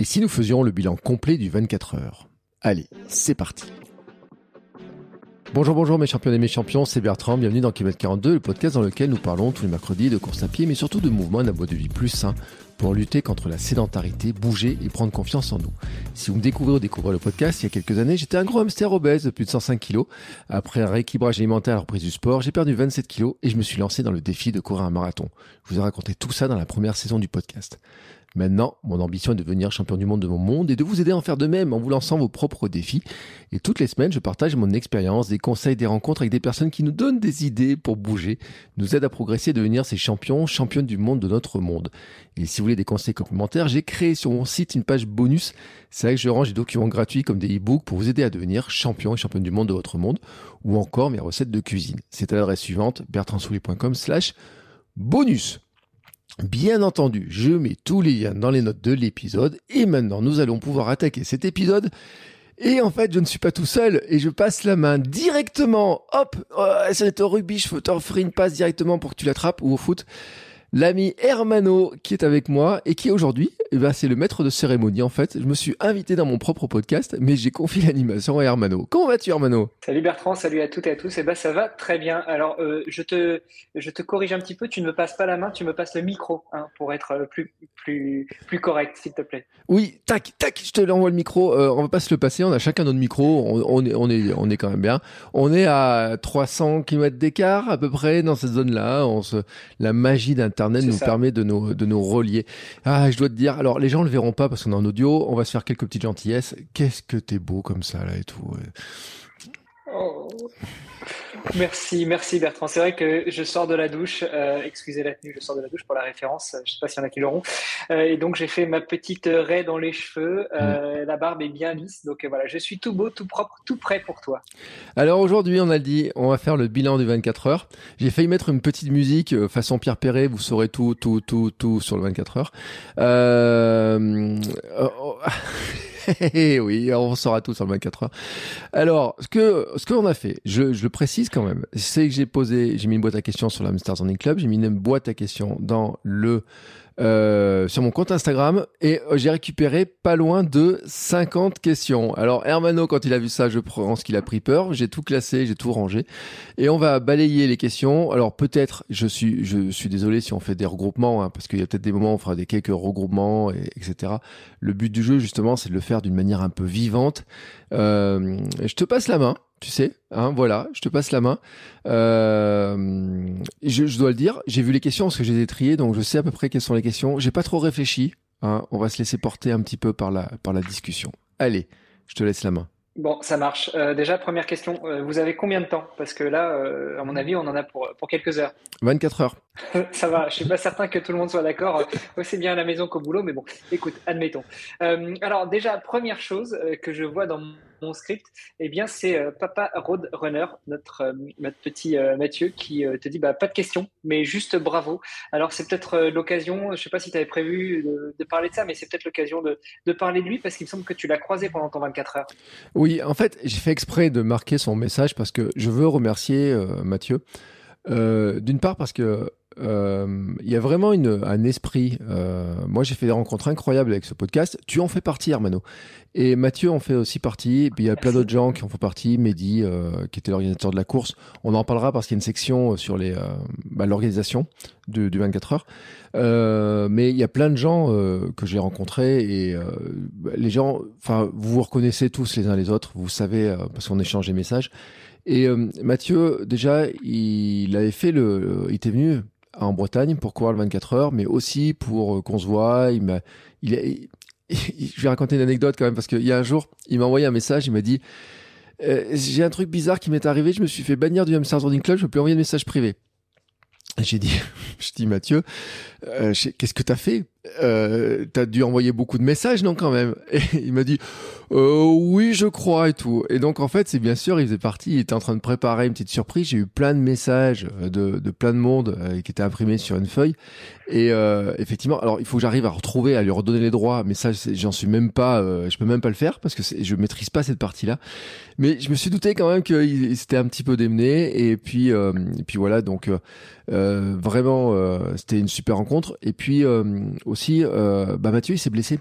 Et si nous faisions le bilan complet du 24 heures? Allez, c'est parti. Bonjour, bonjour mes champions et mes champions, c'est Bertrand, bienvenue dans Kilomètre 42, le podcast dans lequel nous parlons tous les mercredis de course à pied, mais surtout de mouvement d'un mode de vie plus sain pour lutter contre la sédentarité, bouger et prendre confiance en nous. Si vous me découvrez ou découvrez le podcast, il y a quelques années, j'étais un gros hamster obèse de plus de 105 kilos. Après un rééquilibrage alimentaire à la reprise du sport, j'ai perdu 27 kilos et je me suis lancé dans le défi de courir un marathon. Je vous ai raconté tout ça dans la première saison du podcast. Maintenant, mon ambition est de devenir champion du monde de mon monde et de vous aider à en faire de même en vous lançant vos propres défis. Et toutes les semaines, je partage mon expérience, des conseils, des rencontres avec des personnes qui nous donnent des idées pour bouger, nous aident à progresser et devenir ces champions, championnes du monde de notre monde. Et si vous voulez des conseils complémentaires, j'ai créé sur mon site une page bonus. C'est là que je range des documents gratuits comme des e-books pour vous aider à devenir champion et championne du monde de votre monde ou encore mes recettes de cuisine. C'est à l'adresse suivante, bertrandsoulier.com slash bonus. Bien entendu, je mets tous les liens dans les notes de l'épisode et maintenant nous allons pouvoir attaquer cet épisode. Et en fait, je ne suis pas tout seul et je passe la main directement, hop, oh, c'est au rugby, je t'offrir une passe directement pour que tu l'attrapes ou au foot. L'ami Hermano qui est avec moi et qui aujourd'hui, eh ben, c'est le maître de cérémonie en fait. Je me suis invité dans mon propre podcast, mais j'ai confié l'animation à Hermano. Comment vas-tu Hermano? Salut Bertrand, salut à toutes et à tous. Et eh ben ça va très bien. Alors euh, je te je te corrige un petit peu. Tu ne me passes pas la main, tu me passes le micro hein, pour être plus plus plus correct, s'il te plaît. Oui, tac tac, je te l'envoie le micro. Euh, on va pas se le passer. On a chacun notre micro. On, on, est on est on est quand même bien. On est à 300 km d'écart à peu près dans cette zone-là. On se la magie d'un Internet nous ça. permet de nous, de nous relier. Ah, je dois te dire, alors les gens le verront pas parce qu'on est en audio, on va se faire quelques petites gentillesses. Qu'est-ce que t'es beau comme ça là et tout. ouais. Oh. Merci, merci Bertrand. C'est vrai que je sors de la douche. euh, excusez la tenue, je sors de la douche pour la référence. Je sais pas s'il y en a qui l'auront. Euh, et donc j'ai fait ma petite raie dans les cheveux. Euh, La barbe est bien lisse. Donc euh, voilà, je suis tout beau, tout propre, tout prêt pour toi. Alors aujourd'hui, on a dit, on va faire le bilan du 24 heures. J'ai failli mettre une petite musique euh, façon Pierre Perret, vous saurez tout, tout, tout, tout sur le 24 heures. Euh... oui, on saura tout sur le 24 heures. Alors, ce que ce qu'on a fait, je, je le précise quand même, c'est que j'ai posé, j'ai mis une boîte à questions sur l'Amsterdam Running Club, j'ai mis une boîte à questions dans le euh, sur mon compte Instagram et euh, j'ai récupéré pas loin de 50 questions. Alors Hermano, quand il a vu ça, je pense qu'il a pris peur. J'ai tout classé, j'ai tout rangé et on va balayer les questions. Alors peut-être, je suis, je suis désolé si on fait des regroupements, hein, parce qu'il y a peut-être des moments où on fera des quelques regroupements, et, etc. Le but du jeu, justement, c'est de le faire d'une manière un peu vivante. Euh, je te passe la main. Tu sais, hein, voilà, je te passe la main. Euh, je, je dois le dire, j'ai vu les questions parce que je les ai triées, donc je sais à peu près quelles sont les questions. J'ai pas trop réfléchi. Hein, on va se laisser porter un petit peu par la par la discussion. Allez, je te laisse la main. Bon, ça marche. Euh, déjà, première question. Euh, vous avez combien de temps? Parce que là, à mon avis, on en a pour, pour quelques heures. 24 heures. Ça va, je suis pas certain que tout le monde soit d'accord, euh, aussi bien à la maison qu'au boulot, mais bon, écoute, admettons. Euh, alors déjà, première chose euh, que je vois dans mon script, eh bien, c'est Papa Road Runner, notre, notre petit Mathieu, qui te dit bah, pas de questions, mais juste bravo. Alors c'est peut-être l'occasion, je sais pas si tu avais prévu de, parler de ça, mais c'est peut-être l'occasion de, parler de lui parce qu'il me semble que tu l'as croisé pendant ton 24 heures. Oui, en fait, j'ai fait exprès de marquer son message parce que je veux remercier Mathieu. D'une part parce que euh, il y a vraiment une, un esprit. euh, moi, j'ai fait des rencontres incroyables avec ce podcast. Tu en fais partie, Hermano. Et Mathieu en fait aussi partie. Et puis il y a plein d'autres gens qui en font partie. Mehdi, euh, qui était l'organisateur de la course. On en parlera parce qu'il y a une section sur les euh, bah, l'organisation du, du 24 heures. Euh, mais il y a plein de gens euh, que j'ai rencontrés et euh, bah, les gens, enfin, vous vous reconnaissez tous les uns les autres. Vous savez euh, parce qu'on échange des messages. Et euh, Mathieu, déjà, il avait fait le, il était venu en Bretagne pour courir le 24 heures, mais aussi pour euh, qu'on se voit. Il m'a, il, a- je vais raconter une anecdote quand même parce qu'il y a un jour, il m'a envoyé un message, il m'a dit, euh, j'ai un truc bizarre qui m'est arrivé, je me suis fait bannir du Hamster Running Club, je peux plus envoyer de message privé. J'ai dit, je dis Mathieu, euh, qu'est-ce que t'as fait? Euh, T'as dû envoyer beaucoup de messages, non quand même Et il m'a dit, euh, oui, je crois et tout. Et donc en fait, c'est bien sûr, il faisait partie, il était en train de préparer une petite surprise. J'ai eu plein de messages de, de plein de monde euh, qui étaient imprimés sur une feuille. Et euh, effectivement, alors il faut que j'arrive à retrouver, à lui redonner les droits, mais ça, j'en suis même pas, euh, je peux même pas le faire parce que je maîtrise pas cette partie-là. Mais je me suis douté quand même que c'était un petit peu démené. Et puis, et puis voilà, donc vraiment, c'était une super rencontre. Et puis aussi, bah Mathieu, il s'est blessé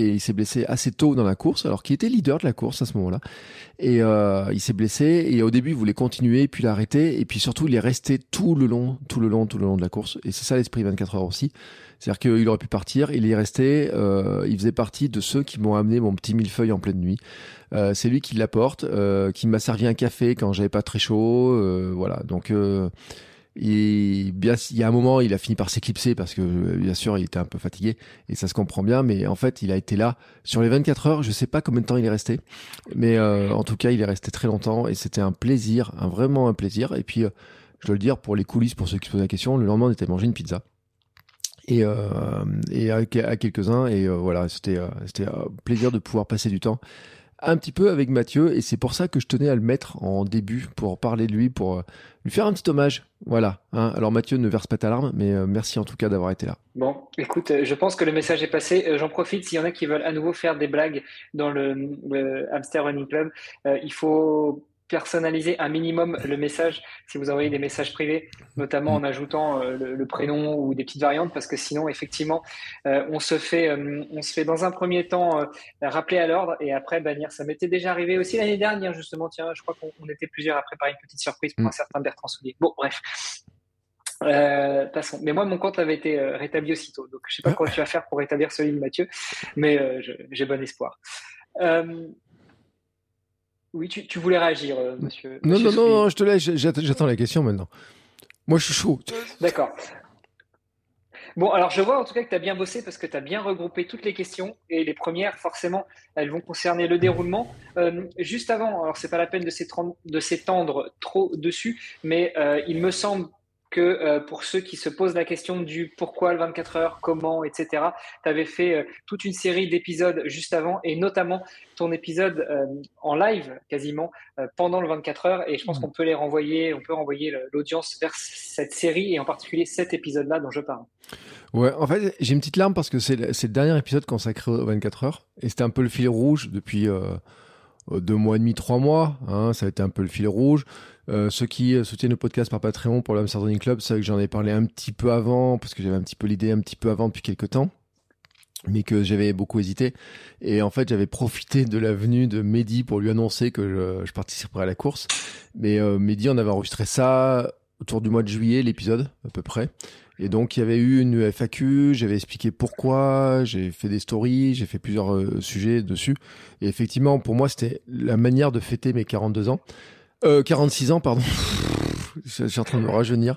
et il s'est blessé assez tôt dans la course, alors qu'il était leader de la course à ce moment-là. Et euh, il s'est blessé et au début il voulait continuer, puis l'arrêter, et puis surtout il est resté tout le long, tout le long, tout le long de la course. Et c'est ça l'esprit 24 heures aussi. C'est-à-dire qu'il aurait pu partir, il est resté, euh, il faisait partie de ceux qui m'ont amené mon petit millefeuille en pleine nuit. Euh, c'est lui qui l'apporte, euh, qui m'a servi un café quand j'avais pas très chaud, euh, voilà. Donc et bien, il y a un moment, il a fini par s'éclipser parce que, bien sûr, il était un peu fatigué et ça se comprend bien. Mais en fait, il a été là sur les 24 heures. Je sais pas combien de temps il est resté, mais euh, en tout cas, il est resté très longtemps et c'était un plaisir, un vraiment un plaisir. Et puis, euh, je dois le dire pour les coulisses, pour ceux qui se posent la question, le lendemain, on était mangé une pizza et, euh, et à, quelques-uns et voilà, c'était c'était un plaisir de pouvoir passer du temps un petit peu avec Mathieu et c'est pour ça que je tenais à le mettre en début pour parler de lui, pour euh, lui faire un petit hommage. Voilà. Hein. Alors Mathieu ne verse pas ta larme, mais euh, merci en tout cas d'avoir été là. Bon, écoute, euh, je pense que le message est passé. J'en profite s'il y en a qui veulent à nouveau faire des blagues dans le, le Hamster Running Club. il faut personnaliser un minimum le message si vous envoyez des messages privés, notamment en ajoutant euh, le, prénom ou des petites variantes, parce que sinon, effectivement, euh, on se fait, euh, on se fait dans un premier temps rappeler à l'ordre et après bannir. Ça m'était déjà arrivé aussi l'année dernière, justement. Tiens, je crois qu'on était plusieurs à préparer une petite surprise pour mm. un certain Bertrand Soulier. Bon, bref. passons. Mais moi, mon compte avait été rétabli aussitôt. Donc, je sais pas quoi tu vas faire pour rétablir celui de Mathieu, mais j'ai bon espoir. Oui, tu, voulais réagir, euh, monsieur. Non, non, non, je te laisse, j'attends la question maintenant. Moi, je suis chaud. D'accord. Bon, alors je vois en tout cas que tu as bien bossé parce que tu as bien regroupé toutes les questions et les premières, forcément, elles vont concerner le déroulement. Euh, juste avant, alors c'est pas la peine de s'étendre trop dessus, mais euh, il me semble que euh, pour ceux qui se posent la question du pourquoi le 24 heures, comment, etc., tu avais fait euh, toute une série d'épisodes juste avant et notamment ton épisode euh, en live quasiment pendant le 24 heures et je pense mmh. qu'on peut les renvoyer, on peut renvoyer l'audience vers cette série et en particulier cet épisode-là dont je parle. Ouais, en fait, j'ai une petite larme parce que c'est le, dernier épisode consacré aux 24 heures et c'était un peu le fil rouge depuis deux mois et demi, trois mois. Hein, ça a été un peu le fil rouge. Euh, ceux qui euh, soutiennent le podcast par Patreon pour Running Club savent que j'en ai parlé un petit peu avant, parce que j'avais un petit peu l'idée un petit peu avant depuis quelques temps mais que j'avais beaucoup hésité. Et en fait, j'avais profité de la venue de Mehdi pour lui annoncer que je, participerais à la course. Mais euh, Mehdi, on avait enregistré ça autour du mois de juillet, l'épisode, à peu près. Et donc, il y avait eu une FAQ, j'avais expliqué pourquoi, j'ai fait des stories, j'ai fait plusieurs sujets dessus. Et effectivement, pour moi, c'était la manière de fêter mes 42 ans. Euh, 46 ans, pardon. Je suis en train de me rajeunir.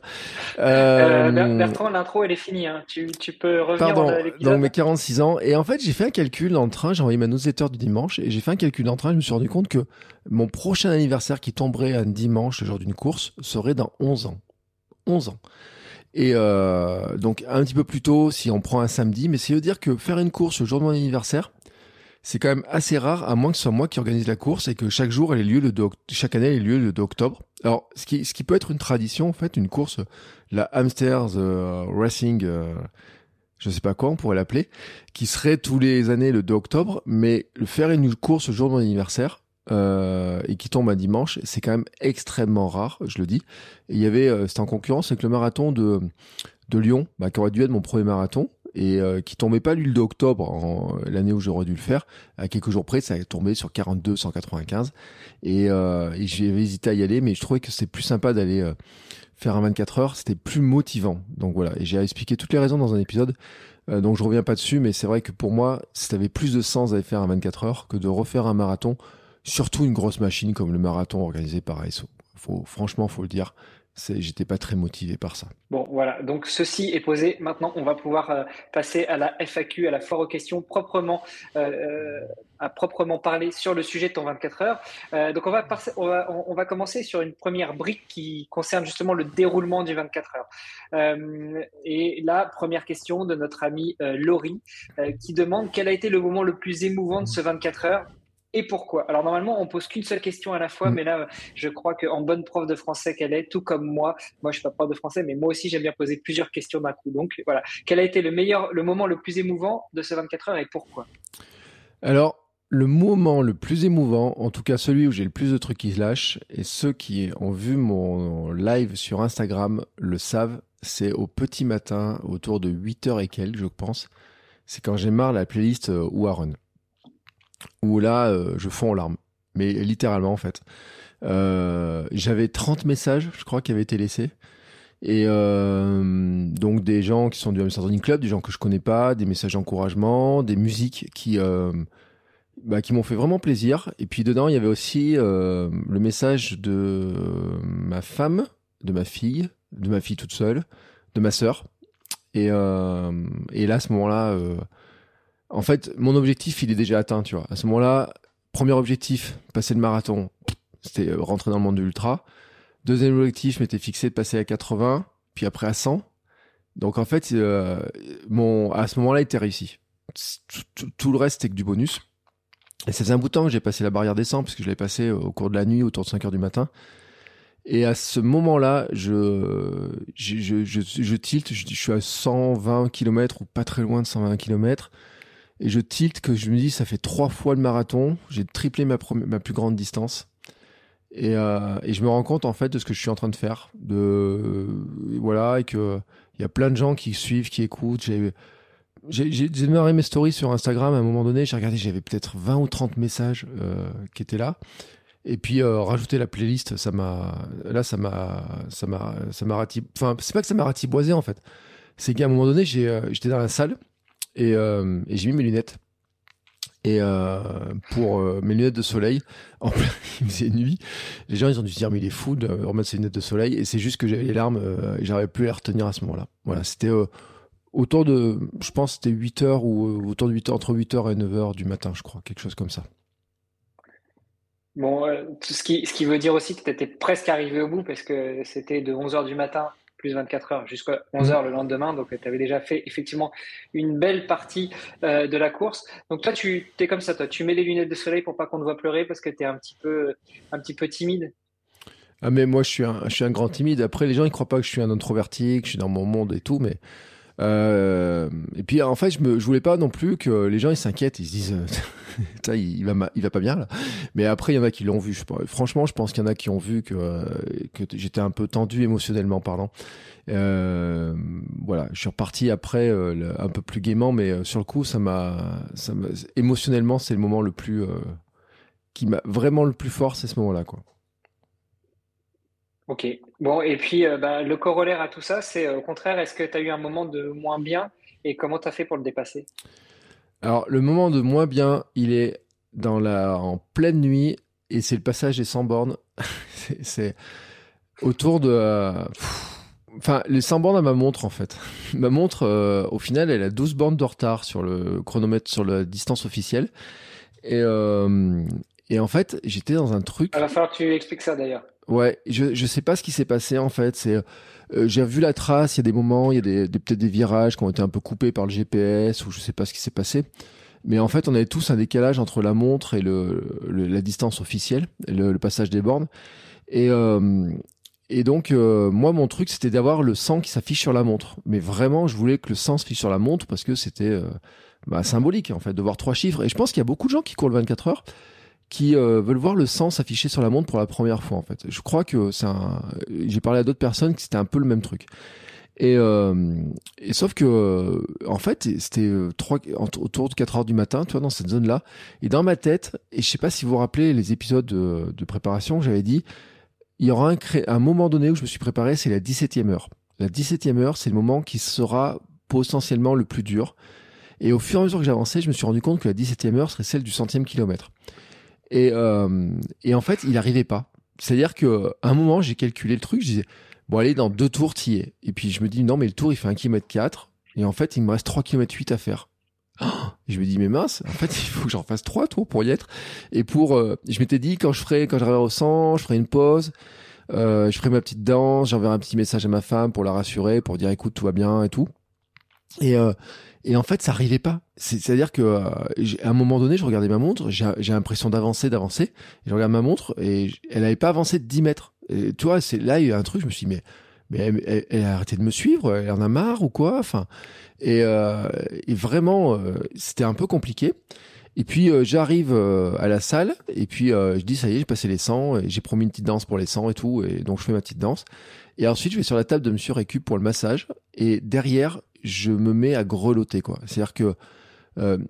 Euh, euh Bertrand, l'intro, elle est finie. Hein. Tu, tu, peux revenir Pardon, donc mes 46 ans. Et en fait, j'ai fait un calcul le train. J'ai envoyé ma newsletter du dimanche et j'ai fait un calcul le train. Je me suis rendu compte que mon prochain anniversaire qui tomberait un dimanche, le jour d'une course, serait dans 11 ans. 11 ans. Et euh, donc un petit peu plus tôt si on prend un samedi, mais c'est veut dire que faire une course le jour de mon anniversaire, c'est quand même assez rare, à moins que ce soit moi qui organise la course et que chaque jour elle ait lieu le 2, chaque année elle ait lieu le 2 octobre. Alors ce qui, ce qui peut être une tradition en fait, une course, la Hamsters euh, Racing, euh, je sais pas quoi on pourrait l'appeler, qui serait tous les années le 2 octobre, mais le faire une course le jour de mon anniversaire, euh, et qui tombe un dimanche, c'est quand même extrêmement rare, je le dis. il y avait, euh, c'était en concurrence avec le marathon de, de Lyon, bah, qui aurait dû être mon premier marathon, et euh, qui tombait pas lui le 2 octobre, l'année où j'aurais dû le faire. À quelques jours près, ça est tombé sur 42, 195. Et, euh, et j'avais hésité à y aller, mais je trouvais que c'est plus sympa d'aller faire un 24 heures, c'était plus motivant. Donc voilà, et j'ai expliqué toutes les raisons dans un épisode. donc je reviens pas dessus, mais c'est vrai que pour moi, ça avait plus de sens d'aller faire un 24 heures que de refaire un marathon surtout une grosse machine comme le marathon organisé par ASO. Faut, franchement, faut le dire, j'étais pas très motivé par ça. Bon, voilà. Donc, ceci est posé. Maintenant, on va pouvoir euh, passer à la FAQ, à la foire aux questions proprement euh, euh à proprement parler sur le sujet de ton 24 heures. Donc on va, on, va, on va, commencer sur une première brique qui concerne justement le déroulement du 24 heures. Et là, première question de notre amie Laurie qui demande quel a été le moment le plus émouvant de ce 24 heures et pourquoi Alors normalement, on pose qu'une seule question à la fois, mm. mais là, je crois qu'en bonne prof de français qu'elle est, tout comme moi, moi je suis pas prof de français, mais moi aussi j'aime bien poser plusieurs questions d'un coup. Donc voilà, quel a été le meilleur, le moment le plus émouvant de ce 24 heures et pourquoi? Alors le moment le plus émouvant, en tout cas celui où j'ai le plus de trucs qui se lâchent, et ceux qui ont vu mon live sur Instagram le savent, c'est au petit matin, autour de 8h et quelques, je pense. C'est quand j'ai marre la playlist euh, Warren où là, euh, je fonds en larmes. Mais littéralement, en fait. Euh, j'avais 30 messages, je crois, qui avaient été laissés. Et euh, donc des gens qui sont du Hamster Club, des gens que je connais pas, des messages d'encouragement, des musiques qui bah, qui m'ont fait vraiment plaisir. Et puis dedans, il y avait aussi le message de ma femme, de ma fille, de ma fille toute seule, de ma sœur. Et, et là, à ce moment-là, en fait, mon objectif, il est déjà atteint, tu vois. À ce moment-là, premier objectif, passer le marathon, c'était euh, rentrer dans le monde de l'ultra. Deuxième objectif, m'était fixé de passer à 80, puis après à 100. Donc en fait, euh, mon, à ce moment-là, il était réussi. Tout, le reste, c'était que du bonus. Et ça faisait un bout de temps que j'ai passé la barrière des 100, parce que je l'ai passé au cours de la nuit, autour de 5 heures du matin. Et à ce moment-là, je, je, je, tilte, je suis à 120 km ou pas très loin de 120 km et je tilte que je me dis ça fait trois fois le marathon, j'ai triplé ma, ma plus grande distance. Et, euh, et, je me rends compte en fait de ce que je suis en train de faire, de voilà et que il y a plein de gens qui suivent, qui écoutent. J'ai démarré mes stories sur Instagram à un moment donné, j'ai regardé, j'avais peut-être 20 ou 30 messages euh, qui étaient là. Et puis euh, rajouter la playlist, ça m'a là ça m'a ça m'a ça m'a enfin c'est pas que ça m'a ratiboisé en fait. C'est qu'à un moment donné, euh, j'étais dans la salle euh, et, j'ai mis mes lunettes. Et euh, pour euh, mes lunettes de soleil, en plein, il faisait nuit. Les gens, ils ont dû se dire, mais il est fou de remettre ses lunettes de soleil. Et c'est juste que j'avais les larmes et j'arrivais plus à les retenir à ce moment-là. Voilà, c'était autour de, je pense, c'était 8 heures ou autour de 8 heures, entre 8 heures et 9 heures du matin, je crois, quelque chose comme ça. Bon, ce, qui, ce qui veut dire aussi que tu étais presque arrivé au bout parce que c'était de 11 heures du matin plus 24 heures jusqu'à 11 heures le lendemain. Donc, tu avais déjà fait effectivement une belle partie euh, de la course. Donc, toi, tu es comme ça, toi. Tu mets les lunettes de soleil pour pas qu'on te voit pleurer parce que tu es un petit peu, un petit peu timide. Ah, mais moi, je suis un, je suis un grand timide. Après, les gens, ils croient pas que je suis un introverti, que je suis dans mon monde et tout, mais. Euh, et puis en fait, je me, je voulais pas non plus que les gens ils s'inquiètent, ils se disent, euh, il va, il va pas bien là. Mais après, il y en a qui l'ont vu. Franchement, je pense qu'il y en a qui ont vu que que j'étais un peu tendu émotionnellement parlant. Euh, voilà, je suis reparti après euh, un peu plus gaiement, mais euh, sur le coup, ça m'a, ça émotionnellement, c'est le moment le plus qui m'a vraiment le plus fort, c'est ce moment-là, quoi. Ok. Bon, et puis bah, le corollaire à tout ça, c'est au contraire, est-ce que tu as eu un moment de moins bien et comment tu as fait pour le dépasser? Alors, le moment de moins bien, il est dans la, en pleine nuit et c'est le passage des 100 bornes. c'est autour de. Enfin, les 100 bornes à ma montre, en fait. ma montre, euh, au final, elle a 12 bornes de retard sur le chronomètre, sur la distance officielle. Et, euh, et en fait, j'étais dans un truc. Il va falloir que tu expliques ça d'ailleurs. Ouais, je, je sais pas ce qui s'est passé, en fait. C'est. Euh, j'ai vu la trace, il y a des moments, il y a des, des peut-être des virages qui ont été un peu coupés par le GPS, ou je sais pas ce qui s'est passé. Mais en fait, on avait tous un décalage entre la montre et le, la distance officielle, le, le, passage des bornes. Et, euh, et donc, euh, moi, mon truc, c'était d'avoir le sang qui s'affiche sur la montre. Mais vraiment, je voulais que le sang s'affiche sur la montre parce que c'était euh, bah, symbolique, en fait, de voir trois chiffres. Et je pense qu'il y a beaucoup de gens qui courent le 24 heures qui euh, veulent voir le sang s'afficher sur la montre pour la première fois, en fait. Je crois que c'est un... J'ai parlé à d'autres personnes que c'était un peu le même truc. Et, et sauf que, en fait, c'était trois, autour de 4 heures du matin, tu vois, dans cette zone-là. Et dans ma tête, et je sais pas si vous vous rappelez les épisodes de, de préparation, j'avais dit, il y aura un, un moment donné où je me suis préparé, c'est la 17e heure. La 17e heure, c'est le moment qui sera potentiellement le plus dur. Et au fur et à mesure que j'avançais, je me suis rendu compte que la 17e heure serait celle du centième kilomètre. Et, euh, et en fait, il n'arrivait pas. C'est-à-dire que un moment, j'ai calculé le truc, je disais, bon allez, dans deux tours, t'y es. Et puis je me dis, non, mais le tour, il fait 1 km 4. Et en fait, il me reste 3 km 8 à faire. je me dis mais mince, en fait il faut que j'en fasse trois tours pour y être. Et pour, euh, je m'étais dit quand je ferai, quand j'arriverai au 100, je ferai une pause, euh, je ferai ma petite danse, j'enverrai un petit message à ma femme pour la rassurer, pour dire écoute tout va bien et tout. Et euh, et en fait ça arrivait pas. C'est-à-dire que euh, à un moment donné je regardais ma montre, j'ai l'impression d'avancer, d'avancer. Je regarde ma montre et elle n'avait pas avancé de 10 mètres. Et tu vois, c'est là il y a un truc, je me suis dit mais mais elle, a arrêté de me suivre, elle en a marre ou quoi Enfin, et, euh, et vraiment, euh, c'était un peu compliqué. Et puis euh, j'arrive euh, à la salle et puis je dis ça y est, j'ai passé les 100, j'ai promis une petite danse pour les 100 et tout, et donc je fais ma petite danse. Et ensuite je vais sur la table de Monsieur Récup pour le massage et derrière je me mets à grelotter quoi. C'est-à-dire que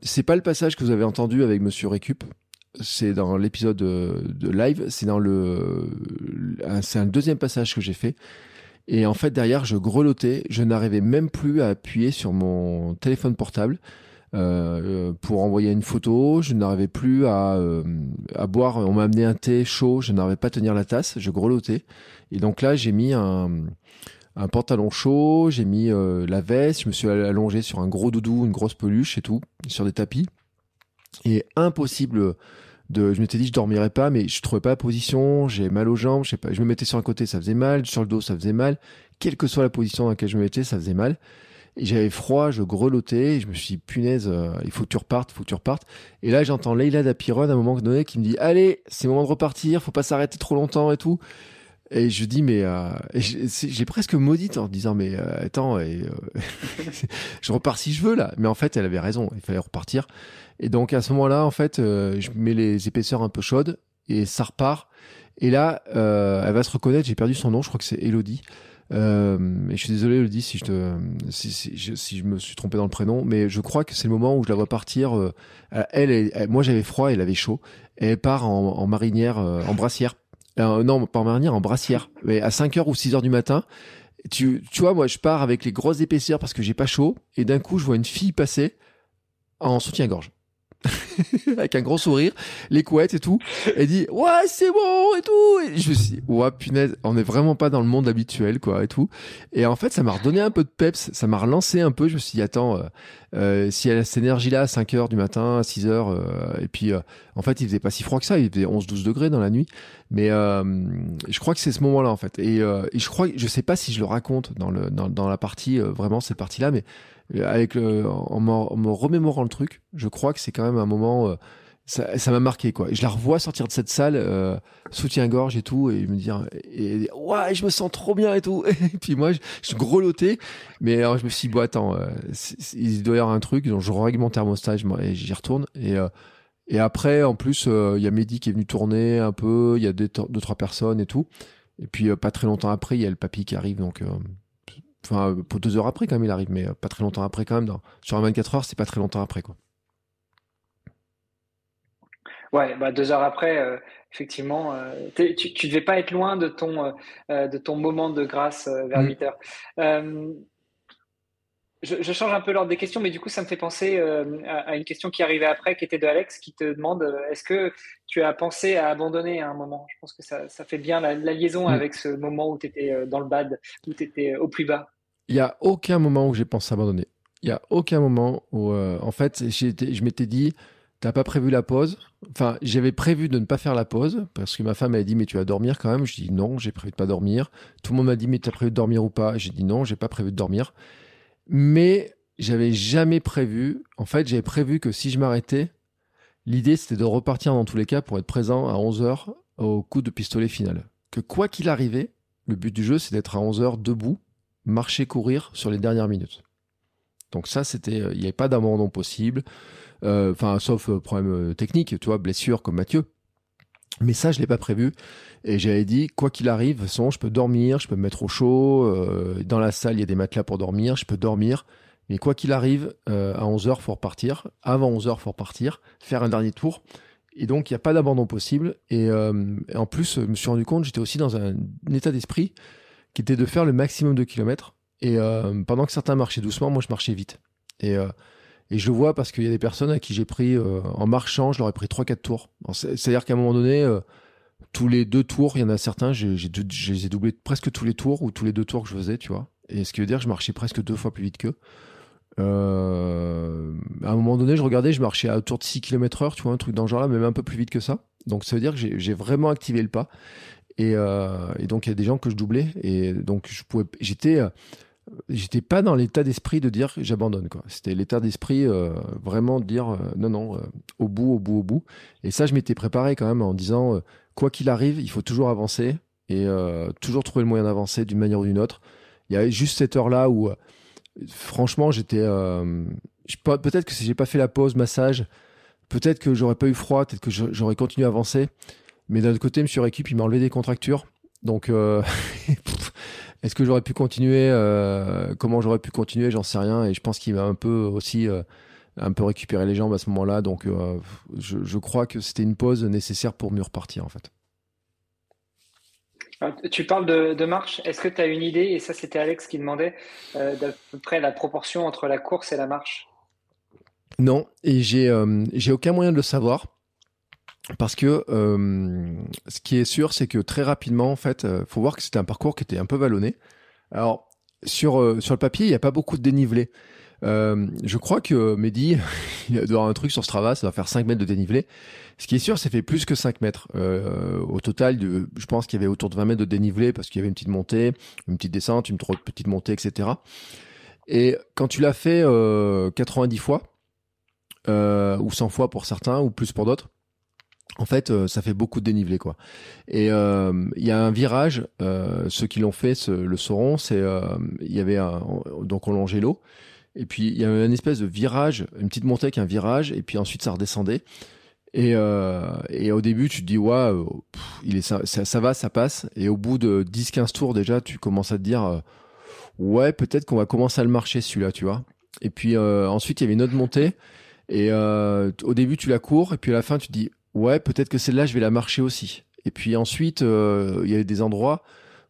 c'est pas le passage que vous avez entendu avec Monsieur Récup, c'est dans l'épisode de live, c'est dans le, c'est un deuxième passage que j'ai fait. Et en fait, derrière, je grelottais. Je n'arrivais même plus à appuyer sur mon téléphone portable euh, pour envoyer une photo. Je n'arrivais plus à, euh, à boire. On m'a amené un thé chaud. Je n'arrivais pas à tenir la tasse. Je grelottais. Et donc là, j'ai mis un, un pantalon chaud. J'ai mis euh, la veste. Je me suis allongé sur un gros doudou, une grosse peluche et tout, sur des tapis. Et impossible je m'étais dit je dormirais pas mais je trouvais pas la position j'ai mal aux jambes je sais pas je me mettais sur un côté ça faisait mal sur le dos ça faisait mal quelle que soit la position dans laquelle je me mettais ça faisait mal et j'avais froid je grelottais je me suis dit punaise euh, il faut que tu repartes il faut que tu repartes et là j'entends Leila Dapiron à un moment donné qui me dit allez c'est le moment de repartir faut pas s'arrêter trop longtemps et tout et je dis mais euh, j'ai presque maudite en disant mais euh, attends et, je repars si je veux là mais en fait elle avait raison il fallait repartir et donc à ce moment-là, en fait, euh, je mets les épaisseurs un peu chaudes et ça repart. Et là, euh, elle va se reconnaître. J'ai perdu son nom. Je crois que c'est Elodie. Euh, et je suis désolé, Elodie, si je te, si, je, me suis trompé dans le prénom, mais je crois que c'est le moment où je la vois partir. Euh, elle, moi, j'avais froid, elle avait chaud. Et elle part en, marinière, euh, en brassière. Non, pas en en brassière. Mais à 5 heures ou 6 heures du matin. Tu, tu vois, moi, je pars avec les grosses épaisseurs parce que j'ai pas chaud. Et d'un coup, je vois une fille passer en soutien-gorge. avec un gros sourire, les couettes et tout, et dit ouais c'est bon et tout. Et je me suis dit, ouais punaise, on est vraiment pas dans le monde habituel quoi et tout. Et en fait ça m'a redonné un peu de peps, ça m'a relancé un peu. Je me suis dit attends, euh, euh si elle a cette énergie là à 5 heures du matin, à 6 heures, euh, et puis euh, en fait il faisait pas si froid que ça, il faisait 11-12 degrés dans la nuit. Mais je crois que c'est ce moment-là en fait. Et, et, je crois, je sais pas si je le raconte dans le dans la partie vraiment cette partie là, mais en, me remémorant le truc, je crois que c'est quand même un moment. Euh, ça m'a marqué quoi. Je la revois sortir de cette salle, euh, soutien-gorge et tout, et me dire, et, ouais, je me sens trop bien et tout. Et puis moi, je, je grelottais, mais alors je me suis dit, bon attends, euh, il doit y avoir un truc, donc je règle mon thermostat et j'y retourne. Et euh, après, en plus, il y a Mehdi qui est venu tourner un peu, il y a deux, deux trois personnes et tout. Et puis pas très longtemps après, il y a le papy qui arrive, donc Enfin, pour deux heures après, quand même, il arrive, mais pas très longtemps après, quand même. Dans, sur un 24 heures, c'est pas très longtemps après, quoi. Ouais, bah deux heures après, euh, effectivement, euh, tu, tu devais pas être loin de ton, euh, de ton moment de grâce vers 8 mm. heures. Je, change un peu l'ordre des questions, mais du coup, ça me fait penser à, une question qui arrivait après, qui était de Alex, qui te demande est-ce que tu as pensé à abandonner à un moment? Je pense que ça, ça fait bien la, liaison mm. avec ce moment où tu étais dans le bad, où tu étais au plus bas. Il n'y a aucun moment où j'ai pensé abandonner. Il n'y a aucun moment où, euh, en fait, je m'étais dit, t'as pas prévu la pause? Enfin, j'avais prévu de ne pas faire la pause parce que ma femme m'a dit, mais tu vas dormir quand même? Je dis non, j'ai prévu de pas dormir. Tout le monde m'a dit, mais tu as prévu de dormir ou pas? J'ai dit non, j'ai pas prévu de dormir. Mais j'avais jamais prévu. En fait, j'avais prévu que si je m'arrêtais, l'idée c'était de repartir dans tous les cas pour être présent à 11 h au coup de pistolet final. Que quoi qu'il arrivait, le but du jeu c'est d'être à 11 h debout marcher, courir sur les dernières minutes. Donc ça, c'était, euh, il n'y avait pas d'abandon possible, euh, enfin, sauf euh, problème technique, tu vois, blessure comme Mathieu. Mais ça, je l'ai pas prévu. Et j'avais dit, quoi qu'il arrive, de toute façon, je peux dormir, je peux me mettre au chaud. dans la salle, il y a des matelas pour dormir, je peux dormir. Mais quoi qu'il arrive, à 11h, faut repartir. Avant 11h, faut repartir, faire un dernier tour. Et donc, il n'y a pas d'abandon possible. Et, et, en plus, je me suis rendu compte, j'étais aussi dans un état d'esprit qui était de faire le maximum de kilomètres. Et euh, pendant que certains marchaient doucement, moi je marchais vite. Et, euh, et je le vois parce qu'il y a des personnes à qui j'ai pris, euh, en marchant, je leur ai pris 3-4 tours. C'est-à-dire qu'à un moment donné, tous les deux tours, il y en a certains, j'ai les ai doublés presque tous les tours ou tous les deux tours que je faisais, tu vois. Et ce qui veut dire que je marchais presque deux fois plus vite qu'eux. À un moment donné, je regardais, je marchais à autour de 6 km heure, tu vois, un truc dans ce genre-là, même un peu plus vite que ça. Donc ça veut dire que j'ai vraiment activé le pas. Et, euh, et donc il y a des gens que je doublais. Et donc je pouvais, j'étais, euh, j'étais pas dans l'état d'esprit de dire j'abandonne quoi. C'était l'état d'esprit euh, vraiment de dire non non, au bout, au bout, au bout. Et ça, je m'étais préparé quand même en disant quoi qu'il arrive, il faut toujours avancer et toujours trouver le moyen d'avancer d'une manière ou d'une autre. Il y a juste cette heure là où franchement j'étais peut-être que si j'ai pas fait la pause massage peut-être que j'aurais pas eu froid, peut-être que j'aurais continué à avancer. Mais d'un autre côté, M. Récup, il m'a enlevé des contractures. Donc, euh, est-ce que j'aurais pu continuer euh, Comment j'aurais pu continuer J'en sais rien. Et je pense qu'il m'a un peu aussi euh, un peu récupéré les jambes à ce moment-là. Donc, je, je, crois que c'était une pause nécessaire pour mieux repartir, en fait. Tu parles de, de marche. Est-ce que tu as une idée Et ça, c'était Alex qui demandait d'à peu près la proportion entre la course et la marche? Non, et j'ai j'ai aucun moyen de le savoir. Parce que euh, ce qui est sûr, c'est que très rapidement, en fait, euh, faut voir que c'était un parcours qui était un peu vallonné. Alors sur euh, sur le papier, il n'y a pas beaucoup de dénivelé. je crois que Mehdi, il doit avoir un truc sur Strava, ça va faire 5 mètres de dénivelé. Ce qui est sûr, c'est fait plus que 5 mètres. au total, je pense qu'il y avait autour de 20 mètres de dénivelé parce qu'il y avait une petite montée, une petite descente, une petite montée, etc. Et quand tu l'as fait 90 fois, euh, ou 100 fois pour certains, ou plus pour d'autres. En fait, euh, ça fait beaucoup de dénivelé, quoi. Et euh, il y a un virage. ceux qui l'ont fait le sauront. C'est il y avait un, donc on longeait l'eau. Et puis il y avait une espèce de virage, une petite montée avec un virage, et puis ensuite ça redescendait. Et, au début, tu te dis, ouais, il est, ça, ça, va, ça passe. Et au bout de 10-15 tours, déjà, tu commences à te dire, ouais, peut-être qu'on va commencer à le marcher, celui-là, tu vois. Et puis ensuite, il y avait une autre montée. Et euh, au début, tu la cours, et puis à la fin, tu te dis, ouais, peut-être que celle-là, je vais la marcher aussi. Et puis ensuite, euh, il y a des endroits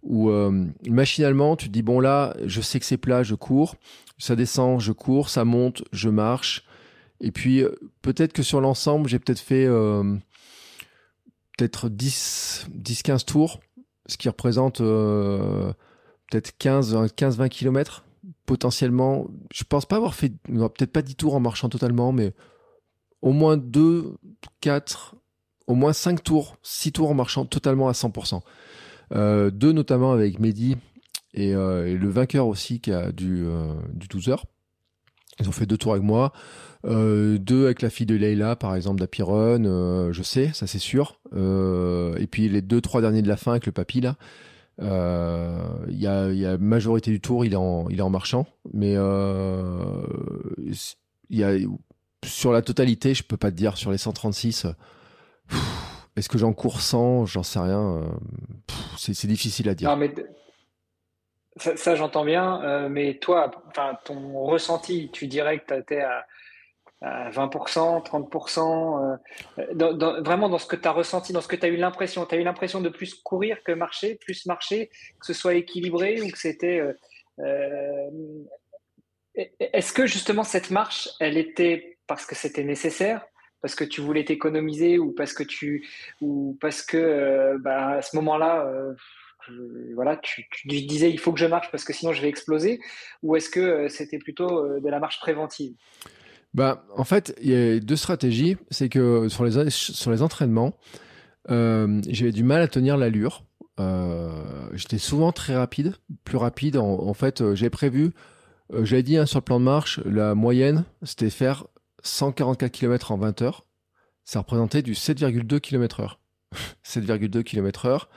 où euh, machinalement, tu te dis, bon là, je sais que c'est plat, je cours, ça descend, je cours, ça monte, je marche. Et puis peut-être que sur l'ensemble, j'ai peut-être fait peut-être 10, 10, 15 tours, ce qui représente peut-être 15, 15, 20 kilomètres potentiellement, je pense pas avoir fait, peut-être pas 10 tours en marchant totalement, mais au moins 2, 4, au moins 5 tours, 6 tours en marchant totalement à 100%. Euh, deux notamment avec Mehdi et, euh, et, le vainqueur aussi qui a du, euh, du 12 heures. Ils ont fait deux tours avec moi, deux avec la fille de Leila par exemple d'Apiron, je sais, ça c'est sûr. Et puis les deux trois derniers de la fin avec le papy là. Il y, a, y a majorité du tour, il est en, il est en marchant, mais il y a sur la totalité, je peux pas te dire sur les 136. Est-ce que j'en cours 100 J'en sais rien. Euh, c'est difficile à dire. Mais ça, j'entends bien, mais toi, ton ressenti, tu dirais que tu étais à 20%, 30%, euh, vraiment dans ce que tu as ressenti, dans ce que tu as eu l'impression. Tu as eu l'impression de plus courir que marcher, plus marcher, que ce soit équilibré ou que c'était... Euh, euh, est-ce que justement cette marche, elle était parce que c'était nécessaire parce que tu voulais t'économiser ou parce que tu ou parce que bah, à ce moment-là voilà tu, disais il faut que je marche parce que sinon je vais exploser ou est-ce que c'était plutôt de la marche préventive? Bah, en fait, il y a deux stratégies. C'est que sur les, sur les entraînements, euh, j'avais du mal à tenir l'allure. Euh, J'étais souvent très rapide, plus rapide. En, fait, euh, j'ai prévu, euh, j'avais dit hein, sur le plan de marche, la moyenne, c'était faire 144 km en 20 heures. Ça représentait du 7,2 km heure. 7,2 km heure.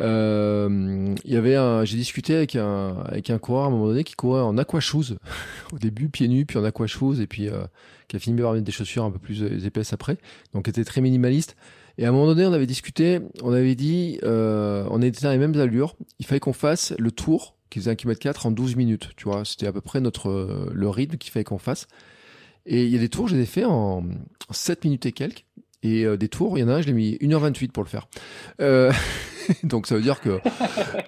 Euh, il y avait un, j'ai discuté avec un avec un coureur à un moment donné qui courait en aqua shoes au début pieds nus puis en aqua shoes et puis euh, qui a fini par mettre des chaussures un peu plus épaisses après donc était très minimaliste et à un moment donné on avait discuté on avait dit euh, on était dans les mêmes allures il fallait qu'on fasse le tour qui faisait un km 4 en 12 minutes tu vois c'était à peu près notre le rythme qu'il fallait qu'on fasse et il y a des tours je les ai fait en 7 minutes et quelques et euh, des tours, il y en a un, je l'ai mis 1h28 pour le faire. Euh, donc ça veut dire que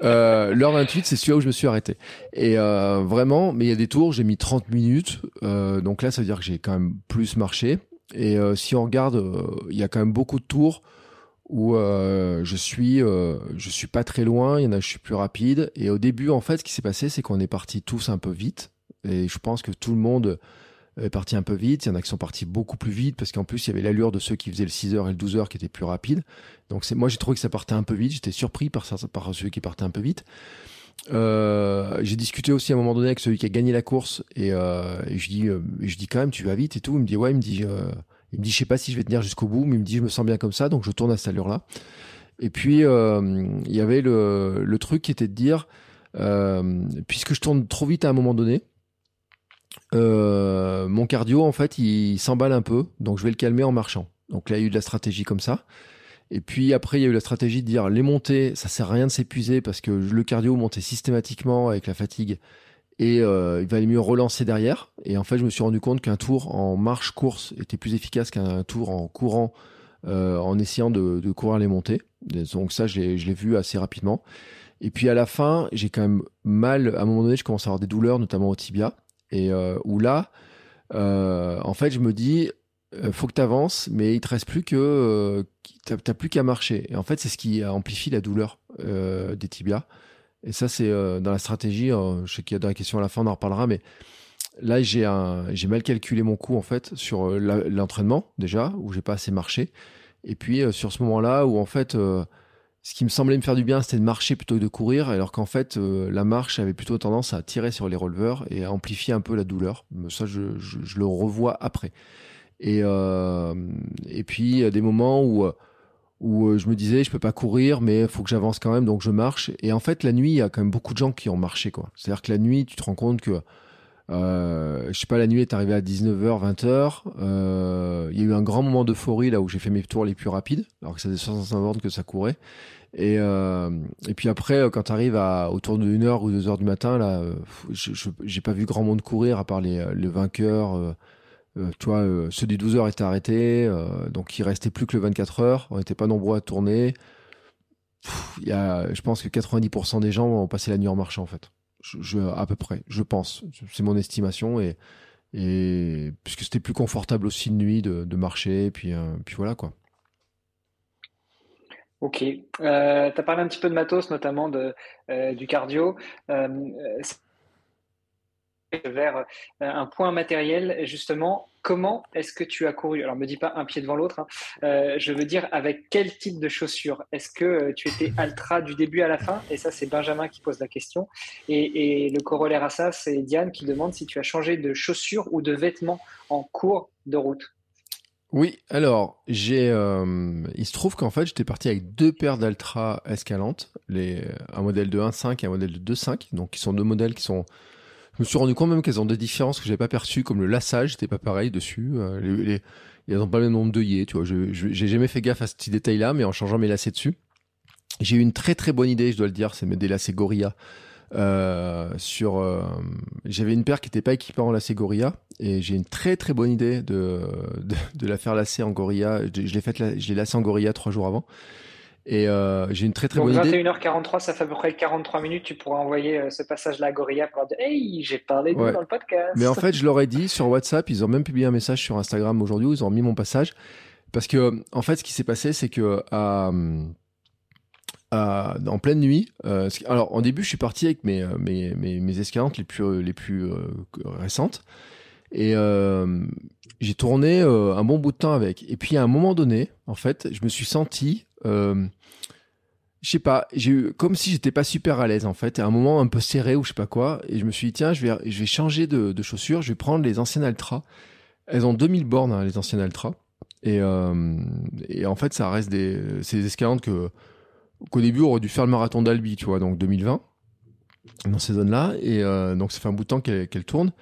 euh, l'heure 28, c'est celui-là où je me suis arrêté. Et euh, vraiment, mais il y a des tours, j'ai mis 30 minutes. Donc là, ça veut dire que j'ai quand même plus marché. Et si on regarde, il y a quand même beaucoup de tours où je suis je suis pas très loin. Il y en a, je suis plus rapide. Et au début, en fait, ce qui s'est passé, c'est qu'on est parti tous un peu vite. Et je pense que tout le monde est parti un peu vite. Il y en a qui sont partis beaucoup plus vite parce qu'en plus, il y avait l'allure de ceux qui faisaient le 6h et le 12h qui étaient plus rapides. Donc, c'est, moi, j'ai trouvé que ça partait un peu vite. J'étais surpris par, ça, par ceux qui partaient un peu vite. Euh, j'ai discuté aussi à un moment donné avec celui qui a gagné la course et, euh, je dis, euh, je dis quand même, tu vas vite et tout. Il me dit, ouais, il me dit, euh, il me dit, je sais pas si je vais tenir jusqu'au bout, mais il me dit, je me sens bien comme ça, donc je tourne à cette allure-là. Et puis, euh, il y avait le, le truc qui était de dire, puisque je tourne trop vite à un moment donné, euh, mon cardio, en fait, il, s'emballe un peu, donc je vais le calmer en marchant. Donc là, il y a eu de la stratégie comme ça. Et puis après, il y a eu la stratégie de dire les montées, ça sert à rien de s'épuiser parce que le cardio montait systématiquement avec la fatigue et euh, il valait mieux relancer derrière. Et en fait, je me suis rendu compte qu'un tour en marche-course était plus efficace qu'un tour en courant euh, en essayant de, de, courir les montées. Donc ça, je l'ai vu assez rapidement. Et puis à la fin, j'ai quand même mal, à un moment donné, je commence à avoir des douleurs, notamment au tibia. Et euh, où là, euh, en fait, je me dis, euh, faut que tu avances, mais il te reste plus que t'as plus qu'à marcher. Et en fait, c'est ce qui amplifie la douleur des tibias. Et ça, c'est dans la stratégie. je sais qu'il y a dans la question à la fin, on en reparlera, mais là, j'ai mal calculé mon coup en fait sur l'entraînement déjà, où j'ai pas assez marché. Et puis sur ce moment-là, où en fait ce qui me semblait me faire du bien, c'était de marcher plutôt que de courir, alors qu'en fait, euh, la marche avait plutôt tendance à tirer sur les releveurs et à amplifier un peu la douleur. Mais ça, je, le revois après. Et, euh, et puis, il y a des moments où, où je me disais, je peux pas courir, mais il faut que j'avance quand même, donc je marche. Et en fait, la nuit, il y a quand même beaucoup de gens qui ont marché. C'est-à-dire que la nuit, tu te rends compte que euh, je sais pas, la nuit est arrivée à 19h, 20h. Euh, il y a eu un grand moment d'euphorie là où j'ai fait mes tours les plus rapides, alors que ça faisait 65 bornes que ça courait. Et, euh, et puis après, quand tu arrives autour de 1h ou 2h du matin, là, euh, je j'ai pas vu grand monde courir à part les, les vainqueurs. Euh, euh tu vois, ceux du 12h étaient arrêtés, donc il restait plus que le 24 h On n'était pas nombreux à tourner. Il y a, je pense que 90% des gens ont passé la nuit en marchant en fait. À peu près, je pense. C'est mon estimation et, puisque c'était plus confortable aussi de nuit de, de marcher, puis, puis voilà quoi. Ok. Euh, tu as parlé un petit peu de matos, notamment de, euh, du cardio. Euh, vers euh, un point matériel, justement, comment est-ce que tu as couru? Alors, me dis pas un pied devant l'autre. Hein. Je veux dire, avec quel type de chaussures? Est-ce que tu étais ultra du début à la fin? Et ça, c'est Benjamin qui pose la question. Et, et le corollaire à ça, c'est Diane qui demande si tu as changé de chaussures ou de vêtements en cours de route. Oui, alors j'ai, euh, il se trouve qu'en fait j'étais parti avec deux paires d'Altra Escalante, les, un modèle de 1.5 et un modèle de 2.5, donc qui sont deux modèles qui sont, je me suis rendu compte même qu'elles ont des différences que j'avais pas perçues, comme le lassage, c'était pas pareil dessus, euh, les, les, n'ont pas le même nombre d'œillets, tu vois, je, j'ai jamais fait gaffe à ce petit détail-là, mais en changeant mes lacets dessus, j'ai eu une très très bonne idée, je dois le dire, c'est mes lacets Gorilla euh, sur, euh, j'avais une paire qui n'était pas équipée en lacet Gorilla et j'ai une très très bonne idée de, de, de la faire lacer en Gorilla. Je, l'ai fait, je l'ai lacé en Gorilla trois jours avant. Et euh, j'ai une très très bonne idée. 21h43, ça fait à peu près 43 minutes. Tu pourras envoyer euh, ce passage-là à Gorilla pour dire Hey, j'ai parlé de dans le podcast. Mais en fait, je leur ai dit sur WhatsApp, ils ont même publié un message sur Instagram aujourd'hui où ils ont mis mon passage. Parce que, en fait, ce qui s'est passé, c'est que à, en pleine nuit. Euh, alors, en début, je suis parti avec mes, euh, mes, mes, mes escalantes les plus, les plus euh, récentes. Et j'ai tourné un bon bout de temps avec. Et puis, à un moment donné, en fait, je me suis senti je sais pas, j'ai eu comme si j'étais pas super à l'aise en fait, à un moment un peu serré ou je sais pas quoi, et je me suis dit tiens, je vais je vais changer de, de chaussures, je vais prendre les anciennes Altra. Elles ont 2000 bornes hein, les anciennes Altra, et, euh, et en fait ça reste des des escalantes que qu'au début on aurait dû faire le marathon d'Albi, tu vois, donc 2020, dans ces zones-là. Et euh, donc ça fait un bout de temps qu'elles tournent.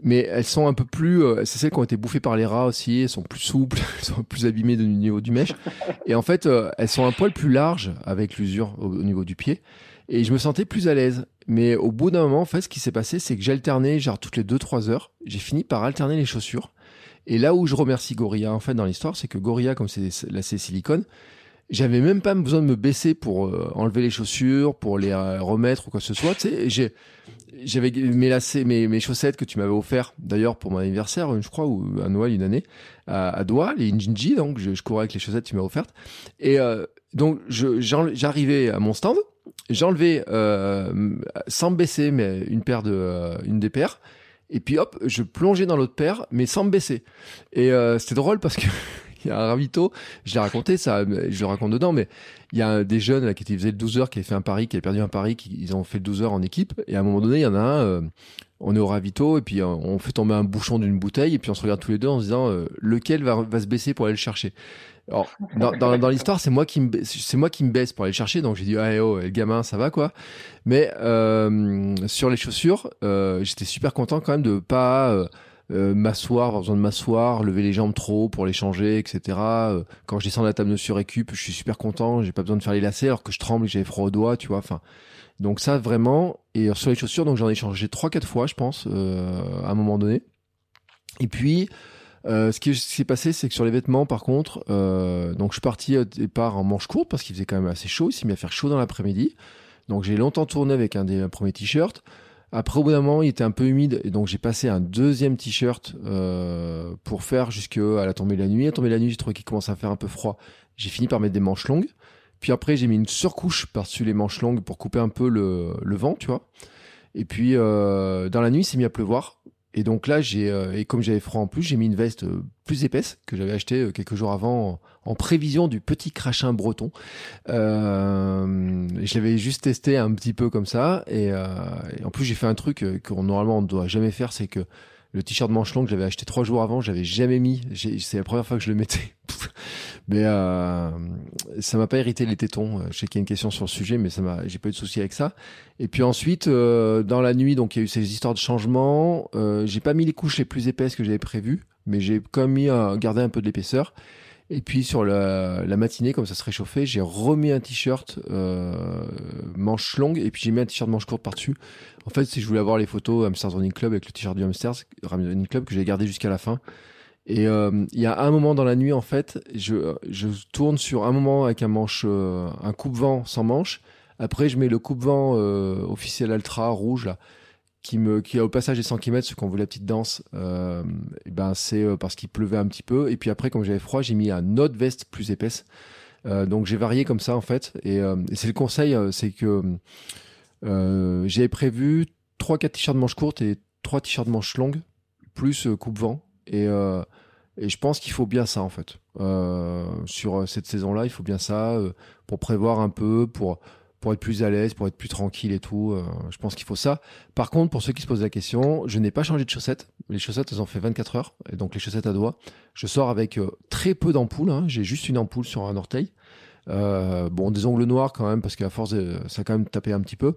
Mais elles sont un peu plus, euh, c'est celles qui ont été bouffées par les rats aussi, elles sont plus souples, elles sont plus abîmées du niveau du mèche. Et en fait, euh, elles sont un poil plus larges avec l'usure au, niveau du pied. Et je me sentais plus à l'aise. Mais au bout d'un moment, en fait, ce qui s'est passé, c'est que j'alternais, genre toutes les 2-3 heures, j'ai fini par alterner les chaussures. Et là où je remercie Gorilla, en fait, dans l'histoire, c'est que Gorilla, comme c'est la silicone, j'avais même pas besoin de me baisser pour euh, enlever les chaussures, pour les euh, remettre ou quoi que ce soit. J'avais mes lacets, mes, mes chaussettes que tu m'avais offert d'ailleurs pour mon anniversaire, je crois, ou à Noël une année, à, à Doha, les Injinji, donc je, je, courais avec les chaussettes que tu m'as offertes. Et euh, donc j'arrivais à mon stand, j'enlevais euh, sans me baisser, mais une paire de, une des paires, Et puis hop, je plongeais dans l'autre paire, mais sans me baisser. Et euh, c'était drôle parce que il y a un ravito, je l'ai raconté, ça, je le raconte dedans, mais il y a des jeunes qui faisaient le 12 heures, qui avaient fait un pari, qui avaient perdu un pari, qui, ils ont fait le 12 heures en équipe. Et à un moment donné, il y en a un, euh, on est au ravito, et puis euh, on fait tomber un bouchon d'une bouteille, et puis on se regarde tous les deux en se disant euh, lequel va, se baisser pour aller le chercher. Alors, dans, l'histoire, c'est moi qui me, c'est moi qui me baisse pour aller le chercher. Donc j'ai dit, ah, oh, le gamin, ça va quoi. Mais sur les chaussures, j'étais super content quand même de pas euh, m'asseoir, avoir besoin de m'asseoir, lever les jambes trop haut pour les changer, etc. Euh, quand je descends de la table de surrécup, je suis super content. J'ai pas besoin de faire les lacets alors que je tremble et j'avais froid aux doigts, tu vois. Enfin, donc ça vraiment. Et sur les chaussures, donc j'en ai changé trois, quatre fois, je pense, à un moment donné. Et puis. Euh, ce qui s'est passé, c'est que sur les vêtements, par contre, euh, donc je suis parti au départ en manche courte parce qu'il faisait quand même assez chaud. Il s'est mis à faire chaud dans l'après-midi. Donc j'ai longtemps tourné avec un des premiers t-shirts. Après, au bout d'un moment, il était un peu humide et donc j'ai passé un deuxième t-shirt euh, pour faire jusqu'à la tombée de la nuit. À la tombée de la nuit, j'ai trouvé qu'il commençait à faire un peu froid. J'ai fini par mettre des manches longues. Puis après, j'ai mis une surcouche par-dessus les manches longues pour couper un peu le, le vent, tu vois. Et puis, euh, dans la nuit, il s'est mis à pleuvoir. Et donc là, j'ai euh, et comme j'avais froid en plus, j'ai mis une veste euh, plus épaisse que j'avais acheté euh, quelques jours avant en, prévision du petit crachin breton. Euh, je l'avais juste testé un petit peu comme ça et, et en plus j'ai fait un truc que normalement on ne doit jamais faire, c'est que le t-shirt manche longue que j'avais acheté trois jours avant, j'avais jamais mis. C'est la première fois que je le mettais. mais euh, ça m'a pas irrité les tétons. Je sais qu'il y a une question sur le sujet, mais ça m'a, j'ai pas eu de souci avec ça. Et puis ensuite, euh, dans la nuit, donc il y a eu ces histoires de changement. Euh, j'ai pas mis les couches les plus épaisses que j'avais prévues, mais j'ai quand même mis à garder un peu de l'épaisseur. Et puis sur la, la, matinée, comme ça se réchauffait, j'ai remis un t-shirt euh, manche longue et puis j'ai mis un t-shirt manche courte par-dessus. En fait, si je voulais avoir les photos Hamsters Running avec le t-shirt du Hamsters Running que j'ai gardé jusqu'à la fin. Et euh, il y a un moment dans la nuit, en fait, je, je tourne sur un moment avec un manche, euh, un coupe-vent sans manche. Après, je mets le coupe-vent euh, officiel Ultra rouge là qui qui a au passage des 100 km ce qu'on veut la petite danse euh, ben c'est euh, parce qu'il pleuvait un petit peu. Et puis après comme j'avais froid j'ai mis un autre veste plus épaisse. Euh, donc j'ai varié comme ça en fait. Et, c'est le conseil c'est que j'avais prévu trois quatre t-shirts de manches courtes et trois t-shirts de manches longues plus coupe vent. Et je pense qu'il faut bien ça en fait. Sur cette saison là il faut bien ça pour prévoir un peu pour pour être plus à l'aise, pour être plus tranquille et tout. Euh, je pense qu'il faut ça. Par contre, pour ceux qui se posent la question, je n'ai pas changé de chaussettes. Les chaussettes, elles ont fait 24 heures. Et donc, les chaussettes à doigts. Je sors avec euh, très peu d'ampoules. Hein. J'ai juste une ampoule sur un orteil. Euh, bon, des ongles noirs quand même, parce qu'à force, ça a quand même tapé un petit peu.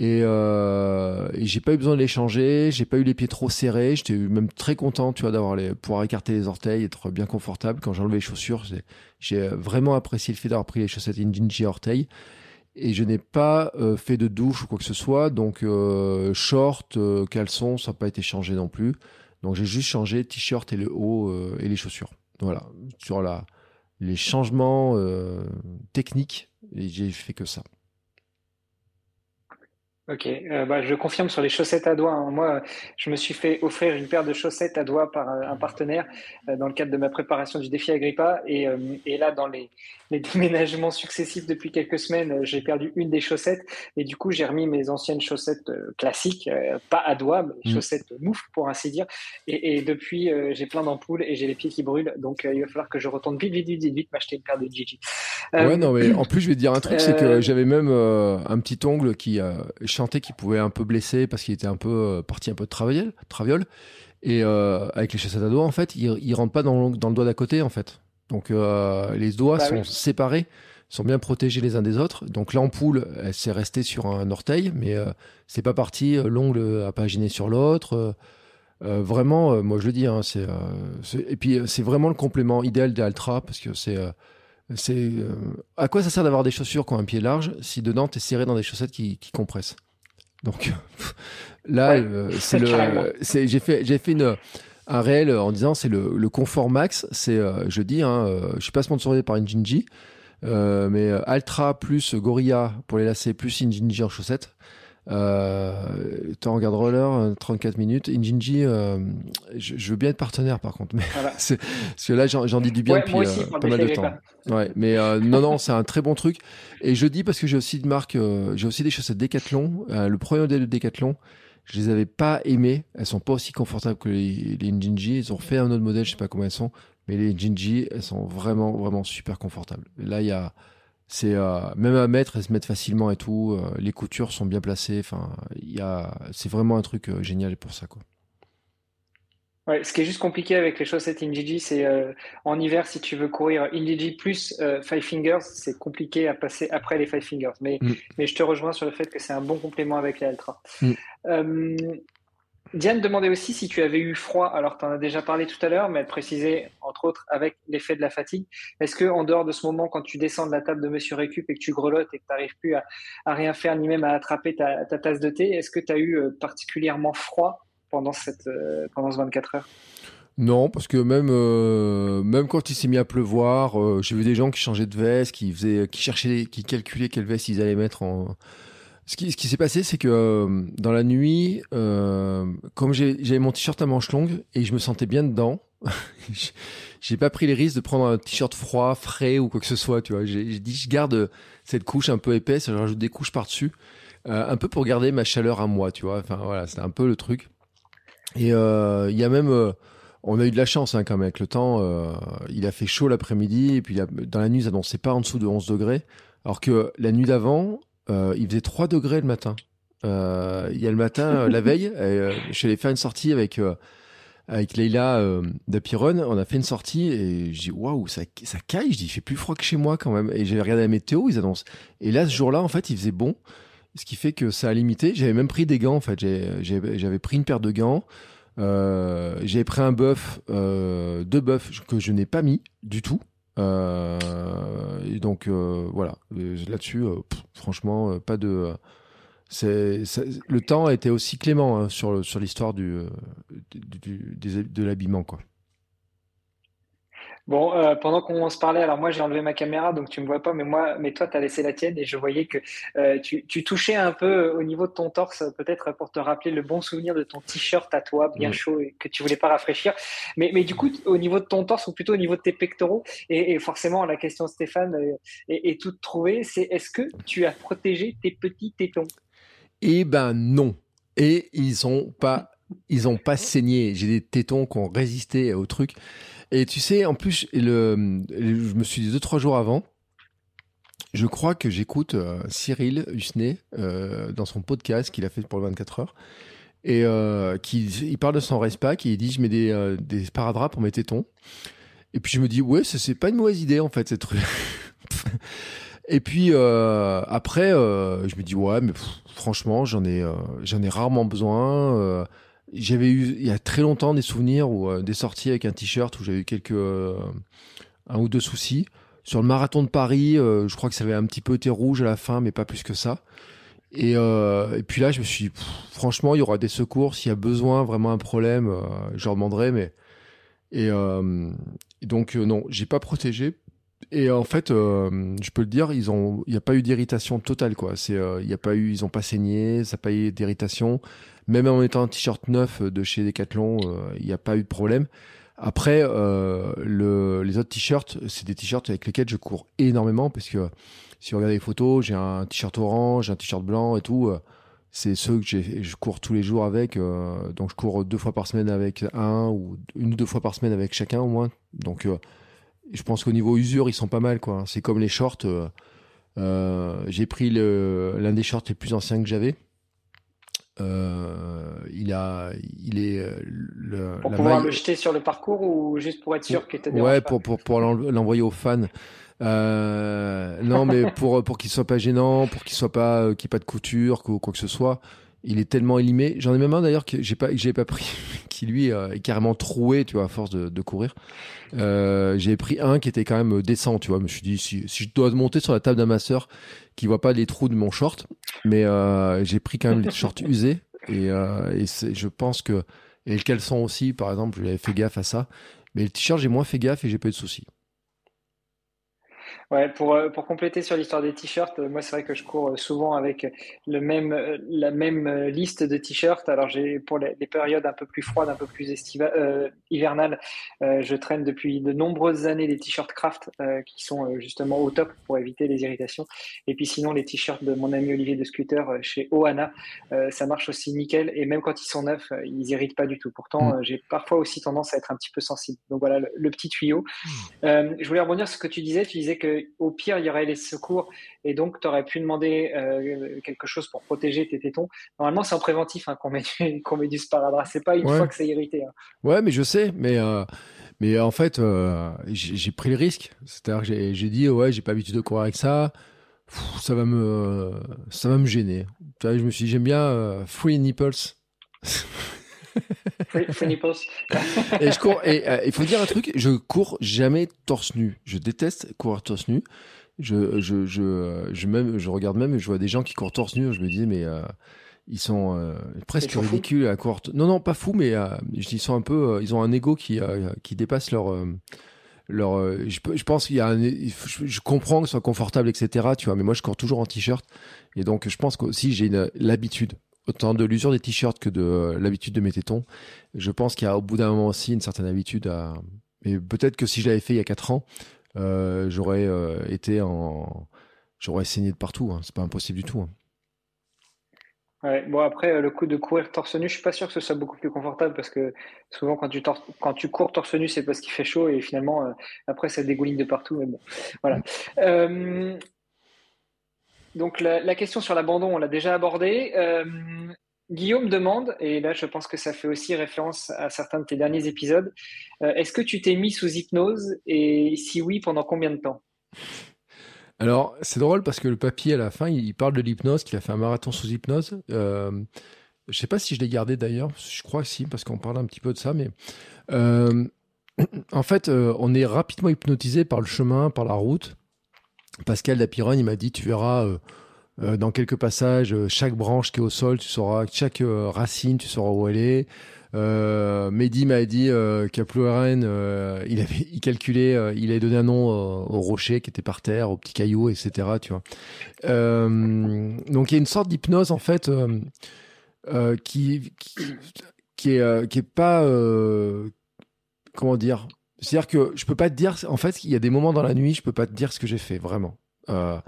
Et, euh, et j'ai pas eu besoin de les changer. J'ai pas eu les pieds trop serrés. J'étais même très content, tu vois, d'avoir les, pouvoir écarter les orteils, être bien confortable. Quand j'ai enlevé les chaussures, j'ai vraiment apprécié le fait d'avoir pris les chaussettes Injinji orteil et je n'ai pas euh, fait de douche ou quoi que ce soit. Donc euh, short, euh, caleçon, ça n'a pas été changé non plus. Donc j'ai juste changé t-shirt et le haut euh, et les chaussures. Voilà, sur la les changements techniques, j'ai fait que ça. Ok, bah, je confirme sur les chaussettes à doigts. Hein. Moi, je me suis fait offrir une paire de chaussettes à doigts par un partenaire dans le cadre de ma préparation du défi Agrippa. Et là, dans les, les, déménagements successifs depuis quelques semaines, euh, j'ai perdu une des chaussettes. Et du coup, j'ai remis mes anciennes chaussettes euh, classiques, pas à doigts, mais mmh. chaussettes moufles pour ainsi dire. Et, et depuis, j'ai plein d'ampoules et j'ai les pieds qui brûlent. Donc, il va falloir que je retourne vite, vite, vite, vite, vite m'acheter une paire de Gigi. ouais, non, mais en plus, je vais te dire un truc, c'est que j'avais même un petit ongle qui chantait qui pouvait un peu blesser parce qu'il était un peu euh, parti un peu de traviole, traviole. Et euh, avec les chaussettes à doigts, en fait, il, il rentre pas dans, dans le doigt d'à côté, en fait. Donc euh, les doigts bah, sont oui. séparés, sont bien protégés les uns des autres. Donc l'ampoule, elle s'est restée sur un orteil, mais euh, c'est pas parti. Euh, l'ongle a paginé sur l'autre. Euh, vraiment, moi je le dis, hein, c'est et puis c'est vraiment le complément idéal des Altra parce que c'est c'est à quoi ça sert d'avoir des chaussures qui ont un pied large si dedans tu es serré dans des chaussettes qui, qui compressent? Donc là, ouais, euh, c'est le, c'est, j'ai fait, j'ai fait une, un réel en disant c'est le, le confort max. C'est, euh, je dis, hein, euh, je suis pas sponsorisé par Injinji, euh, mais Altra plus Gorilla pour les lacets plus Injinji en chaussettes. Euh, temps regarde roller 34 minutes Injinji euh, je, je, veux bien être partenaire par contre mais voilà. parce que là j'en, dis du bien ouais, depuis aussi, euh, pas mal de temps pas. ouais mais euh, non non c'est un très bon truc et je dis parce que j'ai aussi de marque j'ai aussi des chaussettes Decathlon le premier modèle de Decathlon Je les avais pas aimées. Elles sont pas aussi confortables que les, les. Ils ont fait un autre modèle, je sais pas comment elles sont, mais les Injinji, elles sont vraiment, vraiment super confortables. là, il y a, c'est euh, même à mettre, elles se mettent facilement et tout. Euh, les coutures sont bien placées. Enfin, il y a, c'est vraiment un truc euh, génial pour ça, quoi. Ouais, ce qui est juste compliqué avec les chaussettes Injiji, c'est en hiver, si tu veux courir Injiji plus Five Fingers, c'est compliqué à passer après les Five Fingers. Mais, mm. mais je te rejoins sur le fait que c'est un bon complément avec les Ultra. Mm. Diane demandait aussi si tu avais eu froid. Alors, tu en as déjà parlé tout à l'heure, mais elle précisait, entre autres, avec l'effet de la fatigue. Est-ce que, en dehors de ce moment, quand tu descends de la table de Monsieur Récup et que tu grelottes et que tu n'arrives plus à, rien faire, ni même à attraper ta, tasse de thé, est-ce que tu as eu euh, particulièrement froid pendant, cette, euh, pendant ce 24 heures non, parce que même euh, même quand il s'est mis à pleuvoir, j'ai vu des gens qui changeaient de veste, qui faisaient, qui cherchaient, qui calculaient quelle veste ils allaient mettre en, ce qui, ce qui s'est passé, c'est que euh, dans la nuit, euh, comme j'avais mon t-shirt à manches longues et je me sentais bien dedans, j'ai pas pris les risques de prendre un t-shirt froid, frais ou quoi que ce soit. Tu vois, j'ai dit je garde cette couche un peu épaisse, je rajoute des couches par dessus, euh, un peu pour garder ma chaleur à moi. Tu vois, enfin voilà, c'était un peu le truc. Et euh, il y a même euh, on a eu de la chance hein, quand même avec le temps. Euh, il a fait chaud l'après-midi et puis dans la nuit, ça n'annonçait pas en dessous de 11 degrés. Alors que la nuit d'avant, il faisait 3 degrés le matin. Il y a le matin, la veille, je suis allé faire une sortie avec avec Leila euh, de on a fait une sortie et je dis waouh, ça, ça caille. Je dis il fait plus froid que chez moi quand même. Et j'ai regardé la météo, ils annoncent. Et là, ce jour-là, en fait, il faisait bon, ce qui fait que ça a limité. J'avais même pris des gants en fait. J'avais pris une paire de gants. Euh, j'avais pris un bœuf, euh, deux bœufs que je n'ai pas mis du tout. Euh, et donc voilà, là-dessus, franchement, pas de. Le temps été aussi clément hein, sur, sur l'histoire du, du, de l'habillement quoi. Bon, euh, pendant qu'on se parlait, alors moi j'ai enlevé ma caméra, donc tu me vois pas, mais moi, mais toi tu as laissé la tienne et je voyais que euh, tu, tu, touchais un peu au niveau de ton torse, peut-être pour te rappeler le bon souvenir de ton t-shirt à toi, bien chaud et que tu voulais pas rafraîchir. Mais, mais du coup, au niveau de ton torse ou plutôt au niveau de tes pectoraux, et, et forcément la question Stéphane euh, est, est toute trouvée, c'est est-ce que tu as protégé tes petits tétons? Eh ben non. Et ils ont pas, ils ont pas saigné. J'ai des tétons qui ont résisté au truc. Et tu sais, en plus, je me suis dit deux, trois jours avant, je crois que j'écoute euh, Cyril Husnet euh, dans son podcast qu'il a fait pour le 24 heures. Et euh, qui, il parle de son pack et il dit Je mets des, euh, des sparadraps pour mes tétons. Et puis je me dis Ouais, c'est pas une mauvaise idée en fait, cette truc. et puis après, je me dis Ouais, mais franchement, j'en ai, j'en ai rarement besoin j'avais eu il y a très longtemps des souvenirs ou euh, des sorties avec un t-shirt où j'avais eu quelques euh, un ou deux soucis. Sur le marathon de Paris, euh, je crois que ça avait un petit peu été rouge à la fin, mais pas plus que ça. Et, et puis là, je me suis dit, franchement, il y aura des secours s'il y a besoin, vraiment un problème, je leur demanderai. Mais et, donc non, j'ai pas protégé. Et en fait, je peux le dire, ils ont, il n'y a pas eu d'irritation totale quoi. C'est, il a pas eu, ils ont pas saigné, ça n'a pas eu d'irritation. Même en mettant un t-shirt neuf de chez Decathlon, euh, il n'y a pas eu de problème. Après, euh, le, les autres t-shirts, c'est des t-shirts avec lesquels je cours énormément parce que si vous regardez les photos, j'ai un t-shirt orange, un t-shirt blanc et tout. Euh, c'est ceux que je cours tous les jours avec. Euh, donc je cours deux fois par semaine avec un ou une ou deux fois par semaine avec chacun au moins. Donc euh, je pense qu'au niveau usure, ils sont pas mal quoi. C'est comme les shorts. Euh, j'ai pris l'un des shorts les plus anciens que j'avais. Euh, il a, il est euh, le, pour pouvoir le jeter sur le parcours ou juste pour être sûr qu'il était ouais pour pour pour l'envoyer aux fans. Euh, non mais pour pour qu'il soit pas gênant, pour qu'il soit pas qu'il ait pas de couture, quoi, quoi que ce soit. Il est tellement élimé. J'en ai même un d'ailleurs que j'ai pas j'ai pas pris, qui lui est carrément troué, tu vois, à force de, de courir. Euh, j'ai pris un qui était quand même décent, tu vois. Je me suis dit si, si je dois monter sur la table d'un masseur qui voit pas les trous de mon short, mais euh, j'ai pris quand même les shorts usés et, euh, et je pense que et le caleçon aussi, par exemple, j'avais fait gaffe à ça. Mais le t-shirt, j'ai moins fait gaffe et j'ai pas eu de soucis. Ouais, pour, euh, pour compléter sur l'histoire des t-shirts, euh, moi c'est vrai que je cours euh, souvent avec le même, la même liste de t-shirts. Alors j'ai pour les, périodes un peu plus froides, un peu plus estivales, hivernales, je traîne depuis de nombreuses années des t-shirts craft qui sont justement au top pour éviter les irritations. Et puis sinon les t-shirts de mon ami Olivier de Scooter chez Oana, ça marche aussi nickel. Et même quand ils sont neufs, ils irritent pas du tout. Pourtant, mm. j'ai parfois aussi tendance à être un petit peu sensible. Donc voilà le, petit tuyau. Mm. je voulais rebondir sur ce que tu disais. Tu disais que au pire, il y aurait les secours et donc tu aurais pu demander euh, quelque chose pour protéger tes tétons. Normalement, c'est en préventif hein, qu'on met, qu'on met du sparadrap. C'est pas une fois que c'est irrité. Hein. Ouais, mais je sais, mais. Euh, mais en fait, euh, j'ai pris le risque. C'est-à-dire que j'ai dit, ouais, j'ai pas l'habitude de courir avec ça. ça va me, ça va me gêner. Je me suis dit, j'aime bien free nipples. et je cours. Et euh, il faut dire un truc, je cours jamais torse nu. Je déteste courir torse nu. Je, je, je, je, même, je regarde même, je vois des gens qui courent torse nu. Je me dis, mais euh, ils sont euh, presque ridicules à courir. Non, non, pas fou, mais ils sont un peu, ils ont un ego qui, qui dépasse leur. leur je, je, pense qu'il y a un, je, je, comprends que ce soit confortable, etc. Tu vois, mais moi je cours toujours en t-shirt. Et donc je pense qu'aussi j'ai l'habitude autant de l'usure des t-shirts que de euh, l'habitude de mes tétons. Je pense qu'il y a au bout d'un moment aussi une certaine habitude à. Mais peut-être que si je l'avais fait il y a 4 ans, euh, j'aurais euh, été en. J'aurais saigné de partout. Hein. C'est pas impossible du tout. Hein. Ouais, bon après le coup de courir torse nu, je suis pas sûr que ce soit beaucoup plus confortable parce que souvent quand tu, quand tu cours torse nu, c'est parce qu'il fait chaud et finalement après ça dégouline de partout. Mais bon, voilà. Donc la, question sur l'abandon, on l'a déjà abordée. Euh, Guillaume demande, et là je pense que ça fait aussi référence à certains de tes derniers épisodes, euh, est-ce que tu t'es mis sous hypnose et si oui, pendant combien de temps? Alors c'est drôle parce que le papier à la fin, il parle de l'hypnose, qu'il a fait un marathon sous hypnose. Euh, je ne sais pas si je l'ai gardé d'ailleurs, je crois que si, parce qu'on parle un petit peu de ça, mais en fait, on est rapidement hypnotisé par le chemin, par la route. Pascal Lapironne, il m'a dit, tu verras euh, euh, dans quelques passages, euh, chaque branche qui est au sol, tu sauras, chaque racine, tu sauras où elle est. Mehdi m'a dit Ploueren, il avait il calculait, il avait donné un nom au rocher qui était par terre, aux petits cailloux, etc. Tu vois. donc il y a une sorte d'hypnose en fait qui, qui, qui est pas comment dire c'est-à-dire que je peux pas te dire, en fait, il y a des moments dans la nuit, je peux pas te dire ce que j'ai fait, vraiment. Euh,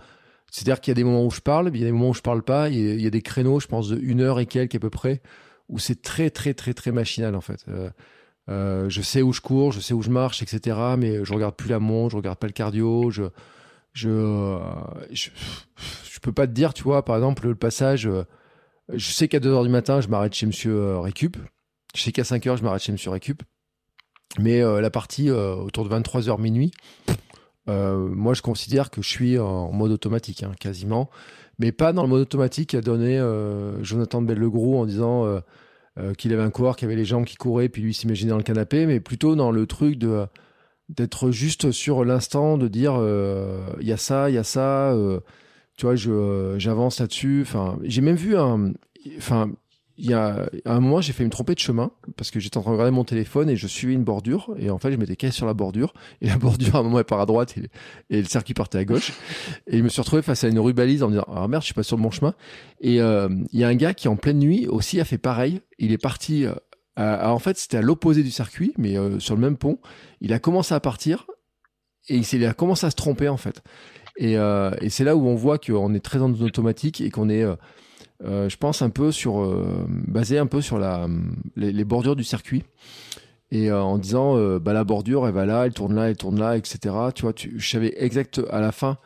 c'est-à-dire qu'il y a des moments où je parle, il y a des moments où je parle pas, il y a, des créneaux, je pense, de une heure et quelques à peu près, où c'est très, très, très, très machinal, en fait. Euh, euh, je sais où je cours, je sais où je marche, etc. Mais je regarde plus la montre, je regarde pas le cardio, je, je, je, peux pas te dire, tu vois, par exemple, le passage, je sais qu'à 2 heures du matin, je m'arrête chez monsieur Récup. Je sais qu'à 5 heures, je m'arrête chez monsieur Récup. Mais euh, la partie euh, autour de 23h minuit, euh, moi je considère que je suis en mode automatique, hein, quasiment. Mais pas dans le mode automatique qu'a donné Jonathan de Bellegroux en disant qu'il avait un coureur qui avait les jambes qui couraient, puis lui s'imaginait dans le canapé, mais plutôt dans le truc de d'être juste sur l'instant, de dire il y a ça, il y a ça, tu vois, j'avance là-dessus. J'ai même vu un, enfin, il y a un moment, j'ai fait me tromper de chemin parce que j'étais en train de regarder mon téléphone et je suivais une bordure et en fait, je m'étais cassé sur la bordure et la bordure à un moment elle part à droite et, le circuit partait à gauche et je me suis retrouvé face à une rue balise en me disant ah merde, je suis pas sur bon chemin et euh, il y a un gars qui en pleine nuit aussi a fait pareil. Il est parti euh, en fait, c'était à l'opposé du circuit mais euh, sur le même pont. Il a commencé à partir et il, a commencé à se tromper en fait. Et, et c'est là où on voit qu'on est très en automatique et qu'on est euh, je pense un peu sur, euh, basé un peu sur la, les, bordures du circuit. Et euh, en disant, bah, la bordure, elle va là, elle tourne là, elle tourne là, etc. Tu vois, je savais exact à la fin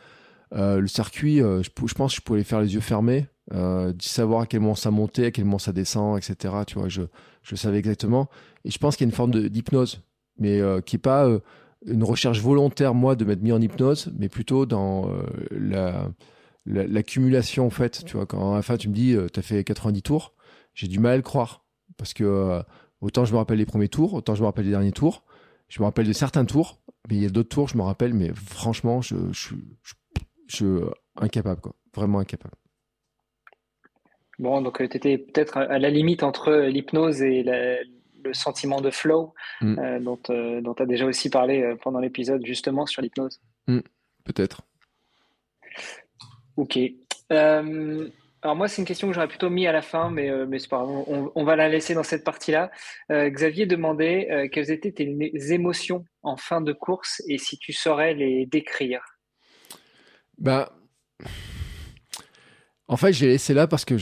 le circuit. Je, pense que je pouvais faire les yeux fermés, savoir à quel moment ça montait, à quel moment ça descend, etc. Tu vois, je, savais exactement. Et je pense qu'il y a une forme d'hypnose, mais qui est pas une recherche volontaire, moi, de m'être mis en hypnose, mais plutôt dans la l'accumulation en fait. Tu vois, quand à la fin tu me dis, euh, tu as fait 90 tours, j'ai du mal à le croire. Parce que euh, autant je me rappelle les premiers tours, autant je me rappelle les derniers tours. Je me rappelle de certains tours, mais il y a d'autres tours, je me rappelle, mais franchement, je, suis je, incapable, quoi. Vraiment incapable. Bon, donc euh, tu étais peut-être à la limite entre l'hypnose et le sentiment de flow mm. dont, dont tu as déjà aussi parlé pendant l'épisode justement sur l'hypnose. Mm. peut-être. Ok. Euh, alors moi, c'est une question que j'aurais plutôt mis à la fin, mais, euh, mais c'est pas grave, on, va la laisser dans cette partie-là. Euh, Xavier demandait quelles étaient tes émotions en fin de course et si tu saurais les décrire. Ben, en fait, j'ai laissé là parce que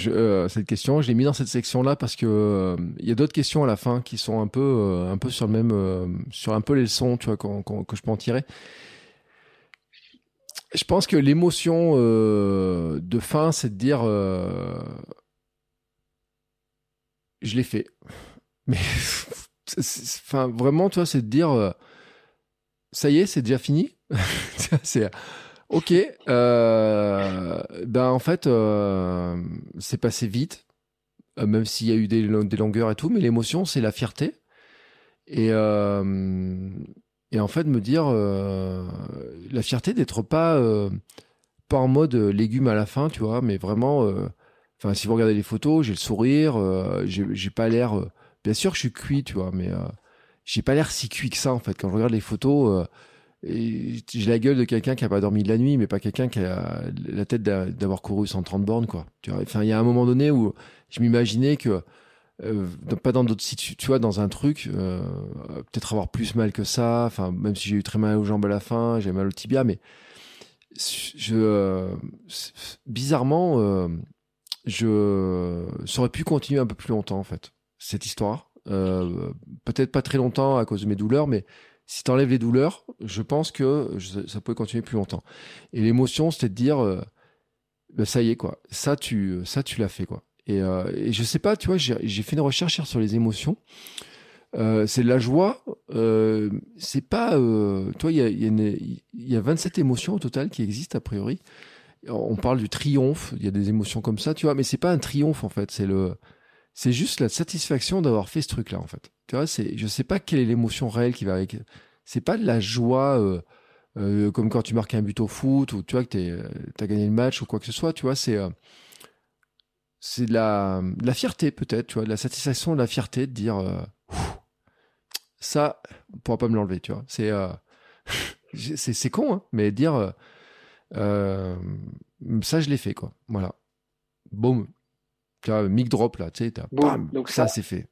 cette question, je l'ai mis dans cette section-là parce que il y a d'autres questions à la fin qui sont un peu, un peu sur le même, sur un peu les leçons, tu vois, que je peux en tirer. Je pense que l'émotion euh, de fin, c'est de dire euh, je l'ai fait. Mais enfin vraiment, tu vois, c'est de dire euh, ça y est, c'est déjà fini? c'est ok. ben en fait, c'est passé vite, même s'il y a eu des, des, longueurs et tout. Mais l'émotion, c'est la fierté. Et et en fait, me dire euh, la fierté d'être pas, euh, pas en mode légume à la fin, tu vois, mais vraiment. Euh, enfin, si vous regardez les photos, j'ai le sourire, j'ai pas l'air. bien sûr, je suis cuit, tu vois, mais j'ai pas l'air si cuit que ça, en fait. Quand je regarde les photos, j'ai la gueule de quelqu'un qui a pas dormi de la nuit, mais pas quelqu'un qui a la tête d'avoir couru 130 bornes, quoi. Tu enfin, il y a un moment donné où je m'imaginais que euh, pas dans d'autres situations, tu vois, dans un truc, euh, peut-être avoir plus mal que ça, enfin, même si j'ai eu très mal aux jambes à la fin, j'ai mal au tibia, mais je, euh, bizarrement, je, ça aurait pu continuer un peu plus longtemps, en fait, cette histoire. peut-être pas très longtemps à cause de mes douleurs, mais si t'enlèves les douleurs, je pense que ça pourrait continuer plus longtemps. Et l'émotion, c'était de dire, bah, ça y est, quoi. Ça, tu, ça, tu l'as fait, quoi. Et, euh, et, je sais pas, tu vois, j'ai fait une recherche sur les émotions. Euh, c'est la joie. Euh, c'est pas, euh, toi, il y a, y, y a 27 émotions au total qui existent a priori. On parle du triomphe. Il y a des émotions comme ça, tu vois, mais c'est pas un triomphe en fait. C'est le, c'est juste la satisfaction d'avoir fait ce truc-là en fait. Tu vois, c'est, je sais pas quelle est l'émotion réelle qui va avec. C'est pas de la joie. Euh, comme quand tu marques un but au foot ou tu vois que tu as gagné le match ou quoi que ce soit, tu vois, c'est c'est de la, la fierté peut-être, tu vois, de la satisfaction, de la fierté de dire euh, ça, on pourra pas me l'enlever, tu vois. C'est euh, c'est con, hein, mais dire euh, euh, ça, je l'ai fait, quoi. Voilà. Boum. Tu vois, mic drop là, tu sais, donc ça, c'est fait.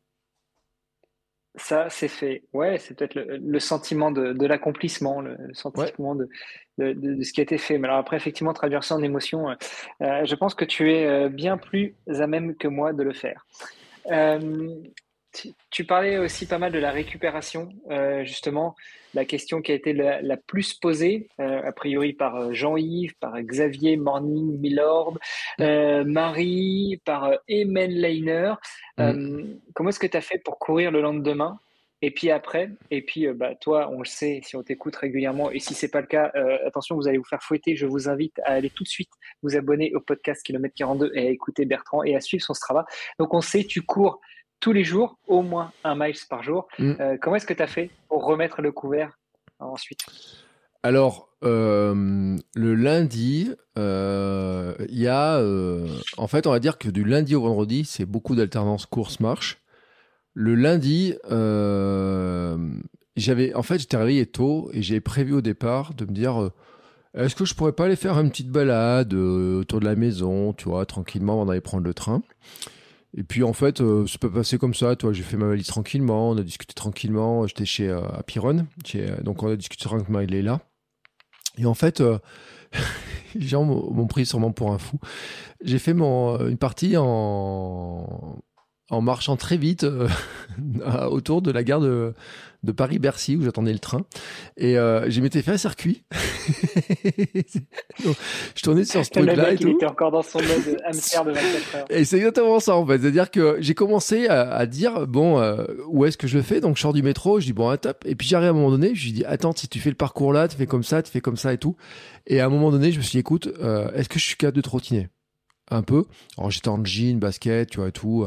Ça, c'est fait. Ouais, c'est peut-être le, sentiment de, l'accomplissement, le, sentiment de, de, ce qui a été fait. Mais alors après, effectivement, traduire ça en émotion, euh, euh, je pense que tu es euh, bien plus à même que moi de le faire. Tu, parlais aussi pas mal de la récupération, justement, la question qui a été la, plus posée, a priori par Jean-Yves, par Xavier Morning, Milord, Marie, par Emen Leiner. Mm. comment est-ce que tu as fait pour courir le lendemain et puis après, et puis euh, bah, toi, on le sait, si on t'écoute régulièrement, et si c'est pas le cas, euh, attention, vous allez vous faire fouetter. Je vous invite à aller tout de suite vous abonner au podcast Kilomètre 42 et à écouter Bertrand et à suivre son travail. Donc on sait, tu cours tous les jours, au moins un miles par jour. Mm. Euh, comment est-ce que tu as fait pour remettre le couvert ensuite? Alors, le lundi, il y a, en fait, on va dire que du lundi au vendredi, c'est beaucoup d'alternance course-marche. Le lundi, euh, j'avais, en fait, j'étais réveillé tôt et j'ai prévu au départ de me dire, euh, est-ce que je pourrais pas aller faire une petite balade euh, autour de la maison, tu vois, tranquillement avant d'aller prendre le train? Et puis en fait, ça peut passer comme ça. Toi, j'ai fait ma valise tranquillement, on a discuté tranquillement. J'étais chez à Piron, donc on a discuté tranquillement avec Leila. Et en fait, les gens m'ont pris sûrement pour un fou. J'ai fait mon, une partie en, en marchant très vite euh, autour de la gare de, de Paris-Bercy où j'attendais le train. Et euh, je m'étais fait un circuit. je tournais sur ce truc-là et tout. Il était encore dans son mode hamster de 24 heures. Et c'est exactement ça en fait. C'est-à-dire que j'ai commencé à, dire, bon, euh, où est-ce que je le fais? Donc je sors du métro, je dis, bon, un top. Et puis j'arrive à un moment donné, je lui dis, attends, si tu fais le parcours là, tu fais comme ça, tu fais comme ça et tout. Et à un moment donné, je me suis dit, écoute, est-ce que je suis capable de trottiner? Un peu. Alors j'étais en jean, basket, tu vois, et tout.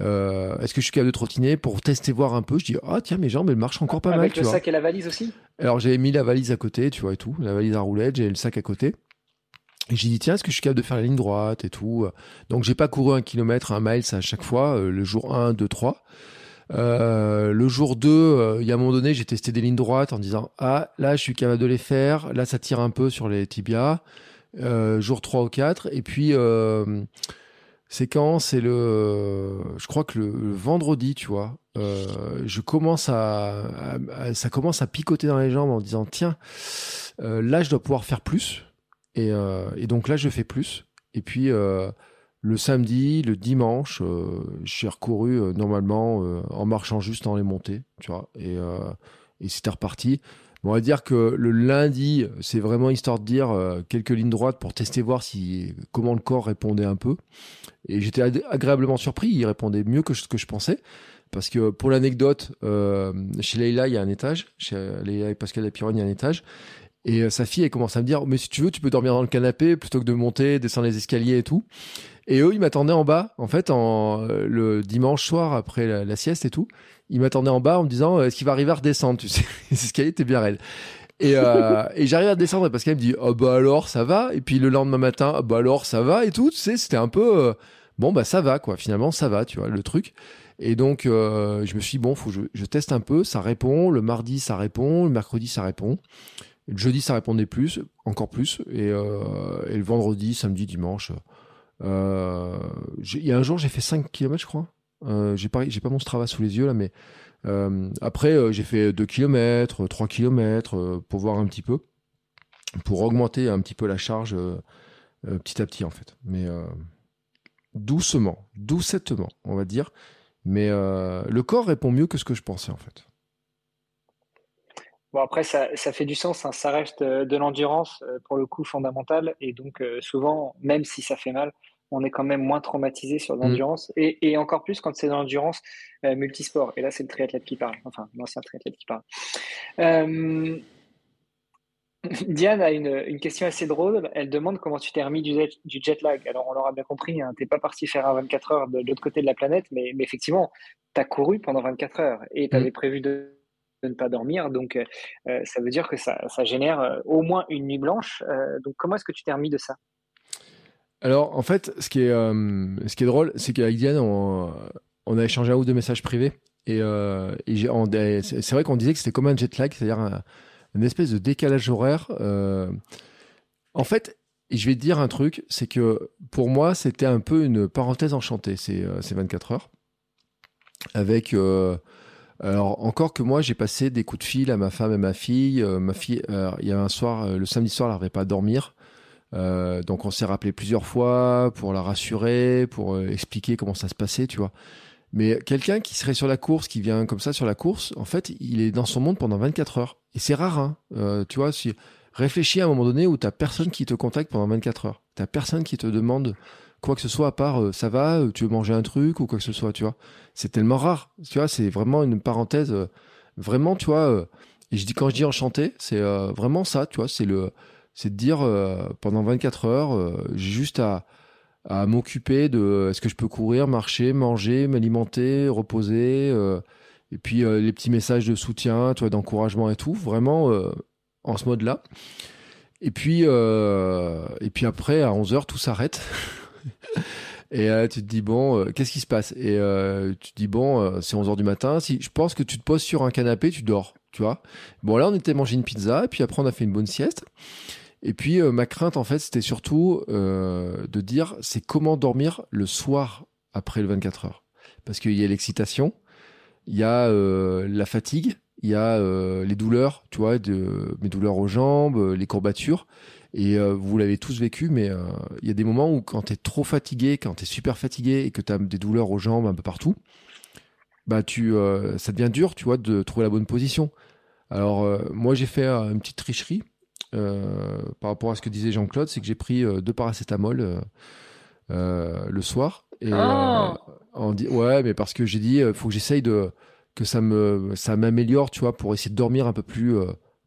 Euh, est-ce que je suis capable de trottiner pour tester voir un peu? Je dis ah tiens mes jambes elles marchent encore pas mal. Avec le sac et la valise aussi? Alors j'avais mis la valise à côté, tu vois et tout, la valise à roulette, j'ai le sac à côté. Et j'ai dit tiens est-ce que je suis capable de faire la ligne droite et tout? Donc j'ai pas couru un kilomètre, un mile à chaque fois, euh, le jour 1, 2, 3. le jour 2, il y a un moment donné, j'ai testé des lignes droites en disant ah là je suis capable de les faire, là ça tire un peu sur les tibias. jour 3 ou 4 et puis c'est quand C'est le, je crois que le, vendredi, tu vois. Euh, je commence à, ça commence à picoter dans les jambes en disant tiens, euh, là je dois pouvoir faire plus. Et, euh, et, donc là je fais plus. Et puis le samedi, le dimanche, j'ai recouru normalement en marchant juste dans les montées, tu vois. Et, et c'était reparti on va dire que le lundi, c'est vraiment histoire de dire euh, quelques lignes droites pour tester voir si comment le corps répondait un peu. Et j'étais agréablement surpris, il répondait mieux que ce que je pensais. Parce que pour l'anecdote, euh, chez Leïla, il y a un étage. Chez Leïla et Pascal Lapiron, il y a un étage. Et euh, sa fille, elle commence à me dire, mais si tu veux, tu peux dormir dans le canapé plutôt que de monter, descendre les escaliers et tout. Et eux, ils m'attendaient en bas, en fait, le dimanche soir après la sieste et tout il m'attendait en bas en me disant est-ce qu'il va arriver à redescendre Tu sais, ce était bien raide? Et, euh, j'arrive à descendre parce qu'elle me dit oh bah alors ça va? Et puis le lendemain matin oh bah alors ça va et tout tu c'était un peu euh, bon bah ça va quoi. Finalement ça va tu vois le truc. Et donc euh, je me suis dit bon faut je, teste un peu ça répond. Le mardi ça répond. Le mercredi ça répond. Le jeudi ça répondait plus encore plus. Et, euh, et le vendredi samedi dimanche euh, il y a un jour j'ai fait 5 km je crois euh, j'ai pas, j'ai pas mon Strava sous les yeux là, mais euh, après euh, j'ai fait 2 km, 3 km pour voir un petit peu, pour augmenter un petit peu la charge petit à petit en fait. Mais doucement, doucettement, on va dire. Mais le corps répond mieux que ce que je pensais en fait. Bon, après, ça, ça fait du sens. Hein. Ça reste de l'endurance, pour le coup, fondamentale. Et donc, souvent, même si ça fait mal, on est quand même moins traumatisé sur l'endurance mm. et, encore plus quand c'est l'endurance euh, multisport. Et là, c'est le triathlète qui parle, enfin, l'ancien triathlète qui parle. Euh, Diane a une, question assez drôle. Elle demande comment tu t'es remis du, jet, lag. Alors, on l'aura bien compris, hein, tu n'es pas parti faire un 24 heures de, l'autre côté de la planète, mais, effectivement, tu as couru pendant 24 heures et tu avais mm. prévu de, ne pas dormir. Donc, euh, ça veut dire que ça, ça génère au moins une nuit blanche. donc, comment est-ce que tu t'es remis de ça? Alors, en fait, ce qui est, euh, ce qui est drôle, c'est qu'avec Diane, on, a échangé un ou deux messages privés. Et, euh, c'est vrai qu'on disait que c'était comme un jet lag, c'est-à-dire une espèce de décalage horaire. Euh. En fait, je vais te dire un truc, c'est que pour moi, c'était un peu une parenthèse enchantée, ces, ces 24 heures. Avec. alors, encore que moi, j'ai passé des coups de fil à ma femme et ma fille. ma fille, il y a un soir, le samedi soir, elle n'arrivait pas à dormir. Euh, donc on s'est rappelé plusieurs fois pour la rassurer, pour euh, expliquer comment ça se passait, tu vois. Mais quelqu'un qui serait sur la course, qui vient comme ça sur la course, en fait, il est dans son monde pendant 24 heures. Et c'est rare, hein. Euh, tu vois. Si réfléchis à un moment donné où t'as personne qui te contacte pendant 24 heures, t'as personne qui te demande quoi que ce soit à part ça va, tu veux manger un truc ou quoi que ce soit, tu vois. C'est tellement rare, tu vois. C'est vraiment une parenthèse, vraiment, tu vois. et je dis quand je dis enchanté, c'est vraiment ça, tu vois. C'est le c'est de dire euh, pendant 24 heures, euh, j'ai juste à, m'occuper de est-ce que je peux courir, marcher, manger, m'alimenter, reposer, euh, et puis les petits messages de soutien, tu d'encouragement et tout, vraiment en ce mode-là. Et puis, et puis après, à 11 heures, tout s'arrête. et tu te dis, bon, qu'est-ce qui se passe? Et tu te dis, bon, c'est 11 heures du matin. Si, je pense que tu te poses sur un canapé, tu dors, tu vois. Bon, là, on était manger une pizza, et puis après, on a fait une bonne sieste. Et puis euh, ma crainte en fait c'était surtout euh, de dire c'est comment dormir le soir après le 24 heures. Parce qu'il y a l'excitation, il y a euh, la fatigue, il y a les douleurs, tu vois, mes douleurs aux jambes, les courbatures. Et vous l'avez tous vécu, mais il y a des moments où quand tu es trop fatigué, quand tu es super fatigué et que tu as des douleurs aux jambes un peu partout, bah tu, ça devient dur, tu vois, de trouver la bonne position. Alors moi j'ai fait une petite tricherie euh, par rapport à ce que disait Jean-Claude, c'est que j'ai pris euh, deux paracétamol euh, le soir. Et, oh ouais, mais parce que j'ai dit, il faut que j'essaye de que ça me ça m'améliore, tu vois, pour essayer de dormir un peu plus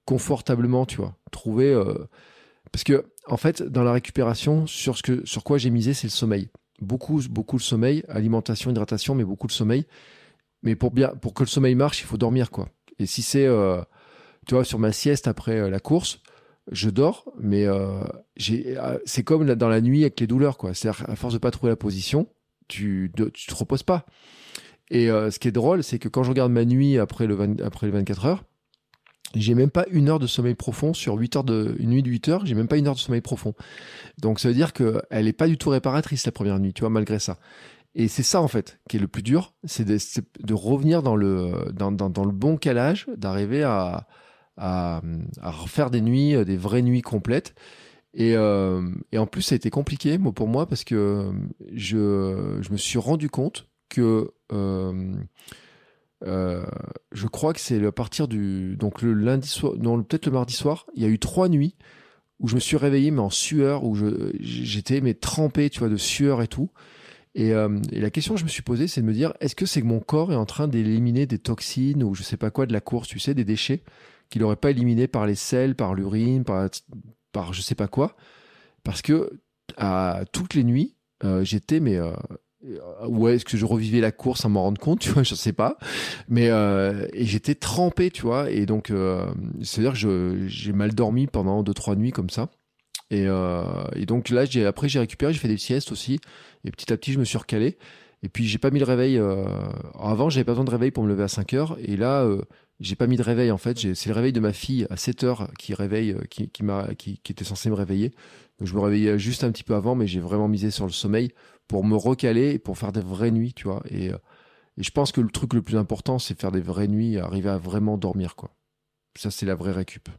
confortablement, tu vois, trouver parce que en fait, dans la récupération, sur ce que sur quoi j'ai misé, c'est le sommeil. Beaucoup beaucoup le sommeil, alimentation, hydratation, mais beaucoup le sommeil. Mais pour bien pour que le sommeil marche, il faut dormir quoi. Et si c'est tu vois sur ma sieste après la course, je dors, mais euh, euh, c'est comme dans la nuit avec les douleurs. C'est-à-dire, à force de pas trouver la position, tu, tu te reposes pas. Et ce qui est drôle, c'est que quand je regarde ma nuit après, le après les 24 heures, j'ai même pas une heure de sommeil profond sur 8 heures de une nuit de 8 heures, j'ai même pas une heure de sommeil profond. Donc ça veut dire que elle est pas du tout réparatrice la première nuit, tu vois, malgré ça. Et c'est ça en fait qui est le plus dur, c'est de, de, revenir dans le bon calage, d'arriver à, à, à refaire des nuits, des vraies nuits complètes. Et, euh, et en plus, ça a été compliqué moi, pour moi parce que je, je me suis rendu compte que euh, euh, je crois que c'est à partir du donc le lundi soir, non peut-être le mardi soir, il y a eu trois nuits où je me suis réveillé mais en sueur, où j'étais mais trempé, tu vois, de sueur et tout. Et, euh, et, la question que je me suis posée, c'est de me dire, est-ce que c'est que mon corps est en train d'éliminer des toxines ou je sais pas quoi de la course, tu sais, des déchets? Qu'il n'aurait pas éliminés par les sels, par l'urine, par, je sais pas quoi, parce que à toutes les nuits, euh, j'étais mais euh, ouais, est-ce que je revivais la course sans m'en rendre compte, tu vois, je sais pas. Mais euh, et j'étais trempé, tu vois, et donc euh, c'est-à-dire que j'ai mal dormi pendant deux trois nuits comme ça. Et, euh, donc là, après j'ai récupéré, j'ai fait des siestes aussi, et petit à petit je me suis recalé. Et puis j'ai pas mis le réveil. Euh... Avant, j'avais pas besoin de réveil pour me lever à 5 heures, et là, euh, j'ai pas mis de réveil en fait. C'est le réveil de ma fille à 7 heures qui réveille, euh, qui m'a qui, était censé me réveiller. Je me réveillais juste un petit peu avant, mais j'ai vraiment misé sur le sommeil pour me recaler et pour faire des vraies nuits, tu vois. Et, euh, et je pense que le truc le plus important, c'est faire des vraies nuits, arriver à vraiment dormir, quoi. Ça, c'est la vraie récup.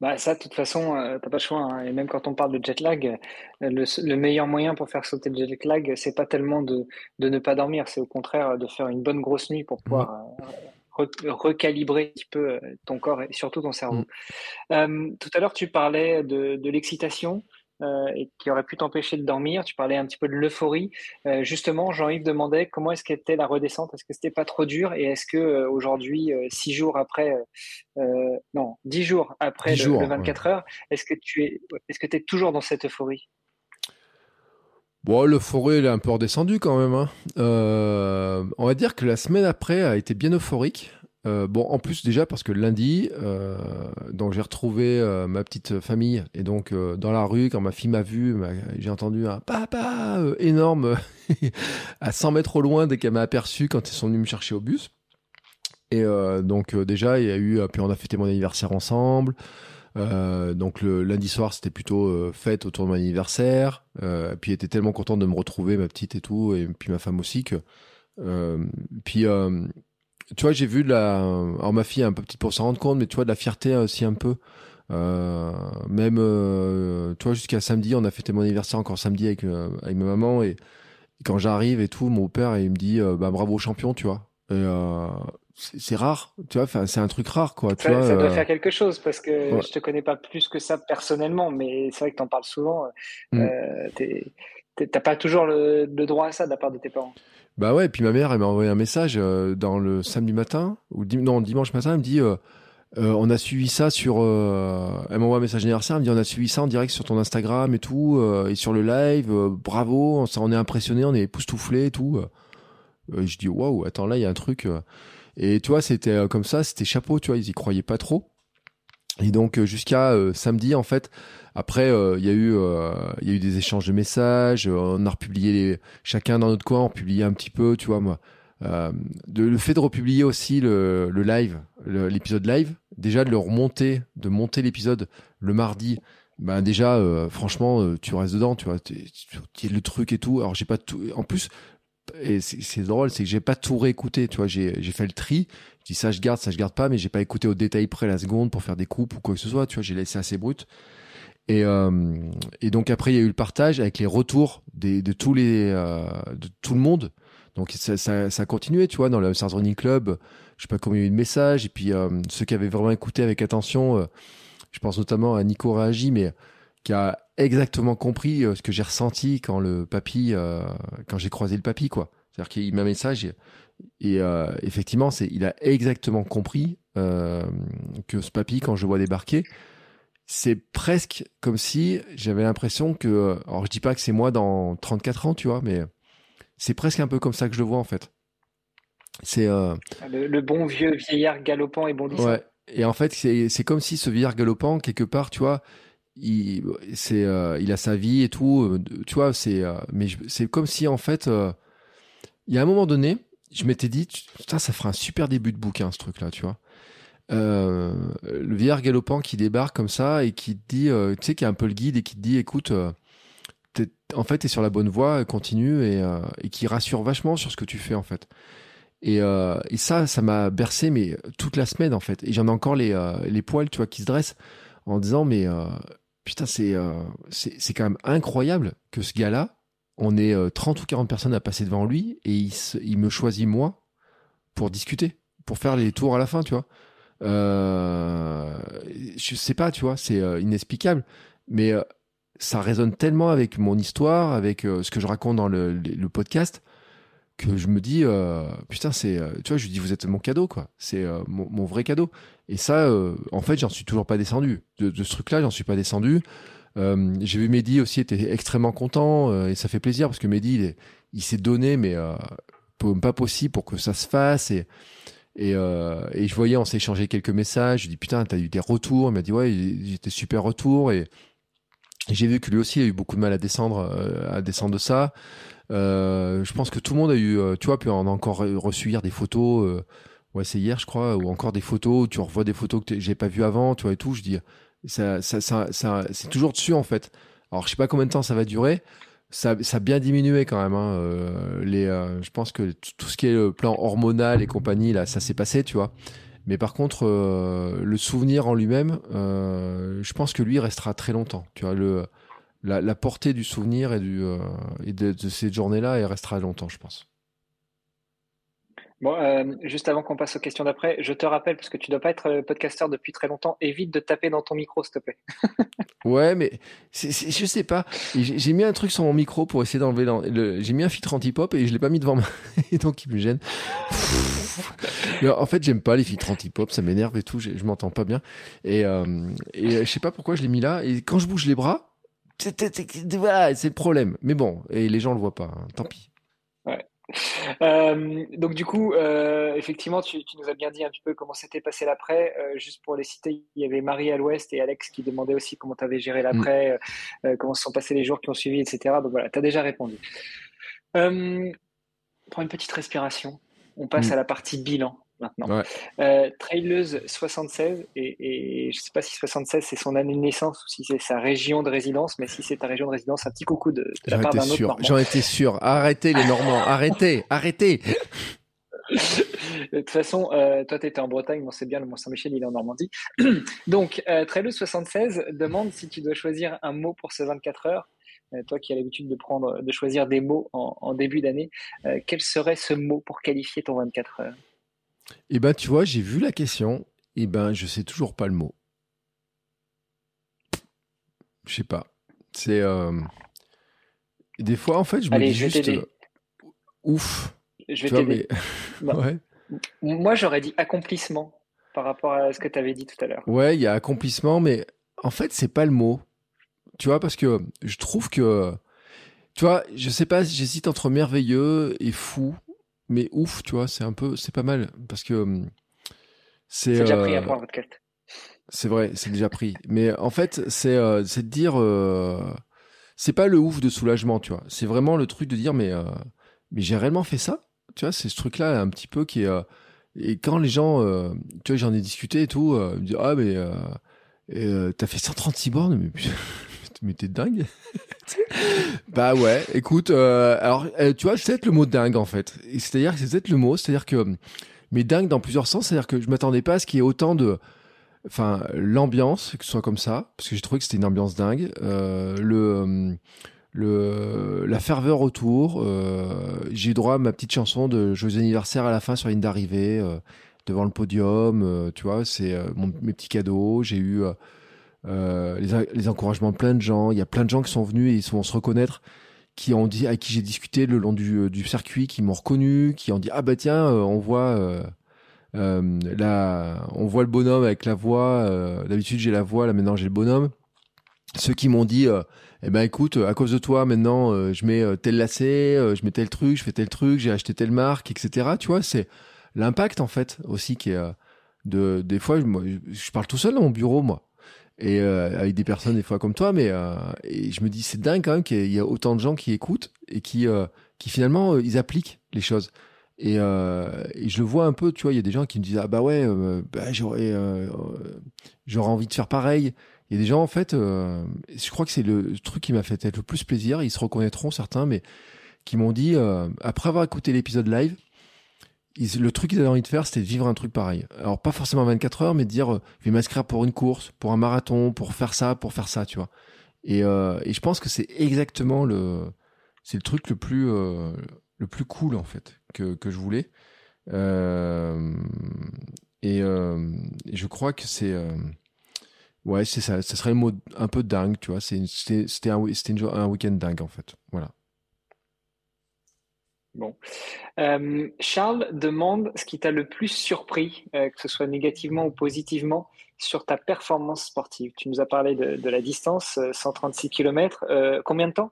Bah ça, de toute façon, euh, t'as pas le choix. Hein. Et même quand on parle de jet lag, euh, le, meilleur moyen pour faire sauter le jet lag, c'est pas tellement de, de, ne pas dormir, c'est au contraire de faire une bonne grosse nuit pour pouvoir mmh. recalibrer un petit peu ton corps et surtout ton cerveau. Mmh. tout à l'heure, tu parlais de, de l'excitation. Euh, et qui aurait pu t'empêcher de dormir. Tu parlais un petit peu de l'euphorie. Euh, justement, Jean-Yves demandait comment est-ce qu'était la redescente. Est-ce que c'était pas trop dur Et est-ce que euh, aujourd'hui, six jours après, non, dix jours après le, 24 heures, est-ce que tu es, est-ce que es toujours dans cette euphorie? Bon, l'euphorie, elle est un peu redescendue quand même. Hein. on va dire que la semaine après a été bien euphorique. Euh, bon, en plus déjà parce que lundi, euh, donc j'ai retrouvé euh, ma petite famille et donc dans la rue quand ma fille m'a vu, j'ai entendu un papa énorme à 100 mètres au loin dès qu'elle m'a aperçu quand ils sont venus me chercher au bus. Et donc déjà il y a eu, puis on a fêté mon anniversaire ensemble. donc le lundi soir c'était plutôt fête autour de mon anniversaire. puis elle était tellement contente de me retrouver ma petite et tout et puis ma femme aussi que puis tu vois, j'ai vu de la. Alors, ma fille est un peu petite pour s'en rendre compte, mais tu vois, de la fierté aussi un peu. Euh, même, euh, tu vois, jusqu'à samedi, on a fêté mon anniversaire encore samedi avec, euh, avec ma maman. Et, quand j'arrive et tout, mon père, il me dit bah, bravo champion, tu vois. Et, c'est rare, tu vois, c'est un truc rare, quoi. Ça, tu vois, ça doit faire quelque chose parce que je te connais pas plus que ça personnellement, mais c'est vrai que tu en parles souvent. Mm. T'as pas toujours le, le droit à ça de la part de tes parents. Bah ouais, puis ma mère, elle m'a envoyé un message euh, dans le samedi matin, ou non, dimanche matin, elle me dit euh, euh, on a suivi ça sur. elle m'envoie un message anniversaire, elle me dit on a suivi ça en direct sur ton Instagram et tout, et sur le live, bravo, on, on est impressionné, on est époustouflé et tout. je dis waouh, attends, là, il y a un truc. Et tu vois, c'était comme ça, c'était chapeau, tu vois, ils y croyaient pas trop. Et donc, jusqu'à samedi, en fait, après, euh, il y a eu, euh, il y a eu des échanges de messages. Euh, on a republié les, chacun dans notre coin, on publiait un petit peu, tu vois moi. Le fait de republier aussi le, le live, l'épisode live, déjà de le remonter, de monter l'épisode le mardi, ben déjà, franchement, tu restes dedans, tu vois, tu le truc et tout. Alors j'ai pas tout. En plus, et c'est drôle, c'est que j'ai pas tout réécouté, tu vois, j'ai fait le tri. Je dis ça je garde, ça je garde pas, mais j'ai pas écouté au détail près la seconde pour faire des coupes ou quoi que ce soit, tu vois, j'ai laissé assez brut. Et, euh, et donc après, il y a eu le partage avec les retours des, de tous les, euh, de tout le monde. Donc ça, ça, ça a continué, tu vois, dans le Stars Running Club. Je sais pas combien il y a eu de messages. Et puis euh, ceux qui avaient vraiment écouté avec attention, je pense notamment à Nico Réagi, mais qui a exactement compris euh, ce que j'ai ressenti quand le papy, quand j'ai croisé le papy, quoi. C'est-à-dire qu'il m'a message et, et effectivement, c'est, il a exactement compris que ce papy, quand je vois débarquer, c'est presque comme si j'avais l'impression que, alors je dis pas que c'est moi dans 34 ans, tu vois, mais c'est presque un peu comme ça que je le vois en fait. C'est euh... le, bon vieux vieillard galopant et bondissant. Ouais. Et en fait, c'est comme si ce vieillard galopant, quelque part, tu vois, il, c'est, euh, il a sa vie et tout. euh, tu vois, c'est, euh, mais c'est comme si en fait, il y a un moment donné, je m'étais dit, putain, ça fera un super début de bouquin ce truc-là, tu vois. Le vieillard galopant qui débarque comme ça et qui te dit, tu sais, qui a un peu le guide et qui te dit, écoute, en fait, t'es sur la bonne voie, continue et, et qui rassure vachement sur ce que tu fais en fait. Et, et ça, ça m'a bercé mais toute la semaine en fait. Et j'en ai encore les, les poils, tu vois, qui se dressent en disant mais putain, c'est euh, c'est quand même incroyable que ce gars-là, on est euh, 30 ou 40 personnes à passer devant lui et il, il me choisit moi pour discuter, pour faire les tours à la fin, tu vois. Euh, je sais pas, tu vois, c'est euh, inexplicable, mais euh, ça résonne tellement avec mon histoire, avec euh, ce que je raconte dans le podcast, que je me dis, euh, putain, c'est, euh, tu vois, je lui dis, vous êtes mon cadeau, quoi. C'est euh, mon, vrai cadeau. Et ça, euh, en fait, j'en suis toujours pas descendu. De, ce truc-là, j'en suis pas descendu. Euh, J'ai vu Mehdi aussi était extrêmement content euh, et ça fait plaisir parce que Mehdi, il est- il s'est donné, mais pas possible pour que ça se fasse. Et, et, et je voyais, on s'est échangé quelques messages. Je dis putain, t'as eu des retours? Il m'a dit ouais, j'étais super retour. Et, j'ai vu que lui aussi a eu beaucoup de mal à descendre, à descendre de ça. Euh, je pense que tout le monde a eu, euh, tu vois, puis on a encore reçu hier des photos. Euh, ouais, c'est hier, je crois, ou encore des photos. Tu revois des photos que j'ai pas vues avant, tu vois et tout. Je dis, ça, ça, ça, c'est toujours dessus en fait. Alors je sais pas combien de temps ça va durer. Ça, ça a bien diminué quand même. Hein, les, je pense que tout ce qui est le plan hormonal et compagnie là, ça s'est passé, tu vois. Mais par contre, le souvenir en lui-même, je pense que lui restera très longtemps. Tu vois, le, la, la portée du souvenir et, du, euh, et de, de ces journées-là, elle restera longtemps, je pense. Bon, euh, juste avant qu'on passe aux questions d'après, je te rappelle, parce que tu dois pas être euh, podcasteur depuis très longtemps, évite de taper dans ton micro, s'il te plaît. Ouais, mais je sais pas. J'ai mis un truc sur mon micro pour essayer d'enlever le. J'ai mis un filtre anti-pop et je l'ai pas mis devant moi. Et donc il me gêne. En fait, j'aime pas les filtres anti-pop, ça m'énerve et tout. Je, je m'entends pas bien. Et, euh, et je sais pas pourquoi je l'ai mis là. Et quand je bouge les bras, voilà, c'est le problème. Mais bon, et les gens le voient pas. hein. Tant pis. Euh, donc du coup, euh, effectivement, tu, tu nous as bien dit un petit peu comment s'était passé l'après. Euh, juste pour les citer, il y avait Marie à l'ouest et Alex qui demandaient aussi comment tu avais géré l'après, euh, euh, comment se sont passés les jours qui ont suivi, etc. Donc voilà, tu as déjà répondu. Prends une petite respiration. On passe Mm. à la partie bilan maintenant. Ouais. Euh, Traileuse 76, et, et je ne sais pas si 76 c'est son année de naissance ou si c'est sa région de résidence, mais si c'est ta région de résidence, un petit coucou de, de la J'en part étais d'un autre sûr. Normand. J'en étais sûr. Arrêtez les Normands. Arrêtez. Arrêtez. De toute façon, euh, toi, tu étais en Bretagne, bon, c'est bien, le Mont-Saint-Michel, il est en Normandie. Donc, euh, Traileuse76 demande si tu dois choisir un mot pour ces 24 heures. Euh, toi qui as l'habitude de prendre, de choisir des mots en, en début d'année, euh, quel serait ce mot pour qualifier ton 24 heures? Et ben, tu vois, j'ai vu la question. Et ben, je sais toujours pas le mot. Je sais pas. C'est. euh, Des fois, en fait, je me dis je juste. euh, Ouf. Je vais t'aider. mais. Bah. ouais. Moi, j'aurais dit accomplissement par rapport à ce que tu avais dit tout à l'heure. Ouais, il y a accomplissement, mais en fait, c'est pas le mot. Tu vois, parce que je trouve que. Tu vois, je sais pas, j'hésite entre merveilleux et fou, mais ouf, tu vois, c'est un peu. C'est pas mal. Parce que. hum, C'est. C'est déjà pris euh, un point podcast. C'est vrai, c'est déjà pris. Mais en fait, c'est euh, de dire, euh, c'est pas le ouf de soulagement, tu vois. C'est vraiment le truc de dire, mais euh, mais j'ai réellement fait ça, tu vois. C'est ce truc-là un petit peu qui est. euh, et quand les gens, euh, tu vois, j'en ai discuté et tout, euh, ils me disent ah mais euh, euh, t'as fait 136 bornes, mais putain, mais t'es dingue. bah ouais, écoute, euh, alors euh, tu vois, c'est peut-être le mot dingue en fait. C'est-à-dire que c'est peut-être le mot, c'est-à-dire que mais dingue dans plusieurs sens, c'est-à-dire que je m'attendais pas à ce qu'il y ait autant de enfin l'ambiance que ce soit comme ça parce que j'ai trouvé que c'était une ambiance dingue euh, le le la ferveur autour j'ai eu droit à ma petite chanson de joyeux anniversaire à la fin sur ligne d'arrivée devant le podium tu vois c'est mes petits cadeaux j'ai eu euh, euh, les, les encouragements de plein de gens il y a plein de gens qui sont venus et ils vont se reconnaître qui ont dit à qui j'ai discuté le long du, du circuit qui m'ont reconnu qui ont dit ah bah tiens euh, on voit euh, euh, on voit le bonhomme avec la voix. euh, D'habitude, j'ai la voix. Là, maintenant, j'ai le bonhomme. Ceux qui m'ont dit, euh, eh ben, écoute, à cause de toi, maintenant, euh, je mets euh, tel lacet, euh, je mets tel truc, je fais tel truc, j'ai acheté telle marque, etc. Tu vois, c'est l'impact en fait aussi qui est euh, de. Des fois, moi, je parle tout seul dans mon bureau, moi. Et avec des personnes des fois comme toi, mais et je me dis c'est dingue quand même qu'il y a autant de gens qui écoutent et qui qui finalement ils appliquent les choses. Et, et, je le vois un peu, tu vois, il y a des gens qui me disent ah bah ouais, bah, j'aurais j'aurais envie de faire pareil. Il y a des gens en fait, je crois que c'est le truc qui m'a fait être le plus plaisir. Ils se reconnaîtront certains, mais qui m'ont dit après avoir écouté l'épisode live, le truc qu'ils avaient envie de faire, c'était de vivre un truc pareil. Alors pas forcément 24 heures, mais de dire, euh, je vais m'inscrire pour une course, pour un marathon, pour faire ça, pour faire ça, tu vois. Et, euh, et je pense que c'est exactement le, c'est le truc le plus, euh, le plus cool en fait que, que je voulais. Euh, et, euh, et, je crois que c'est, ouais, c'est ça. Ça serait le mot un peu dingue, tu vois. C'était, c'était un, c'était un week-end dingue en fait. Voilà. Bon. Euh, Charles demande ce qui t'a le plus surpris, euh, que ce soit négativement ou positivement, sur ta performance sportive. Tu nous as parlé de, la distance, 136 euh, km. combien de temps?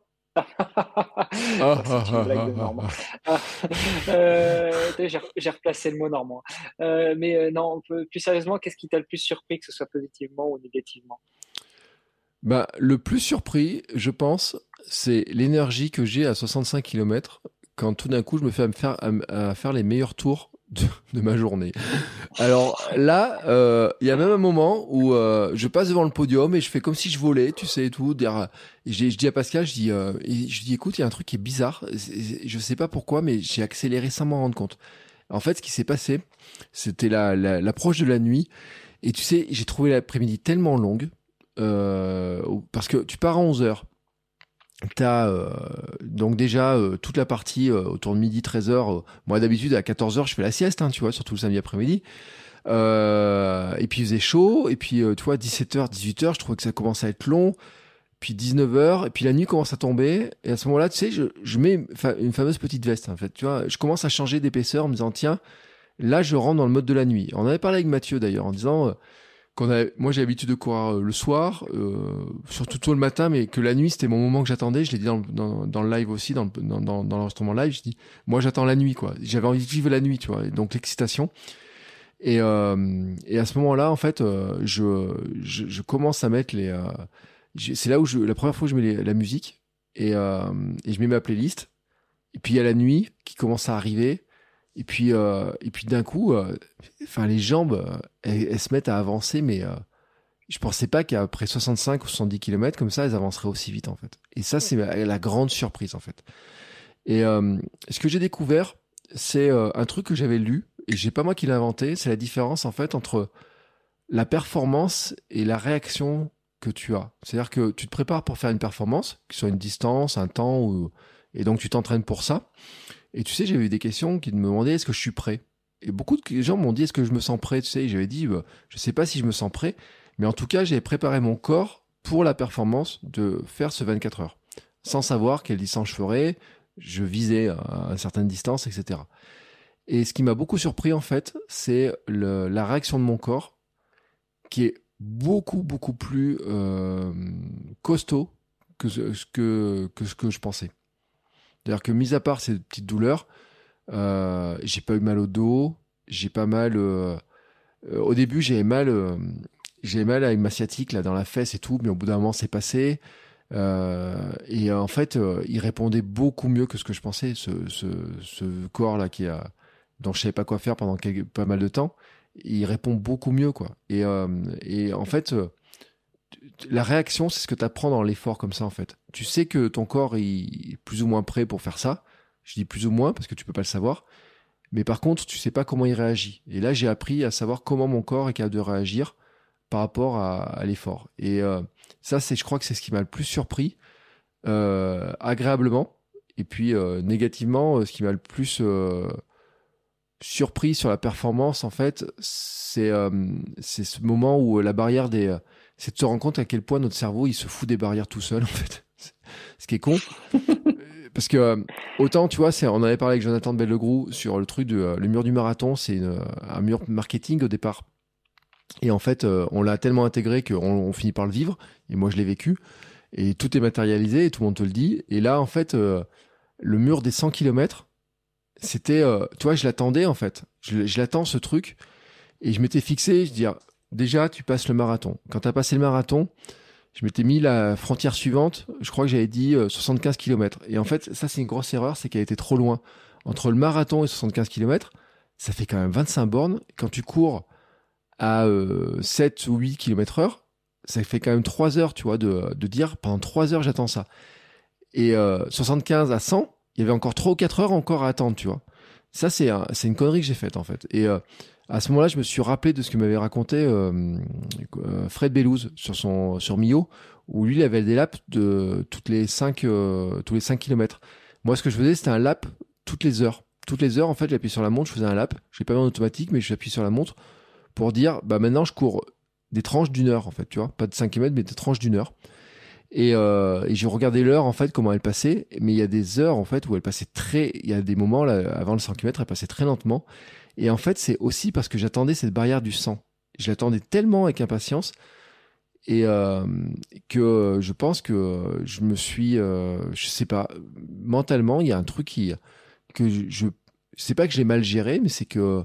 J'ai replacé le mot normand. mais non, plus sérieusement, qu'est-ce qui t'a le plus surpris, que ce soit positivement ou négativement? Bah, le plus surpris, je pense, c'est l'énergie que j'ai à 65 km quand tout d'un coup je me fais à, me faire, les meilleurs tours de, ma journée. Alors là, euh, il y a même un moment où euh, je passe devant le podium et je fais comme si je volais, tu sais, et tout. Je dis à Pascal, je dis, euh, je dis, écoute, il y a un truc qui est bizarre. Je sais pas pourquoi, mais j'ai accéléré sans m'en rendre compte. En fait, ce qui s'est passé, c'était l'approche la, de la nuit. Et tu sais, j'ai trouvé l'après-midi tellement longue parce que tu pars à 11 heures T'as euh, donc déjà euh, toute la partie euh, autour de midi 13h. moi d'habitude à 14h je fais la sieste, hein, tu vois, surtout le samedi après-midi. et puis il faisait chaud. Et puis tu vois 17h, 18h, je trouvais que ça commence à être long. Puis 19h, et puis la nuit commence à tomber. Et à ce moment-là, tu sais, je, je mets une fameuse petite veste en fait. Tu vois, je commence à changer d'épaisseur en me disant tiens, là je rentre dans le mode de la nuit. On avait parlé avec Mathieu d'ailleurs en disant moi j'ai l'habitude de courir euh, le soir, euh, surtout tôt le matin, mais que la nuit c'était mon moment que j'attendais. Je l'ai dit dans, le live aussi, dans, dans, l'enregistrement live. Je dis, moi j'attends la nuit, quoi. J'avais envie de vivre la nuit, tu vois. donc l'excitation. Et, euh, et à ce moment-là, en fait, je, je, commence à mettre les. C'est là où je, la première fois que je mets la musique et, et je mets ma playlist. Et puis il y a la nuit qui commence à arriver. Et puis, euh, et puis d'un coup, euh, enfin les jambes, euh, elles, se mettent à avancer, mais euh, je pensais pas qu'après 65 ou 70 km comme ça, elles avanceraient aussi vite en fait. Et ça, c'est la, grande surprise en fait. Et euh, ce que j'ai découvert, c'est un truc que j'avais lu et j'ai pas moi qui l'ai inventé. C'est la différence en fait entre la performance et la réaction que tu as. C'est-à-dire que tu te prépares pour faire une performance, que ce soit une distance, un temps, ou... et donc tu t'entraînes pour ça. Et tu sais, j'avais eu des questions qui me demandaient est-ce que je suis prêt? Et beaucoup de gens m'ont dit est-ce que je me sens prêt? Tu sais, j'avais dit bah, je sais pas si je me sens prêt, mais en tout cas, j'ai préparé mon corps pour la performance de faire ce 24 heures, sans savoir quelle distance je ferais. Je visais à une certaine distance, etc. Et ce qui m'a beaucoup surpris en fait, c'est la réaction de mon corps, qui est beaucoup beaucoup plus euh, costaud que ce que je pensais. C'est-à-dire que, mis à part ces petites douleurs, euh, j'ai pas eu mal au dos, j'ai pas mal. Euh, euh au début, j'avais mal, euh, j'avais mal avec ma sciatique là dans la fesse et tout, mais au bout d'un moment, c'est passé. Et en fait, il répondait beaucoup mieux que ce que je pensais. Ce, ce, corps là qui a, dont je savais pas quoi faire pendant pas mal de temps, il répond beaucoup mieux quoi. Et, et en fait la réaction, c'est ce que tu apprends dans l'effort comme ça en fait. Tu sais que ton corps est plus ou moins prêt pour faire ça. Je dis plus ou moins parce que tu peux pas le savoir. Mais par contre, tu sais pas comment il réagit. Et là, j'ai appris à savoir comment mon corps est capable de réagir par rapport à, l'effort. Et euh, ça, c'est, je crois que c'est ce qui m'a le plus surpris, euh, agréablement. Et puis euh, négativement, ce qui m'a le plus surpris sur la performance, en fait, c'est c'est ce moment où la barrière des c'est de se rendre compte à quel point notre cerveau il se fout des barrières tout seul en fait. Ce qui est con. Parce que euh, autant tu vois, on avait parlé avec Jonathan de Bellegrou sur le truc de euh, le mur du marathon, c'est un mur marketing au départ. Et en fait, euh, on l'a tellement intégré qu'on on finit par le vivre. Et moi, je l'ai vécu. Et tout est matérialisé et tout le monde te le dit. Et là, en fait, le mur des 100 km, c'était, tu vois, je l'attendais en fait. Je, l'attends ce truc. Et je m'étais fixé, je dis, déjà, tu passes le marathon. Quand tu as passé le marathon, je m'étais mis la frontière suivante, je crois que j'avais dit 75 km. Et en fait, ça, c'est une grosse erreur, c'est qu'elle était trop loin. Entre le marathon et 75 km, ça fait quand même 25 bornes. Quand tu cours à 7 ou 8 km heure, ça fait quand même 3 heures, tu vois, de, dire pendant 3 heures j'attends ça. Et 75 à 100, il y avait encore 3 ou 4 heures encore à attendre, tu vois. Ça, c'est c'est une connerie que j'ai faite, en fait. Et à ce moment-là, je me suis rappelé de ce que m'avait raconté euh, euh, Fred Bellouz sur sur Mio, où lui, il avait des laps de toutes les 5 euh, tous les 5 km. Moi, ce que je faisais, c'était un lap toutes les heures. Toutes les heures, en fait, j'appuie sur la montre, je faisais un lap. Je l'ai pas mis en automatique, mais j'appuie sur la montre pour dire, bah maintenant, je cours des tranches d'une heure, en fait, tu vois, pas de 5 km, mais des tranches d'une heure. Et, et j'ai regardé l'heure en fait comment elle passait, mais il y a des heures en fait où elle passait très, il y a des moments là avant le 100 km elle passait très lentement. Et en fait, c'est aussi parce que j'attendais cette barrière du sang. Je l'attendais tellement avec impatience et euh, que je pense que je me suis, euh, je sais pas, mentalement, il y a un truc qui que je, je sais pas que j'ai mal géré, mais c'est que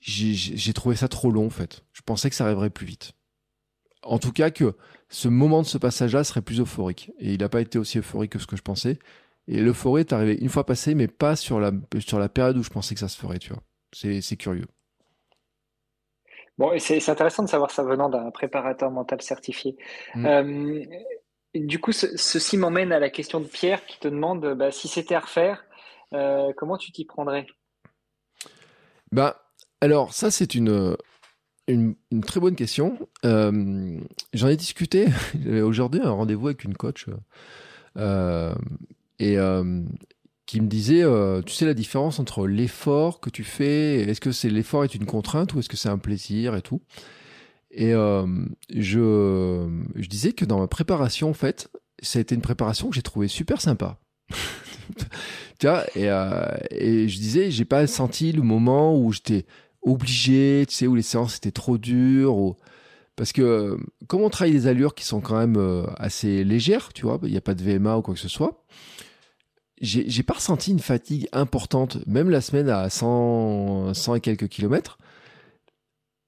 j'ai trouvé ça trop long en fait. Je pensais que ça arriverait plus vite. En tout cas, que ce moment de ce passage-là serait plus euphorique. Et il n'a pas été aussi euphorique que ce que je pensais. Et l'euphorie est arrivée une fois passé, mais pas sur la, sur la période où je pensais que ça se ferait, tu vois. C'est curieux. Bon, c'est intéressant de savoir ça venant d'un préparateur mental certifié. Mm. Euh, du coup, ceci m'emmène à la question de Pierre qui te demande bah, si c'était à refaire, euh, comment tu t'y prendrais? Bah, alors ça c'est une, une, très bonne question. Euh, j'en ai discuté aujourd'hui un rendez-vous avec une coach et qui me disait, euh, tu sais la différence entre l'effort que tu fais, est-ce que c'est l'effort est une contrainte ou est-ce que c'est un plaisir et tout. Et euh, je, disais que dans ma préparation, en fait, ça a été une préparation que j'ai trouvée super sympa. tu vois, et, euh, et je disais, j'ai pas senti le moment où j'étais obligé, tu sais, où les séances étaient trop dures, ou... parce que comme on travaille des allures qui sont quand même assez légères, tu vois, il n'y a pas de VMA ou quoi que ce soit j'ai pas ressenti une fatigue importante, même la semaine à 100, 100 et quelques kilomètres.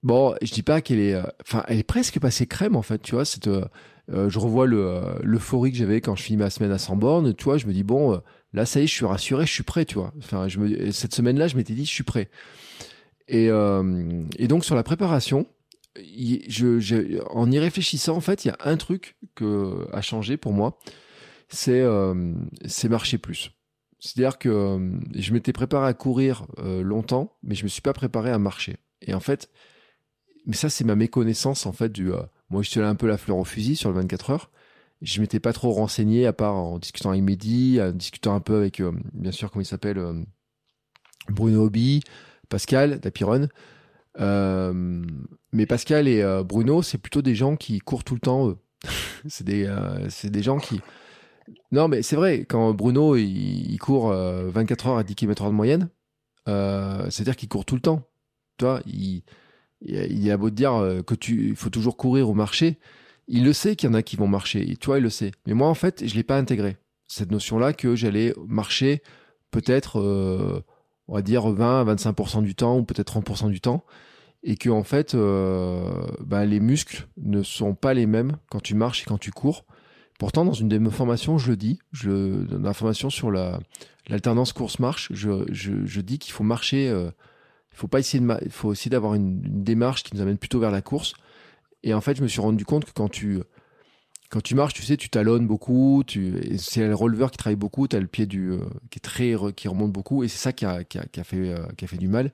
Bon, je dis pas qu'elle est, euh, enfin, elle est presque passée crème en fait, tu vois. Euh, euh, je revois le l'euphorie que j'avais quand je finis ma semaine à 100 bornes, tu vois. Je me dis bon, là ça y est, je suis rassuré, je suis prêt, tu vois. Enfin, cette semaine-là, je m'étais dit, je suis prêt. Et, donc sur la préparation, en y réfléchissant, en fait, il y a un truc que a changé pour moi c'est euh, c'est marcher plus. C'est-à-dire que euh, je m'étais préparé à courir euh, longtemps, mais je me suis pas préparé à marcher. Et en fait, mais ça c'est ma méconnaissance en fait du. moi je allé un peu la fleur au fusil sur le 24 heures. Je m'étais pas trop renseigné à part en discutant avec Mehdi, en discutant un peu avec bien sûr comment il s'appelle Bruno Hobby, Pascal d'Apiron. mais Pascal et Bruno, c'est plutôt des gens qui courent tout le temps. c'est des, c'est des gens qui, non, mais c'est vrai, quand Bruno il, court 24 euh, heures à 10 km de moyenne, euh, c'est-à-dire qu'il court tout le temps. Tu vois, il, il a beau te dire euh, que tu faut toujours courir ou marcher, il le sait qu'il y en a qui vont marcher. Tu vois, il le sait. Mais moi, en fait, je l'ai pas intégré cette notion-là que j'allais marcher peut-être, on va dire 20 25% du temps ou peut-être 30% du temps, et que en fait, bah, les muscles ne sont pas les mêmes quand tu marches et quand tu cours. Pourtant, dans une de mes formations, je le dis, je, dans la formation sur la, l'alternance course-marche, je, je, je, dis qu'il faut marcher, euh, il faut pas essayer de, il faut essayer d'avoir une, démarche qui nous amène plutôt vers la course. Et en fait, je me suis rendu compte que quand tu, quand tu marches, tu sais, tu talonnes beaucoup, tu, c'est le releveur qui travaille beaucoup, tu as le pied du, euh, qui est très, qui remonte beaucoup, et c'est ça qui a, qui a, qui a fait, euh, qui a fait du mal.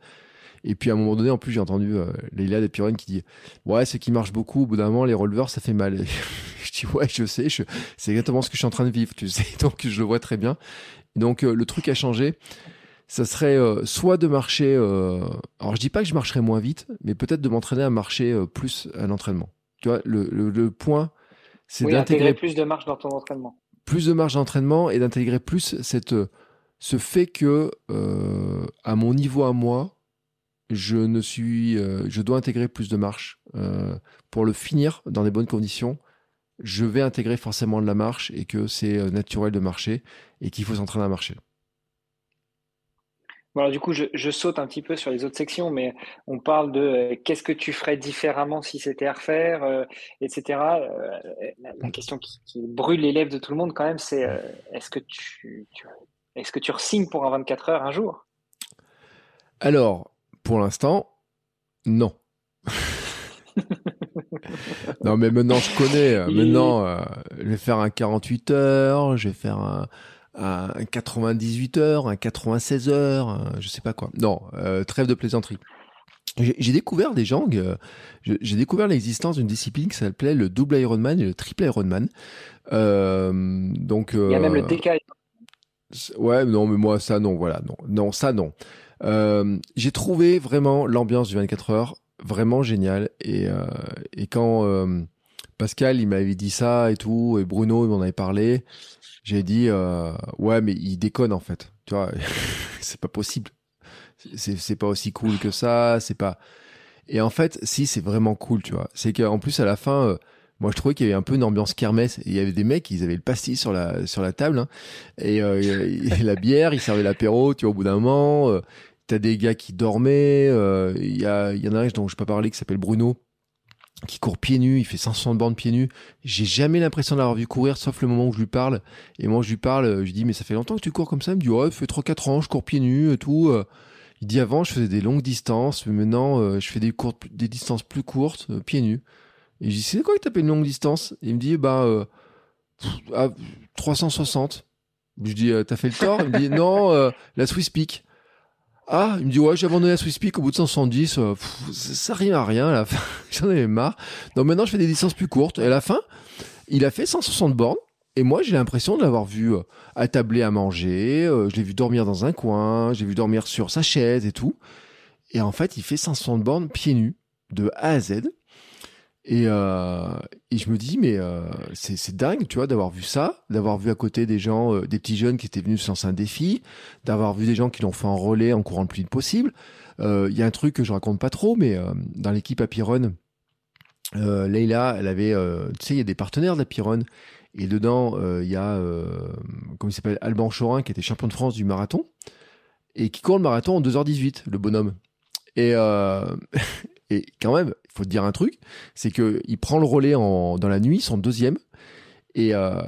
Et puis à un moment donné, en plus, j'ai entendu euh, Leila Despiron qui dit Ouais, ce qui marche beaucoup, au bout d'un moment, les releveurs, ça fait mal. je dis Ouais, je sais, je... c'est exactement ce que je suis en train de vivre, tu sais, donc je le vois très bien. donc euh, le truc a changé. Ça serait euh, soit de marcher. Euh, alors je dis pas que je marcherais moins vite, mais peut-être de m'entraîner à marcher plus à l'entraînement. Tu vois, le, le, le point, c'est d'intégrer plus de marche dans ton entraînement. Plus de marche d'entraînement et d'intégrer plus cette ce fait que à mon niveau à moi, je ne suis, euh, je dois intégrer plus de marche euh, pour le finir dans des bonnes conditions. Je vais intégrer forcément de la marche et que c'est euh, naturel de marcher et qu'il faut s'entraîner à marcher. Bon, du coup, je, saute un petit peu sur les autres sections, mais on parle de euh, qu'est-ce que tu ferais différemment si c'était à refaire, euh, etc. Euh, la, question qui, brûle les lèvres de tout le monde, quand même, c'est est-ce que tu, est-ce que tu re-signes pour un 24 heures un jour? Alors, pour l'instant, non. non, mais maintenant je connais. Maintenant, je vais faire un 48 heures, je vais faire un, un 98 heures, un 96 heures, je sais pas quoi. Non, euh, trêve de plaisanterie. J'ai découvert des gens, euh, j'ai découvert l'existence d'une discipline qui s'appelait le double Ironman et le triple Ironman. Euh, donc, Il y a même le DK. Ouais, non, mais moi ça non, voilà, non, non, ça non. J'ai trouvé vraiment l'ambiance du 24 heures vraiment génial et et quand Pascal il m'avait dit ça et tout et Bruno il m'en avait parlé, j'ai dit euh, ouais mais il déconne en fait. Tu vois c'est pas possible. C'est pas aussi cool que ça c'est pas et en fait si c'est vraiment cool tu vois. C'est qu'en plus à la fin euh, moi je trouvais qu'il y avait un peu une ambiance kermesse. Et il y avait des mecs ils avaient le pastis sur la sur la table hein, et, euh, la bière ils servaient l'apéro tu vois au bout d'un moment euh, t'as des gars qui dormaient il y a y en a un dont je pas parler qui s'appelle Bruno qui court pieds nus, il fait 500 bornes pieds nus. J'ai jamais l'impression d'avoir vu courir, sauf le moment où je lui parle. Et moi, je lui parle, je lui dis, mais ça fait longtemps que tu cours comme ça? Il me dit, ouais, ça fait 3-4 ans, je cours pieds nus et tout. Il dit, avant, je faisais des longues distances, mais maintenant, euh, je fais des courtes, des distances plus courtes, euh, pieds nus. Et je dis, c'est quoi que t'appelles une longue distance? il me dit, bah, euh, 360. Je dis, euh, t'as fait le tort? Il me dit, non, la Swiss Peak. Ah, il me dit ouais, j'ai abandonné la Swiss Peak au bout de 170, euh, ça rime à rien à la fin, j'en avais marre. Donc maintenant je fais des distances plus courtes et à la fin, il a fait 160 bornes et moi j'ai l'impression de l'avoir vu euh, attabler à manger, euh, je l'ai vu dormir dans un coin, j'ai vu dormir sur sa chaise et tout. Et en fait, il fait 160 bornes pieds nus de A à Z. Et, euh, et je me dis, mais euh, c'est dingue, tu vois, d'avoir vu ça, d'avoir vu à côté des gens, euh, des petits jeunes qui étaient venus se lancer un défi, d'avoir vu des gens qui l'ont fait en relais en courant le plus vite possible. Euh, il y a un truc que je raconte pas trop, mais euh, dans l'équipe Apiron, euh, Leila, elle avait, tu sais, il y a des partenaires d'Apiron. Et dedans, il y a, comment il s'appelle, Alban Chorin, qui était champion de France du marathon, et qui court le marathon en 2h18, le bonhomme. Et, Et quand même, il faut te dire un truc, c'est que il prend le relais en, dans la nuit, son deuxième, et euh,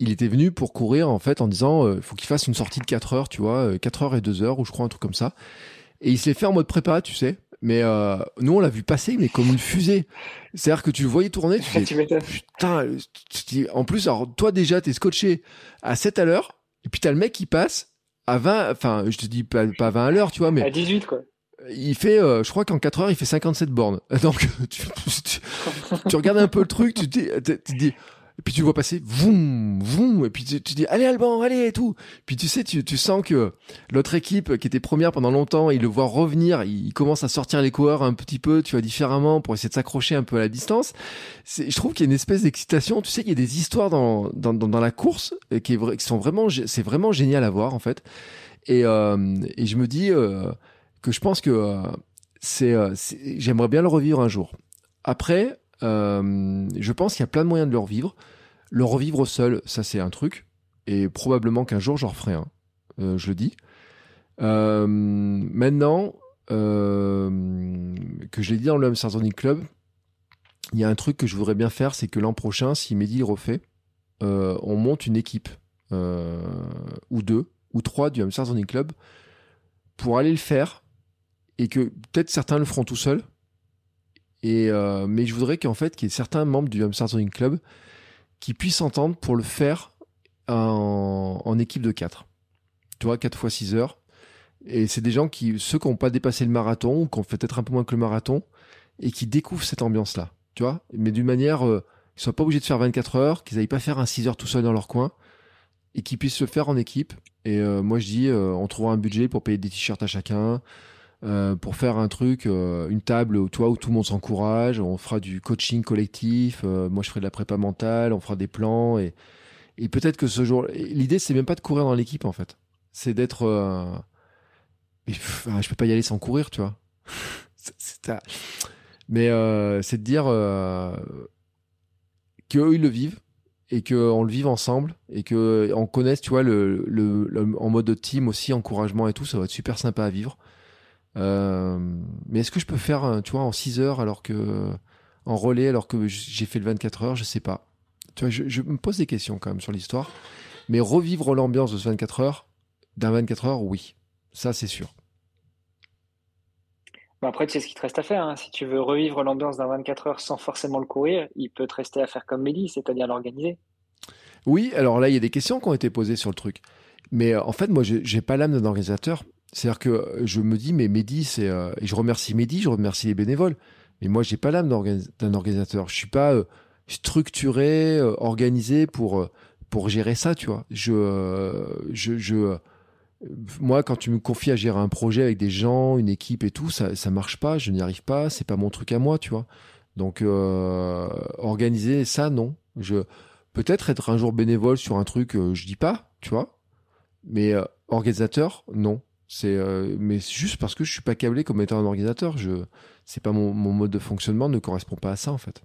il était venu pour courir en fait en disant il euh, faut qu'il fasse une sortie de 4 heures, tu vois, 4 euh, heures et 2 heures, ou je crois un truc comme ça. Et il s'est fait en mode prépa, tu sais. Mais euh, nous, on l'a vu passer, mais comme une fusée. C'est-à-dire que tu le voyais tourner, tu putain, tu dis, en plus, alors toi déjà, t'es scotché à 7 à l'heure, et puis t'as le mec qui passe à 20, enfin, je te dis pas, pas 20 à l'heure, tu vois, mais... À 18, quoi il fait, euh, je crois qu'en 4 heures, il fait 57 bornes. Donc, tu, tu, regardes un peu le truc, tu te dis, et puis tu vois passer, voum, voum, et puis tu, dis, allez Alban, allez, et tout. Puis tu sais, tu, tu sens que l'autre équipe qui était première pendant longtemps, il le voit revenir, il, commence à sortir les coureurs un petit peu, tu vois, différemment, pour essayer de s'accrocher un peu à la distance. Je trouve qu'il y a une espèce d'excitation. Tu sais, il y a des histoires dans, dans, la course euh, qui, sont vraiment, c'est vraiment génial à voir, en fait. Et, euh, je me dis, que je pense que euh, c'est, j'aimerais bien le revivre un jour. Après, euh, je pense qu'il y a plein de moyens de le revivre. Le revivre seul, ça c'est un truc, et probablement qu'un jour j'en referai un. Euh, je le dis. maintenant que je l'ai dit dans le Hamster Club, il y a un truc que je voudrais bien faire, c'est que l'an prochain, si Mehdi refait, on monte une équipe ou deux ou trois du Hamster Club pour aller le faire et que peut-être certains le feront tout seuls. Euh, mais je voudrais qu'en fait qu'il y ait certains membres du Hamster Running Club qui puissent s'entendre pour le faire en, équipe de 4. Tu vois, 4 fois 6 heures. Et c'est des gens qui, ceux qui n'ont pas dépassé le marathon, ou qui ont fait peut-être un peu moins que le marathon, et qui découvrent cette ambiance-là. Tu vois Mais d'une manière, euh, ils soient pas obligés de faire 24 heures, qu'ils n'aillent pas faire un 6 heures tout seul dans leur coin, et qu'ils puissent le faire en équipe. Et euh, moi, je dis, on trouvera un budget pour payer des t-shirts à chacun, euh, pour faire un truc, euh, une table où, toi, où tout le monde s'encourage. On fera du coaching collectif. Euh, moi, je ferai de la prépa mentale. On fera des plans. Et, et peut-être que ce jour, l'idée, c'est même pas de courir dans l'équipe, en fait. C'est d'être. je peux pas y aller sans courir, tu vois. Mais c'est de dire qu'eux, ils le vivent et qu'on le vive ensemble et que on connaisse, tu vois, le, le, en mode team aussi, encouragement et tout, ça va être super sympa à vivre. Euh, mais est-ce que je peux faire, tu vois, en 6 heures alors que en relais alors que j'ai fait le 24 heures, je sais pas. Tu vois, je, je me pose des questions quand même sur l'histoire. Mais revivre l'ambiance de ce 24 heures, d'un 24 heures, oui, ça c'est sûr. après, tu sais ce qu'il te reste à faire. Hein. Si tu veux revivre l'ambiance d'un 24 heures sans forcément le courir, il peut te rester à faire comme Mehdi, c'est-à-dire l'organiser. Oui, alors là, il y a des questions qui ont été posées sur le truc. Mais euh, en fait, moi, j'ai pas l'âme d'un organisateur. C'est-à-dire que euh, je me dis, mais Mehdi, c'est. Euh, et je remercie Mehdi, je remercie les bénévoles. Mais moi, j'ai pas l'âme d'un organisateur. Je suis pas structuré, organisé pour pour gérer ça, tu vois. Je, je, je, moi, quand tu me confies à gérer un projet avec des gens, une équipe et tout, ça, ça marche pas, je n'y arrive pas, c'est pas mon truc à moi, tu vois. Donc, euh, organiser ça, non. Je, peut-être être un jour bénévole sur un truc, euh, je dis pas, tu vois. Mais euh, organisateur, non. C'est, euh, mais juste parce que je suis pas câblé comme étant un organisateur. Je, c'est pas mon, mon mode de fonctionnement ne correspond pas à ça, en fait.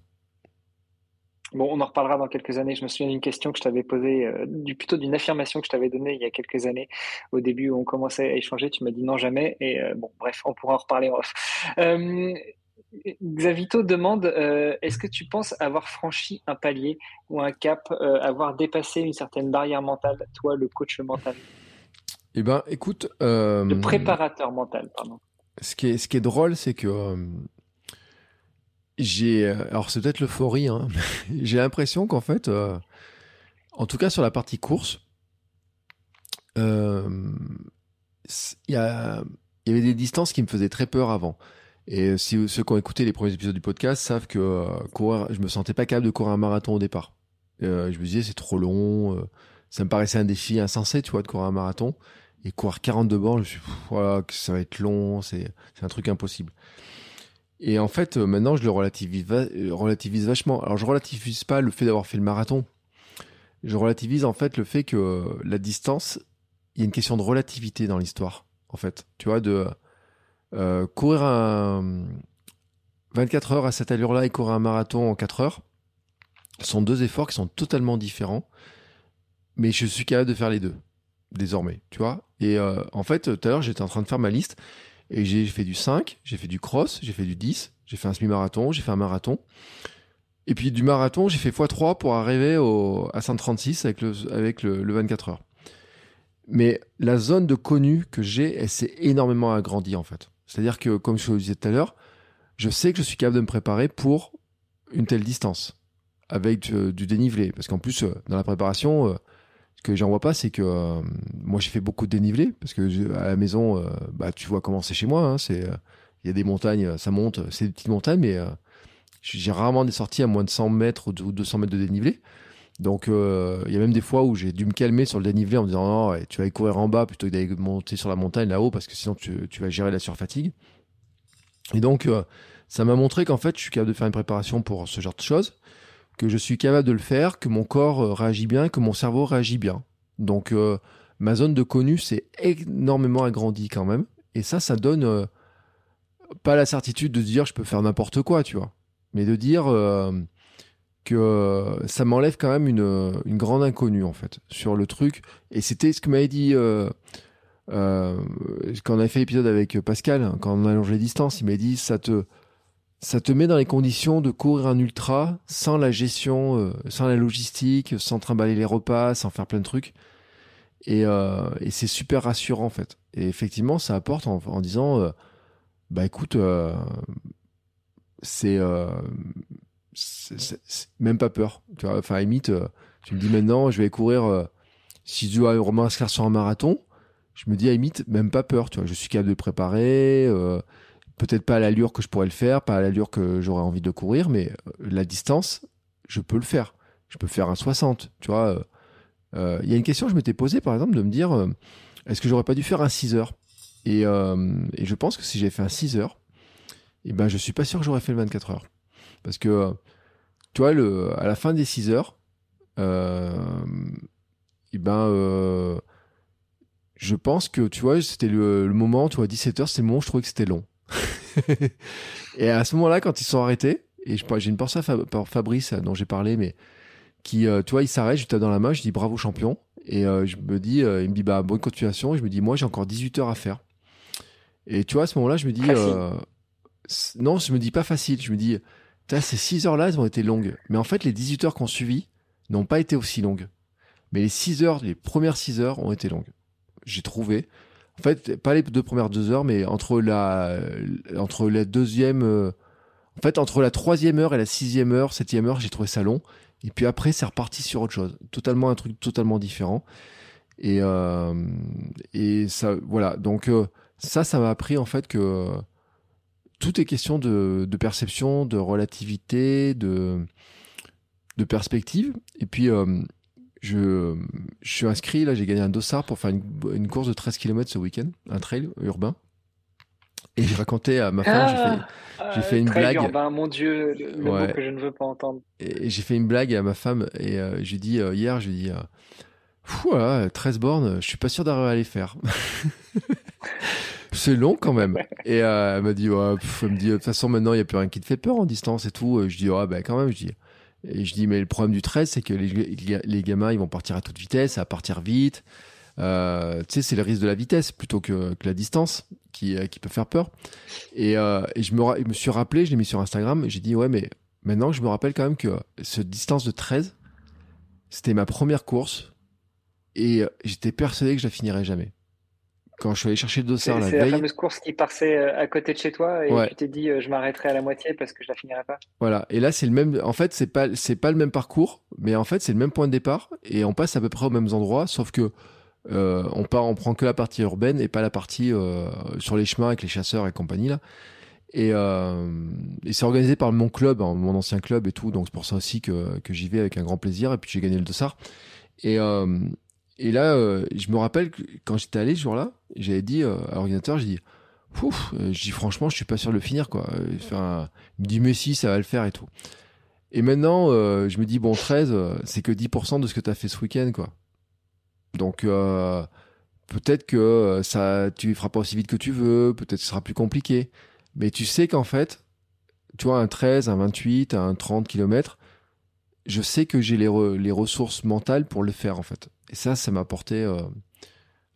Bon, on en reparlera dans quelques années. Je me souviens d'une question que je t'avais posée, euh, du, plutôt d'une affirmation que je t'avais donnée il y a quelques années. Au début, où on commençait à échanger, tu m'as dit non jamais. Et euh, bon, bref, on pourra en reparler en off. Xavito demande est-ce que tu penses avoir franchi un palier ou un cap, avoir dépassé une certaine barrière mentale, toi, le coach mental? Eh ben, écoute. le préparateur mental, pardon. Ce qui est, ce qui est drôle, c'est que j'ai, euh, alors c'est peut-être l'euphorie, hein, j'ai l'impression qu'en fait, euh, en tout cas sur la partie course, euh, il y, avait des distances qui me faisaient très peur avant. Et si ceux qui ont écouté les premiers épisodes du podcast savent que euh, courir, je me sentais pas capable de courir un marathon au départ. Euh, je me disais c'est trop long, ça me paraissait un défi insensé, tu vois, de courir un marathon. Et courir 42 bornes, je me suis dit, voilà, ça va être long, c'est un truc impossible. Et en fait, euh, maintenant, je le relativise, euh, relativise vachement. Alors, je relativise pas le fait d'avoir fait le marathon. Je relativise en fait le fait que euh, la distance, il y a une question de relativité dans l'histoire, en fait. Tu vois, de courir un 24 heures à cette allure-là et courir un marathon en 4 heures sont deux efforts qui sont totalement différents. Mais je suis capable de faire les deux, désormais, tu vois. Et euh, en fait, tout à l'heure, j'étais en train de faire ma liste et j'ai fait du 5, j'ai fait du cross, j'ai fait du 10, j'ai fait un semi-marathon, j'ai fait un marathon. Et puis du marathon, j'ai fait x3 pour arriver à 136 avec le, avec le, le 24 heures. Mais la zone de connu que j'ai, elle s'est énormément agrandie en fait. C'est-à-dire que, comme je le disais tout à l'heure, je sais que je suis capable de me préparer pour une telle distance avec du, du dénivelé. Parce qu'en plus, euh, dans la préparation, euh, que j'en vois pas, c'est que euh, moi j'ai fait beaucoup de dénivelé parce que à la maison, euh, bah tu vois comment c'est chez moi. Hein, c'est euh, il y a des montagnes, ça monte, c'est des petites montagnes, mais j'ai rarement des sorties à moins de 100 mètres ou 200 mètres de dénivelé. Donc il y a même des fois où j'ai dû me calmer sur le dénivelé en me disant non, tu vas aller courir en bas plutôt que d'aller monter sur la montagne là-haut parce que sinon tu vas gérer la surfatigue. Et donc ça m'a montré qu'en fait je suis capable de faire une préparation pour ce genre de choses que je suis capable de le faire, que mon corps euh, réagit bien, que mon cerveau réagit bien. Donc euh, ma zone de connu s'est énormément agrandie quand même. Et ça, ça donne euh, pas la certitude de dire je peux faire n'importe quoi, tu vois. Mais de dire que ça m'enlève quand même une, grande inconnue en fait sur le truc. Et c'était ce que m'avait dit quand on avait fait l'épisode avec Pascal, quand on a allongé les distances, il m'a dit ça te ça te met dans les conditions de courir un ultra sans la gestion, euh, sans la logistique, sans trimballer les repas, sans faire plein de trucs. Et, euh, c'est super rassurant en fait. Et effectivement, ça apporte en, disant, euh, bah écoute, c'est même pas peur. Tu enfin, limite, tu me dis maintenant, je vais courir, si je dois m'inscrire sur un marathon, je me dis à limite, même pas peur. Tu vois, je suis capable de préparer peut-être pas à l'allure que je pourrais le faire, pas à l'allure que j'aurais envie de courir, mais euh, la distance, je peux le faire. Je peux faire un 60, tu vois. Euh, euh, il y a une question que je m'étais posée, par exemple, de me dire, est-ce que j'aurais pas dû faire un 6 heures? Et, je pense que si j'avais fait un 6 heures, et eh ben, je suis pas sûr que j'aurais fait le 24 heures. Parce que, tu vois, à la fin des 6 heures, et eh ben, je pense que, tu vois, c'était le, le, moment, tu vois, 17 heures, c'est le moment où je trouvais que c'était long. et à ce moment-là, quand ils sont arrêtés, et j'ai une pensée pour Fabrice dont j'ai parlé, mais qui, tu vois, il s'arrête, je lui dans la main, je dis bravo champion. Et je me dis, il me dit bah bonne continuation. Et je me dis, moi j'ai encore 18 heures à faire. Et tu vois, à ce moment-là, je me dis, non, je me dis pas facile. Je me dis, ces 6 heures-là, elles ont été longues. Mais en fait, les 18 heures qu'on suivi n'ont pas été aussi longues. Mais les 6 heures, les premières 6 heures ont été longues. J'ai trouvé. En fait, pas les deux premières 2 heures, mais entre la, entre la deuxième, euh, en fait, entre la troisième heure et la sixième heure, septième heure, j'ai trouvé ça long. Et puis après, c'est reparti sur autre chose. Totalement un truc totalement différent. Et, euh, et ça, voilà. Donc, euh, ça, ça m'a appris en fait que tout est question de, perception, de relativité, de, de perspective. Et puis, euh, je, je, suis inscrit, là, j'ai gagné un dossard pour faire une, course de 13 km ce week-end, un trail urbain. Et j'ai raconté à ma femme, j'ai fait, ah, fait une blague. Urbain, mon Dieu, le, mot que je ne veux pas entendre. Et, j'ai fait une blague à ma femme et euh, j'ai dit euh, hier, je lui ai dit, voilà, 13 bornes, je suis pas sûr d'arriver à les faire. c'est long quand même. Et euh, elle m'a dit, ouais, elle me dit, de toute façon, maintenant, il n'y a plus rien qui te fait peur en distance et tout. Je dis, ouais, ben quand même, je dis. Et je dis, mais le problème du 13, c'est que les, gamins, ils vont partir à toute vitesse, va partir vite. Euh, tu sais, c'est le risque de la vitesse plutôt que, que la distance qui, euh, qui peut faire peur. Et, euh, et je, me, suis rappelé, je l'ai mis sur Instagram, j'ai dit, ouais, mais maintenant, je me rappelle quand même que ce distance de 13, c'était ma première course. Et j'étais persuadé que je la finirais jamais quand je suis allé chercher le dossard la veille. C'est la fameuse course qui passait euh, à côté de chez toi et tu t'es dit euh, je m'arrêterai à la moitié parce que je la finirai pas. Voilà. Et là c'est le même. En fait c'est pas c'est pas le même parcours, mais en fait c'est le même point de départ et on passe à peu près aux mêmes endroits, sauf que euh, on part, on prend que la partie urbaine et pas la partie sur les chemins avec les chasseurs et compagnie là. Et, et c'est organisé par mon club, hein, mon ancien club et tout, donc c'est pour ça aussi que, que j'y vais avec un grand plaisir. Et puis j'ai gagné le dossard. Et et là, euh, je me rappelle que quand j'étais allé ce jour-là, j'avais dit euh, à l'ordinateur, j'ai dit, Pouf, euh, dis franchement, je suis pas sûr de le finir, quoi. Enfin, il me dit, mais si, ça va le faire et tout. Et maintenant, je me dis, bon, 13, c'est que 10% de ce que tu as fait ce week-end, quoi. Donc, peut-être que ça, tu feras pas aussi vite que tu veux, peut-être que ce sera plus compliqué. Mais tu sais qu'en fait, tu vois, un 13, un 28, un 30 km, je sais que j'ai les, les ressources mentales pour le faire, en fait. Et ça, ça m'a apporté euh,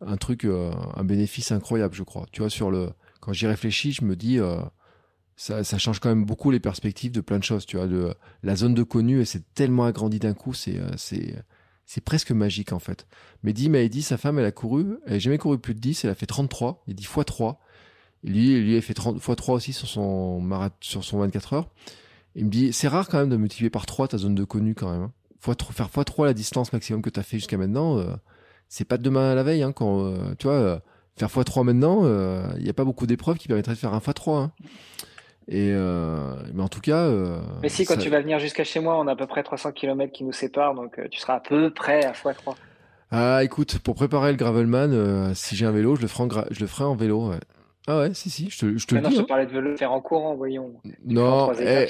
un truc, euh, un bénéfice incroyable, je crois. Tu vois, sur le, quand j'y réfléchis, je me dis, euh, ça, ça, change quand même beaucoup les perspectives de plein de choses. Tu vois, de la zone de connu, et c'est tellement agrandi d'un coup, c'est, c'est, c'est presque magique en fait. Mehdi m'a dit, sa femme, elle a couru, elle n'a jamais couru plus de 10, elle a fait 33, il dit x 3. lui, lui, il a fait 30 x 3 aussi sur son marathon, sur son 24 heures. Il me dit, c'est rare quand même de multiplier par 3 ta zone de connu quand même. Hein faut faire x3 la distance maximum que tu as fait jusqu'à maintenant. Euh, c'est pas de demain à la veille. Hein, quand, euh, tu vois, euh, faire x3 maintenant, il n'y a pas beaucoup d'épreuves qui permettraient de faire un x3. Hein. Et mais en tout cas. mais si, quand tu vas venir jusqu'à chez moi, on a à peu près 300 km qui nous séparent, donc tu seras à peu près à x3. Ah, écoute, pour préparer le Gravelman, si j'ai un vélo, je le ferai en, je le ferai en vélo. Ah ouais, si, si, je te, je te le dis. Non, je te parlais de vélo faire en courant, voyons. Non, eh,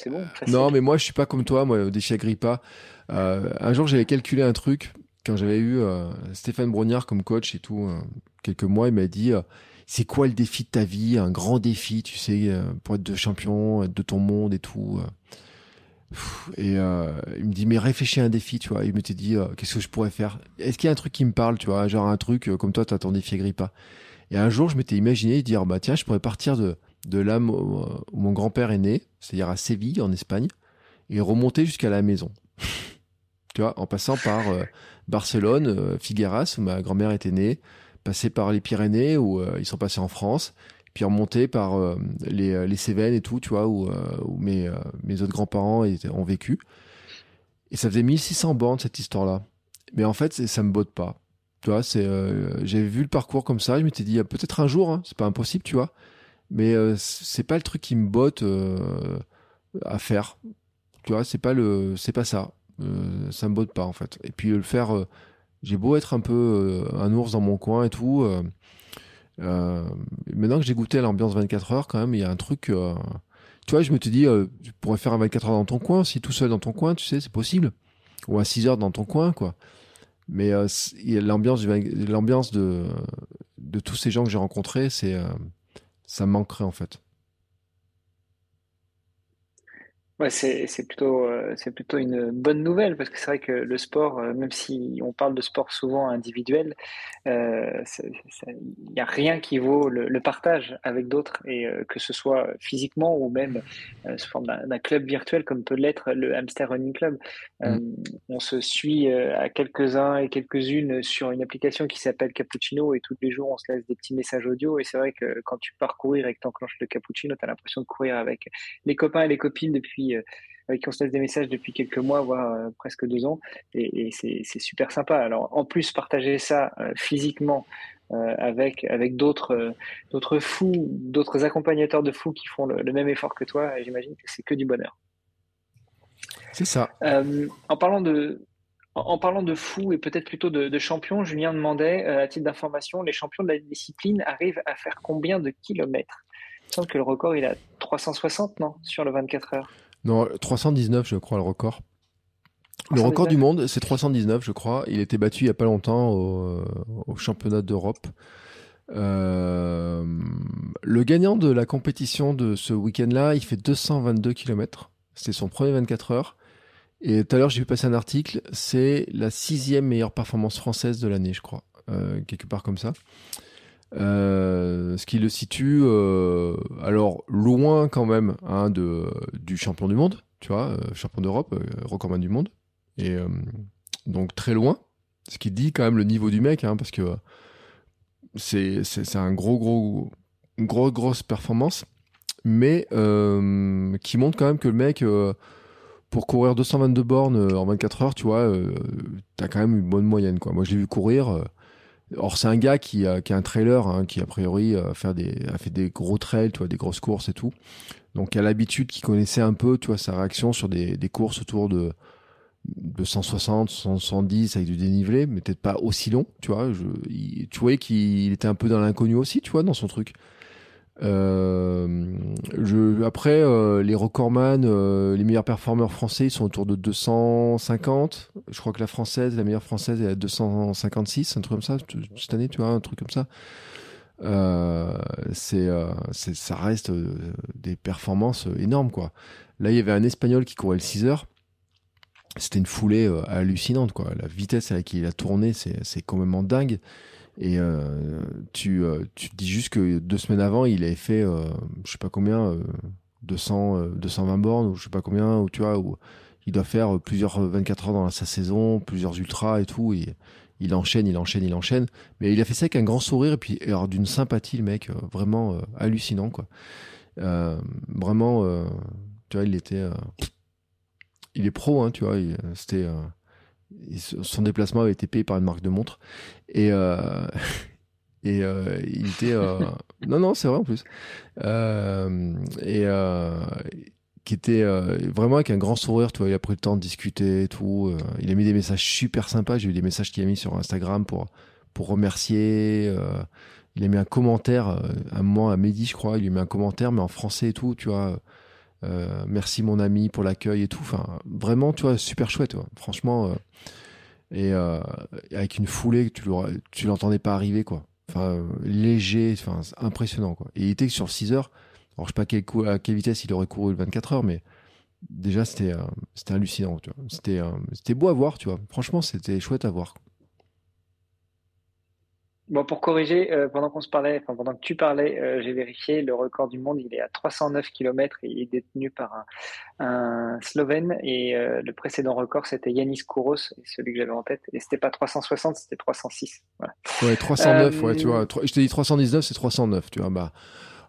non, mais moi, je suis pas comme toi, moi, au défi Agrippa. Euh, un jour, j'avais calculé un truc quand j'avais eu euh, Stéphane Brognard comme coach et tout, euh, quelques mois, il m'a dit c'est quoi le défi de ta vie, un grand défi, tu sais, pour être de champion, être de ton monde et tout. Et il me dit mais réfléchis à un défi, tu vois. Il m'était dit qu'est-ce que je pourrais faire? Est-ce qu'il y a un truc qui me parle, tu vois, genre un truc comme toi, tu as ton défi Agrippa? Et un jour, je m'étais imaginé dire bah tiens, je pourrais partir de là où mon grand-père est né, c'est-à-dire à Séville en Espagne, et remonter jusqu'à la maison tu vois, en passant par euh, Barcelone, euh, Figueras, où ma grand-mère était née, passer par les Pyrénées, où euh, ils sont passés en France, puis remonter par les, Cévennes et tout, tu vois, où, mes autres grands-parents ont vécu. Et ça faisait 1600 bornes, cette histoire-là. Mais en fait, ça me botte pas. Tu vois, c'est, j'avais vu le parcours comme ça, je m'étais dit, peut-être un jour, hein, c'est pas impossible, tu vois. Mais c'est pas le truc qui me botte à faire. Tu vois, c'est pas le, pas ça. Euh, ça me botte pas en fait. Et puis le faire, euh, j'ai beau être un peu euh, un ours dans mon coin et tout. maintenant que j'ai goûté à l'ambiance 24 heures, quand même, il y a un truc. tu vois, je me te dis, tu pourrais faire un 24 heures dans ton coin, si tout seul dans ton coin, tu sais, c'est possible. Ou à 6 heures dans ton coin, quoi. Mais l'ambiance, l'ambiance de, tous ces gens que j'ai rencontrés, c'est, ça me manquerait en fait. Ouais, c'est plutôt, euh, c'est plutôt une bonne nouvelle parce que c'est vrai que le sport, euh, même si on parle de sport souvent individuel, euh, il n'y a rien qui vaut le, partage avec d'autres et que ce soit physiquement ou même sous forme d'un club virtuel comme peut l'être le Hamster Running Club. Mm. on se suit à quelques-uns et quelques-unes sur une application qui s'appelle Cappuccino et tous les jours on se laisse des petits messages audio et c'est vrai que quand tu pars courir et que tu enclenches le Cappuccino, tu as l'impression de courir avec les copains et les copines depuis euh, avec qui on se laisse des messages depuis quelques mois, voire euh, presque deux ans. Et, c'est super sympa. Alors, en plus, partager ça euh, physiquement avec, avec d'autres d'autres fous, d'autres accompagnateurs de fous qui font le, même effort que toi, j'imagine que c'est que du bonheur. C'est ça. en parlant de, en, parlant de fous et peut-être plutôt de, de, champions, Julien demandait, à titre d'information, les champions de la discipline arrivent à faire combien de kilomètres? Il semble que le record, il a 360, non? Sur le 24 heures non, 319, je crois, le record. Le record du monde, c'est 319, je crois. Il été battu il n'y a pas longtemps au, euh, championnat d'Europe. Euh, le gagnant de la compétition de ce week-end-là, il fait 222 km. C'était son premier 24 heures. Et tout à l'heure, j'ai vu passer un article. C'est la sixième meilleure performance française de l'année, je crois. Euh, quelque part comme ça. Euh, ce qui le situe euh, alors loin quand même hein, de, du champion du monde, tu vois, euh, champion d'Europe, recordman du monde, et donc très loin, ce qui dit quand même le niveau du mec, hein, parce que c'est un gros gros une grosse performance, mais qui montre quand même que le mec pour courir 222 bornes en 24 heures, tu vois, t'as quand même une bonne moyenne quoi. Moi je l'ai vu courir Or, c'est un gars qui qui a un trailer, hein, qui a priori fait des, a fait des gros trails, tu des grosses courses et tout. Donc, il a l'habitude, qui connaissait un peu, tu sa réaction sur des, des courses autour de, de 160, 170 avec du dénivelé, mais peut-être pas aussi long, tu vois. Je, tu voyais qu'il était un peu dans l'inconnu aussi, tu vois, dans son truc. Euh, je, après, euh, les recordman, euh, les meilleurs performeurs français, ils sont autour de 250. Je crois que la française, la meilleure française, est à 256, un truc comme ça, cette année, tu vois, un truc comme ça. c'est, c'est, ça reste des performances énormes, quoi. Là, il y avait un Espagnol qui courait le 6 heures. C'était une foulée hallucinante, quoi. La vitesse à laquelle il a tourné, c'est, c'est complètement dingue. Et euh, tu, euh, tu dis juste que deux semaines avant, il avait fait, euh, je sais pas combien, 200, 220 bornes, ou je sais pas combien, ou tu vois, où il doit faire plusieurs 24 heures dans sa saison, plusieurs ultras et tout. Et, il enchaîne, il enchaîne, il enchaîne. Mais il a fait ça avec un grand sourire et puis alors d'une sympathie, le mec, vraiment hallucinant, quoi. vraiment, tu vois, il était, il est pro, hein, tu vois. C'était, son déplacement avait été payé par une marque de montre. Et euh, et euh, il était euh, non non c'est vrai en plus. Et qui était vraiment avec un grand sourire tu vois. Il a pris le temps de discuter et tout il a mis des messages super sympas. J'ai eu des messages qu'il a mis sur Instagram pour pour remercier il a mis un commentaire à un moment à midi je crois. Il a mis un commentaire mais en français et tout tu vois euh, merci mon ami pour l'accueil et tout. Enfin, vraiment, tu vois, super chouette. Franchement, euh, et euh, avec une foulée que tu tu l'entendais pas arriver, quoi. Enfin, léger, enfin, impressionnant, quoi. Et il était sur 6 heures. Alors, je sais pas à quelle vitesse il aurait couru le 24 heures, mais déjà, c'était hallucinant, tu vois. C'était c'était beau à voir, tu vois. Franchement, c'était chouette à voir. Bon, pour corriger, euh, pendant qu'on se parlait, enfin, pendant que tu parlais, euh, j'ai vérifié le record du monde, il est à 309 km et il est détenu par un, un Slovène. Et euh, le précédent record, c'était Yanis Kouros, celui que j'avais en tête. Et c'était pas 360, c'était 306. Voilà. Ouais, 309, ouais, tu vois. Je t'ai dit 319, c'est 309, tu vois. Bah,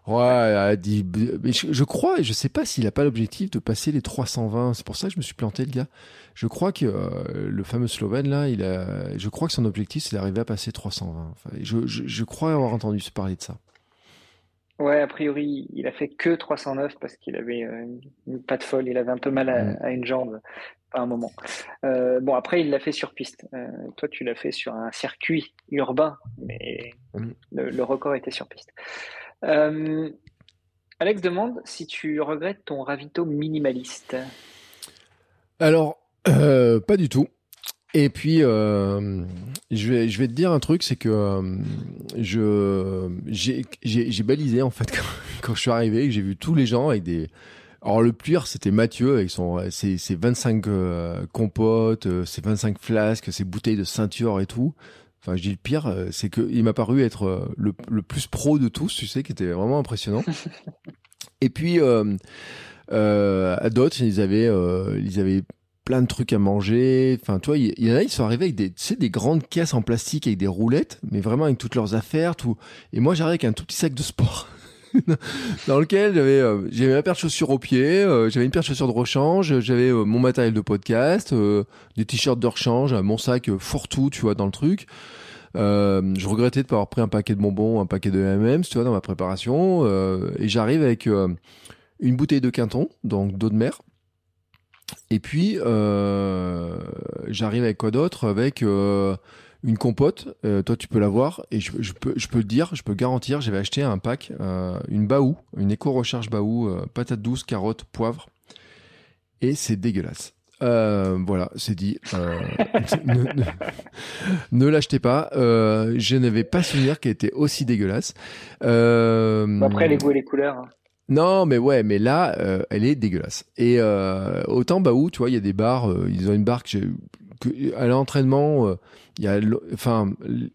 Ouais, dit, mais je, crois, et je sais pas s'il a pas l'objectif de passer les 320. C'est pour ça que je me suis planté, le gars. Je crois que euh, le fameux Slovène là, il a, je crois que son objectif c'est d'arriver à passer 320. Enfin, je, je, je, crois avoir entendu se parler de ça. Ouais, a priori, il a fait que 309 parce qu'il avait euh, une, patte folle. Il avait un peu mal à, mm. à une jambe à un moment. Euh, bon, après, il l'a fait sur piste. Euh, toi, tu l'as fait sur un circuit urbain, mais mm. le, le, record était sur piste. Euh, Alex demande si tu regrettes ton ravito minimaliste. Alors, euh, pas du tout. Et puis, euh, je, vais, te dire un truc, c'est que j'ai balisé en fait quand, je suis arrivé, j'ai vu tous les gens avec des Alors le pire, c'était Mathieu avec ses, ses 25 euh, compotes, ses 25 flasques, ses bouteilles de ceinture et tout. Enfin, je dis le pire, euh, c'est que il m'a paru être euh, le, le plus pro de tous, tu sais, qui était vraiment impressionnant. et puis euh, euh, à d'autres, ils avaient euh, ils avaient plein de trucs à manger. Enfin, tu vois, il y, y en a, ils sont arrivés avec des, tu sais, des grandes caisses en plastique avec des roulettes, mais vraiment avec toutes leurs affaires, tout. Et moi, j'arrive avec un tout petit sac de sport. dans lequel j'avais euh, j'avais ma paire de chaussures au pied, euh, j'avais une paire de chaussures de rechange, j'avais euh, mon matériel de podcast, des t-shirts de rechange, mon sac fourre-tout, tu vois, dans le truc. Je regrettais de pas avoir pris un paquet de bonbons, un paquet de M&M's, tu vois, dans ma préparation. et j'arrive avec une bouteille de Quinton, donc d'eau de mer. Et puis j'arrive avec quoi d'autre? Avec une compote. Euh, toi, tu peux l'avoir. Et je, je peux, je peux le dire, je peux garantir. J'avais acheté un pack, euh, une baou, une éco-recharge baou, euh, patates douces, carottes, poivre. Et c'est dégueulasse. Euh, voilà, c'est dit. Ne ne- ne l'achetez pas. Je n'avais pas souvenir qu'elle était aussi dégueulasse. Après, les goûts et les couleurs. hein. non, mais ouais, mais là, euh, elle est dégueulasse. Et euh, autant Baou, tu vois, il y a des bars, euh, ils ont une barre que à l'entraînement, il y a, enfin,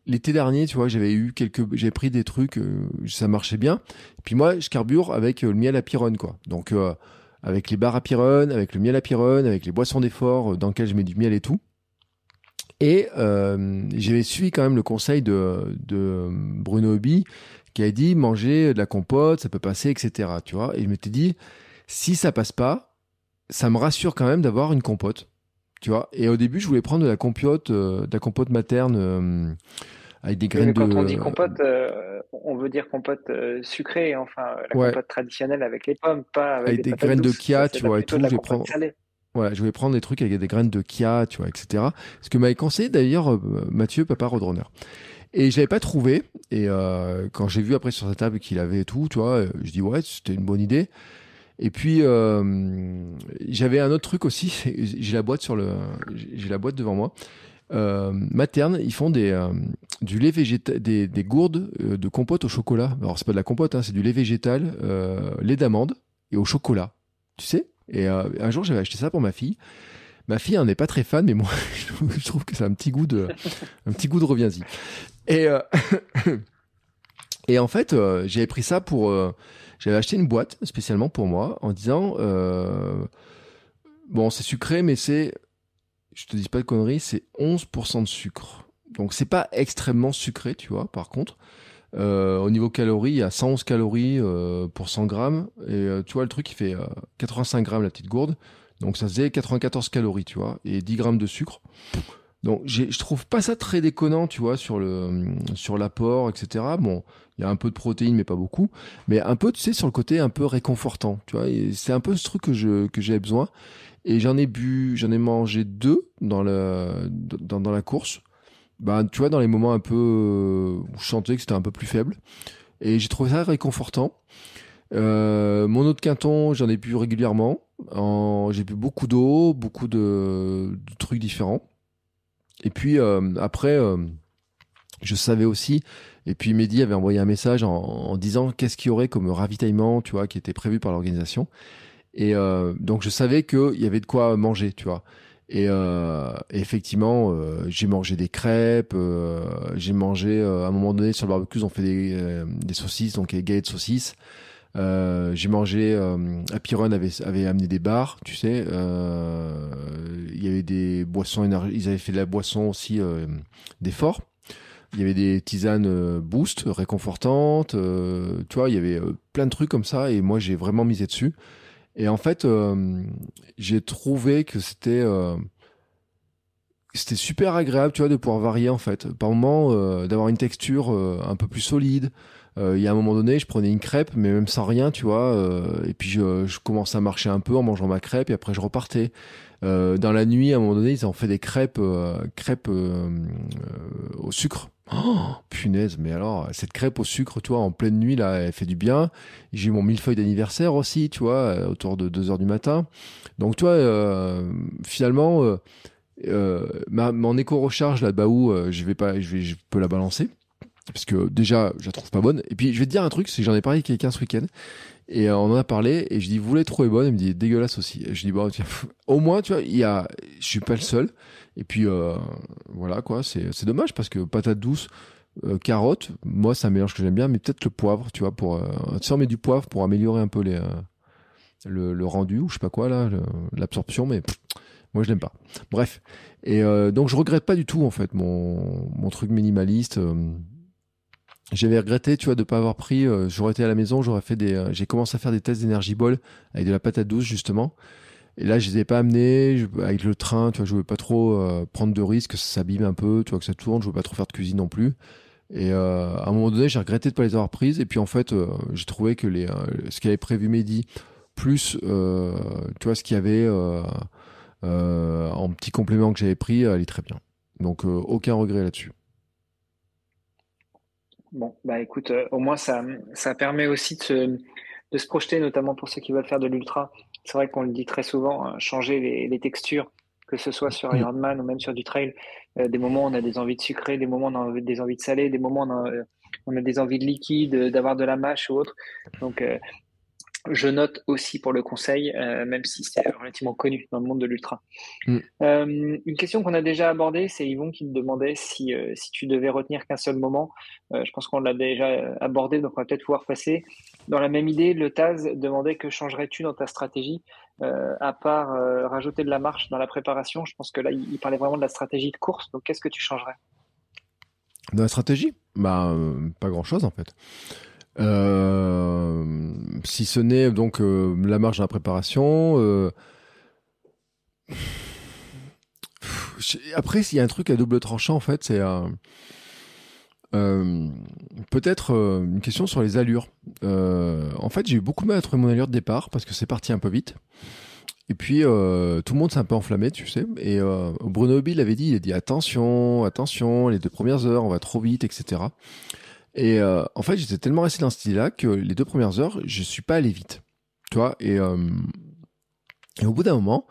l'été dernier, tu vois, j'avais eu quelques, j'ai pris des trucs, euh, ça marchait bien. Puis moi, je carbure avec euh, le miel à pyrone, quoi. Donc, euh, avec les bars à pyrone, avec le miel à pyrone, avec les boissons d'effort euh, dans lesquelles je mets du miel et tout. Et j'avais suivi quand même le conseil de, de Bruno Hobby qui a dit manger de la compote, ça peut passer, etc. Tu vois Et je m'étais dit, si ça passe pas, ça me rassure quand même d'avoir une compote. Tu vois Et au début, je voulais prendre de la compote, euh, de la compote materne euh, avec des graines quand de. on dit compote, euh, on veut dire compote sucrée, enfin la Ouais. compote traditionnelle avec les pommes, pas avec, Avec des graines de kia, tu vois, et tout, je vais compote prendre- salée. Voilà, je voulais prendre des trucs avec des graines de kia, tu vois, etc. Ce que m'avait conseillé d'ailleurs Mathieu, papa Roadrunner. Et je l'avais pas trouvé. Et quand j'ai vu après sur sa table qu'il avait tout, tu vois, je dis ouais, c'était une bonne idée. Et puis euh, j'avais un autre truc aussi. J'ai la boîte sur le, j'ai la boîte devant moi. Euh, materne, ils font des euh, du lait végétal, des, des gourdes euh, de compote au chocolat. Alors c'est pas de la compote, hein, c'est du lait végétal, euh, lait d'amande et au chocolat. Tu sais? Et un jour j'avais acheté ça pour ma fille. Ma fille en est pas très fan, mais moi je trouve- que c'est un petit goût de, un petit goût de reviens-y. Et et en fait j'avais pris ça pour, j'avais acheté une boîte spécialement pour moi en disant euh, bon c'est sucré mais c'est, je te dis pas de conneries, c'est 11% de sucre. Donc c'est pas extrêmement sucré, tu vois. Par contre, euh, au niveau calories, il y a 111 calories euh, pour 100 grammes. Et tu vois, le truc, il fait euh, 85 grammes la petite gourde. Donc ça faisait 94 calories, tu vois, et 10 grammes de sucre. Donc je trouve pas ça très déconnant, tu vois, sur le sur l'apport, etc. Bon, il y a un peu de protéines, mais pas beaucoup. Mais un peu, tu sais, sur le côté un peu réconfortant, tu vois. C'est un peu ce truc que je que j'avais besoin. Et j'en ai bu, j'en ai mangé deux dans le dans, la course. Bah, tu vois, dans les moments un peu où je sentais que c'était un peu plus faible. Et j'ai trouvé ça réconfortant. Euh, mon eau de quinton, j'en ai bu régulièrement. En- J'ai bu beaucoup d'eau, beaucoup de, de trucs différents. Et puis euh, après, euh, je savais aussi. Et puis Mehdi avait envoyé un message en, en disant qu'est-ce qu'il y aurait comme ravitaillement, tu vois, qui était prévu par l'organisation. Et euh, donc je savais qu'il y avait de quoi manger, tu vois. Et, euh, effectivement, euh, j'ai mangé des crêpes, euh, j'ai mangé à un moment donné sur le barbecue, on fait des, des saucisses, donc des galettes de saucisses. Euh, j'ai mangé, euh, Apiron avait, amené des bars, tu sais. euh, Il y avait des boissons ils avaient fait de la boisson aussi euh, d'effort. Il y avait des tisanes boost, réconfortantes. tu vois, il y avait plein de trucs comme ça. Et moi, j'ai vraiment misé dessus. Et en fait, j'ai trouvé que c'était super agréable, tu vois, de pouvoir varier en fait. Par moment, d'avoir une texture un peu plus solide. Euh, Il y a un moment donné, je prenais une crêpe, mais même sans rien, tu vois. euh, et puis je, je commençais à marcher un peu en mangeant ma crêpe, et après je repartais. Euh, dans la nuit, à un moment donné, ils ont fait des crêpes, crêpes au sucre. Oh, punaise, mais alors, cette crêpe au sucre, tu vois, en pleine nuit, là, elle fait du bien. J'ai eu mon millefeuille d'anniversaire aussi, tu vois, autour de 2 heures du matin. Donc, tu vois, finalement, ma, mon éco-recharge, là, Baou, euh, je vais pas, je vais, je peux la balancer. Parce que déjà, je la trouve pas bonne. Et puis, je vais te dire un truc, c'est que j'en ai parlé avec quelqu'un ce week-end. Et on en a parlé et je dis vous l'avez trouvée bonne, elle me dit dégueulasse aussi. Et je dis bon au moins tu vois, il y a, je suis pas le seul. Et puis voilà quoi, c'est c'est dommage parce que patate douce, carotte, moi c'est un mélange que j'aime bien, mais peut-être le poivre, tu vois, pour tu mets du poivre pour améliorer un peu les le, le, rendu ou je sais pas quoi là, l'absorption, mais moi je l'aime pas. Bref, et euh, donc je regrette pas du tout en fait mon, mon truc minimaliste. Euh, j'avais regretté, tu vois, de pas avoir pris. Euh, j'aurais été à la maison, j'aurais fait des. j'ai commencé à faire des tests d'énergie ball avec de la patate douce justement. Et là, je les ai pas amenés avec le train. Tu vois, je voulais pas trop prendre de risques, que ça s'abîme un peu, tu vois, que ça tourne. Je voulais pas trop faire de cuisine non plus. Et à un moment donné, j'ai regretté de pas les avoir prises. Et puis en fait, j'ai trouvé que les ce qu'avait prévu Mehdi plus euh, tu vois ce qu'il y avait euh, euh, en petit complément que j'avais pris, est très bien. Donc aucun regret là-dessus. Bon, bah écoute, au moins ça, ça permet aussi de se, de se, projeter, notamment pour ceux qui veulent faire de l'ultra. C'est vrai qu'on le dit très souvent, hein, changer les, les, textures, que ce soit sur. Ironman ou même sur du trail. des moments où on a des envies de sucré, des moments où on a des envies de salé, des moments où on a, on a des envies de liquide, d'avoir de la mâche ou autre. Donc je note aussi pour le conseil, euh, même si c'est relativement connu dans le monde de l'ultra. Mm. Euh, une question qu'on a déjà abordée, c'est Yvon qui me demandait si, euh, si tu devais retenir qu'un seul moment. je pense qu'on l'a déjà abordé, donc on va peut-être pouvoir passer. Dans la même idée, le Taz demandait que changerais-tu dans ta stratégie, à part rajouter de la marche dans la préparation. Je pense que là, il, parlait vraiment de la stratégie de course. Donc, qu'est-ce que tu changerais? Dans la stratégie? Bah, pas grand-chose en fait. Euh, si ce n'est donc euh, la marge dans la préparation. Euh, après, s'il y a un truc à double tranchant, en fait, c'est peut-être une question sur les allures. en fait, j'ai eu beaucoup de mal à trouver mon allure de départ parce que c'est parti un peu vite. Et puis tout le monde s'est un peu enflammé, tu sais. Et Bruno Bill avait dit, il a dit attention, attention, les deux premières heures, on va trop vite, etc. Et euh, en fait, j'étais tellement resté dans ce style-là que les deux premières heures, je suis pas allé vite. Tu vois et, euh, au bout d'un moment,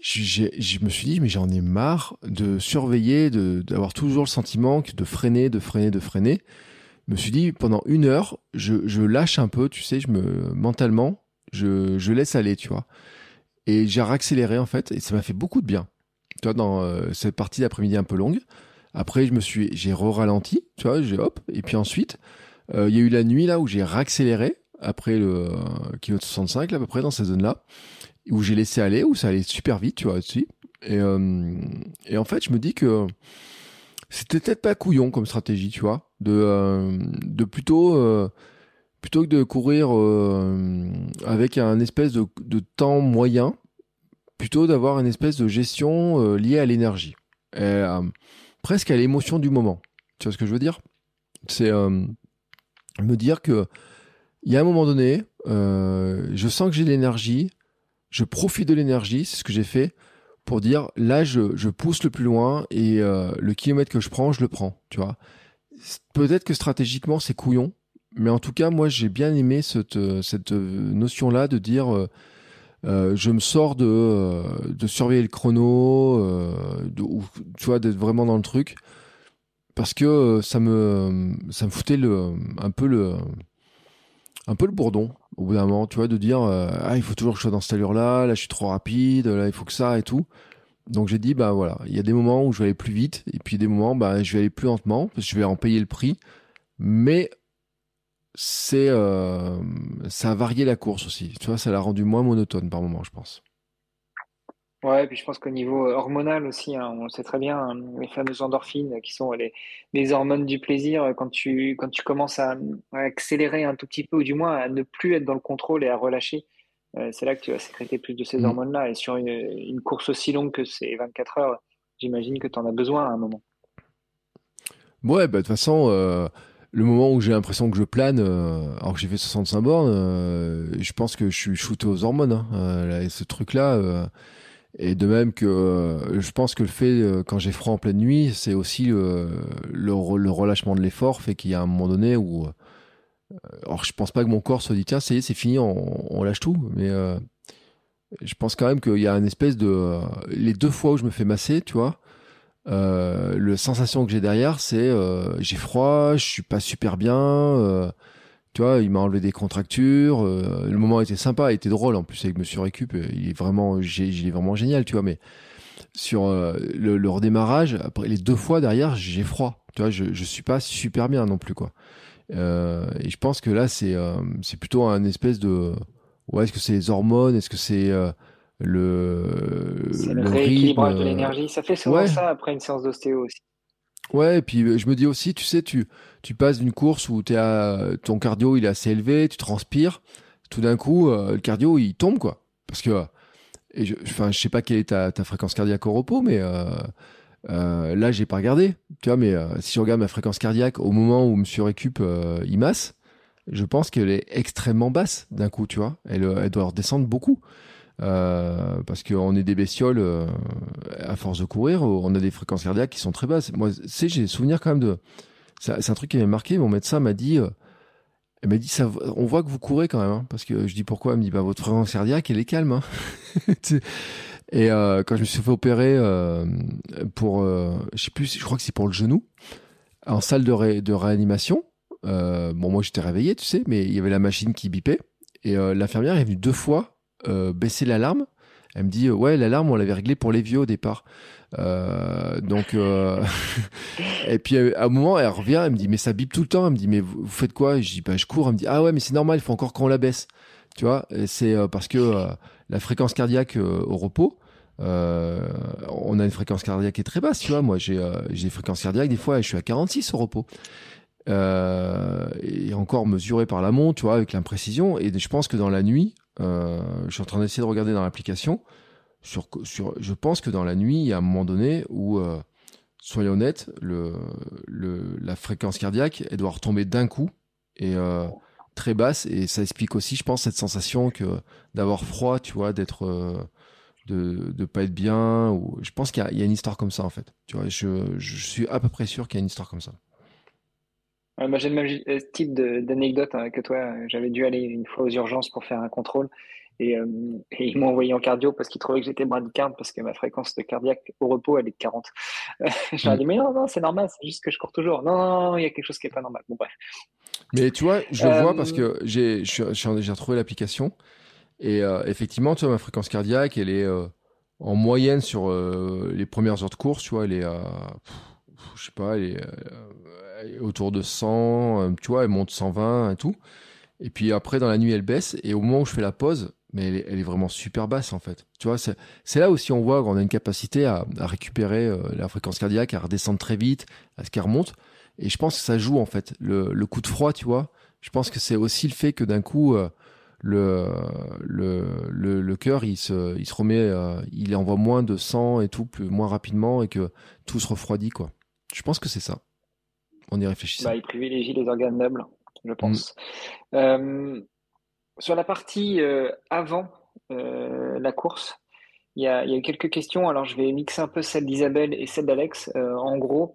je me suis dit, mais j'en ai marre de surveiller, d'avoir toujours le sentiment de freiner, de freiner, de freiner. Je me suis dit, pendant une heure, je, je lâche un peu, tu sais, je me, mentalement, je, je laisse aller, tu vois. Et j'ai réaccéléré, en fait, et ça m'a fait beaucoup de bien. Tu vois, dans euh, cette partie d'après-midi un peu longue. Après, je me suis, j'ai re-ralenti, tu vois, j'ai hop. Et puis ensuite, euh, il y a eu la nuit là où j'ai réaccéléré après le euh, kilomètre 65 là, à peu près dans cette zone-là, où j'ai laissé aller, où ça allait super vite, tu vois, aussi. Et, euh, et en fait, je me dis que c'était peut-être pas couillon comme stratégie, tu vois, de, euh, de plutôt, euh, plutôt que de courir avec un espèce de, temps moyen, plutôt d'avoir une espèce de gestion liée à l'énergie. Presque à l'émotion du moment. Tu vois ce que je veux dire? C'est euh, me dire que il y a un moment donné, euh, je sens que j'ai de l'énergie, je profite de l'énergie, c'est ce que j'ai fait pour dire là je, pousse le plus loin et euh, le kilomètre que je prends, je le prends, tu vois. Peut-être que stratégiquement c'est couillon, mais en tout cas moi j'ai bien aimé cette, cette notion là de dire je me sors de, surveiller le chrono, tu vois, d'être vraiment dans le truc, parce que ça me, ça me foutait le, un peu le, un peu le bourdon au bout d'un moment, tu vois, de dire ah il faut toujours que je sois dans cette allure-là, là je suis trop rapide, là il faut que ça et tout. Donc j'ai dit bah voilà, il y a des moments où je vais aller plus vite et puis des moments bah je vais aller plus lentement parce que je vais en payer le prix, mais c'est euh, ça a varié la course aussi. Tu vois, ça l'a rendu moins monotone par moment, je pense. Ouais, et puis je pense qu'au niveau hormonal aussi, hein, on le sait très bien, hein, les fameuses endorphines qui sont les, les, hormones du plaisir, quand tu, quand tu commences à, accélérer un tout petit peu, ou du moins à ne plus être dans le contrôle et à relâcher, euh, c'est là que tu vas sécréter plus de ces mmh. hormones-là. Et sur une, une, course aussi longue que ces 24 heures, j'imagine que tu en as besoin à un moment. Ouais, bah, de toute façon, euh, le moment où j'ai l'impression que je plane, euh, alors que j'ai fait 65 bornes, euh, je pense que je suis shooté aux hormones. Hein, euh, ce truc-là. Et de même que je pense que le fait, quand j'ai froid en pleine nuit, c'est aussi le, le, relâchement de l'effort fait qu'il y a un moment donné où. alors je pense pas que mon corps se dit tiens, c'est fini, on, on, lâche tout. Mais je pense quand même qu'il y a une espèce de. les deux fois où je me fais masser, tu vois euh, le sensation que j'ai derrière, c'est euh, j'ai froid, je suis pas super bien, euh, Tu vois, il m'a enlevé des contractures. le moment était sympa, il était drôle en plus avec Monsieur Récup. Il est vraiment, il est vraiment génial, tu vois. Mais sur le, le, redémarrage, après les deux fois derrière, j'ai froid. Tu vois, je, je suis pas super bien non plus, quoi. Euh, et je pense que là, c'est euh, c'est plutôt un espèce de. Ouais, est-ce que c'est les hormones Est-ce que c'est euh, le. C'est le, rééquilibrage de l'énergie. Ça fait souvent ça après une séance d'ostéo aussi. Ouais, et puis je me dis aussi, tu sais, tu, tu passes d'une course où es à, ton cardio il est assez élevé, tu transpires, tout d'un coup, le cardio il tombe, quoi. Parce que, et je, enfin, je sais pas quelle est ta, ta fréquence cardiaque au repos, mais euh, là, j'ai pas regardé, tu vois, mais euh, si je regarde ma fréquence cardiaque au moment où Monsieur Récup euh, il masse, je pense qu'elle est extrêmement basse d'un coup, tu vois. Elle, elle doit redescendre beaucoup. Euh, parce qu'on est des bestioles à force de courir, on a des fréquences cardiaques qui sont très basses. Moi, sais, j'ai souvenir quand même de. C'est un truc qui m'avait marqué. Mon médecin m'a dit, elle m'a dit. On voit que vous courez quand même, hein, parce que je dis pourquoi? Elle me dit bah votre fréquence cardiaque elle est calme. Hein. Et euh, quand je me suis fait opérer euh, pour, euh, je sais plus, je crois que c'est pour le genou, en salle de, de réanimation. Euh, bon, moi j'étais réveillé, tu sais, mais il y avait la machine qui bipait. Et euh, l'infirmière est venue deux fois baisser l'alarme. Elle me dit ouais l'alarme on l'avait réglée pour les vieux au départ. donc et puis à un moment elle revient, elle me dit mais ça bip tout le temps. Elle me dit mais vous, faites quoi? Je dis bah je cours. Elle me dit ah ouais mais c'est normal, il faut encore qu'on la baisse. Tu vois, c'est parce que la fréquence cardiaque au repos, euh, on a une fréquence cardiaque qui est très basse, tu vois. Moi, j'ai euh, des fréquences cardiaques, des fois, je suis à 46 au repos. Euh, et encore mesuré par la montre, tu vois, avec l'imprécision. Et je pense que dans la nuit, je suis en train d'essayer de regarder dans l'application. Sur, sur, je pense que dans la nuit, il y a un moment donné où, soyons honnêtes, le, le, la fréquence cardiaque, elle doit retomber d'un coup et très basse. Et ça explique aussi, je pense, cette sensation que d'avoir froid, tu vois, d'être de ne pas être bien. Ou... Je pense qu'il y, y, a une histoire comme ça, en fait. Tu vois, je, je suis à peu près sûr qu'il y a une histoire comme ça. Moi, j'ai le même euh, type d'anecdote hein, que toi. J'avais dû aller une fois aux urgences pour faire un contrôle. Et, euh, et ils m'ont envoyé en cardio parce qu'ils trouvaient que j'étais bradycarde parce que ma fréquence de cardiaque au repos, elle est de 40. je leur ai dit, mais non, non, c'est normal, c'est juste que je cours toujours. Non, non, il y a quelque chose qui est pas normal. Bon, bref. Mais tu vois, je le vois parce euh, que j'ai retrouvé l'application et euh, effectivement, tu vois, ma fréquence cardiaque, elle est euh, en moyenne sur euh, les premières heures de course, tu vois, elle est à, je sais pas, elle est, autour de 100, tu vois, elle monte 120 et tout. Et puis après, dans la nuit, elle baisse. Et au moment où je fais la pause, mais elle est, vraiment super basse en fait. Tu vois, c'est là aussi on voit qu'on a une capacité à, récupérer la fréquence cardiaque, à redescendre très vite, à ce qu'elle remonte. Et je pense que ça joue en fait. Le, coup de froid, tu vois. Je pense que c'est aussi le fait que d'un coup, le, le, le, cœur, il se, il se remet, euh, il envoie moins de sang et tout, plus, moins rapidement et que tout se refroidit, quoi. Je pense que c'est ça. On y réfléchit. Bah, il privilégie les organes nobles, je pense. Mm. Euh, sur la partie euh, avant la course, il y, a, il y a quelques questions. Alors, je vais mixer un peu celle d'Isabelle et celle d'Alex. en gros,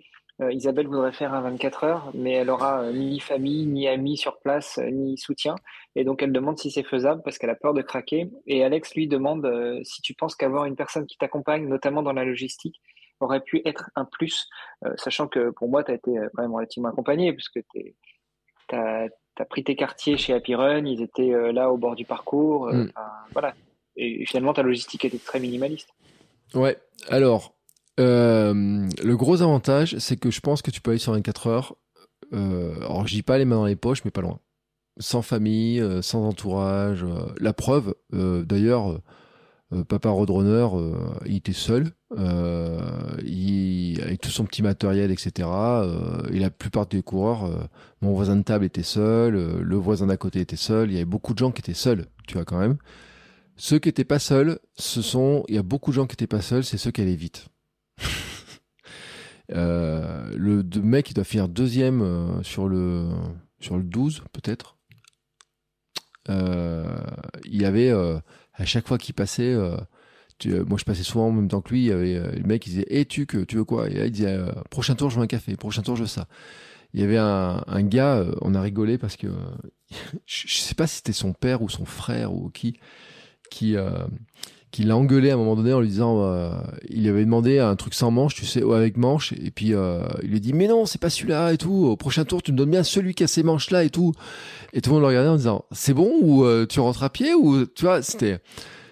Isabelle voudrait faire un 24 heures, mais elle aura ni famille, ni amis sur place, ni soutien. Et donc, elle demande si c'est faisable parce qu'elle a peur de craquer. Et Alex lui demande euh, si tu penses qu'avoir une personne qui t'accompagne, notamment dans la logistique, aurait pu être un plus, euh, sachant que pour moi, tu as été quand même relativement accompagné puisque tu as, pris tes quartiers chez Happy Run, ils étaient euh, là au bord du parcours. Mm. Voilà. Et finalement, ta logistique était très minimaliste. Ouais. Alors, le gros avantage, c'est que je pense que tu peux aller sur 24 heures. alors, je dis pas les mains dans les poches, mais pas loin sans famille, euh, sans entourage. Euh, la preuve, euh, d'ailleurs, Papa Roadrunner, il était seul, il, avec tout son petit matériel, etc. et la plupart des coureurs, mon voisin de table était seul, le voisin d'à côté était seul, il y avait beaucoup de gens qui étaient seuls, tu vois quand même. Ceux qui étaient pas seuls, ce sont, il y a beaucoup de gens qui étaient pas seuls, c'est ceux qui allaient vite. le mec, il doit finir deuxième sur le sur le 12 peut-être euh, il y avait euh, à chaque fois qu'il passait, euh, moi je passais souvent en même temps que lui, il y avait le mec qui disait "Et tu que tu veux quoi? Et là, il disait "Prochain tour, je veux un café. Prochain tour, je veux ça." Il y avait un, gars, on a rigolé parce que je, sais pas si c'était son père ou son frère ou qui qui qui l'a engueulé à un moment donné en lui disant, euh, il avait demandé un truc sans manche, tu sais, avec manche, et puis euh, il lui dit, mais non, c'est pas celui-là et tout. Au prochain tour, tu me donnes bien celui qui a ces manches là et tout. Et tout le monde le regardait en disant, c'est bon ou euh, tu rentres à pied ou tu vois, c'était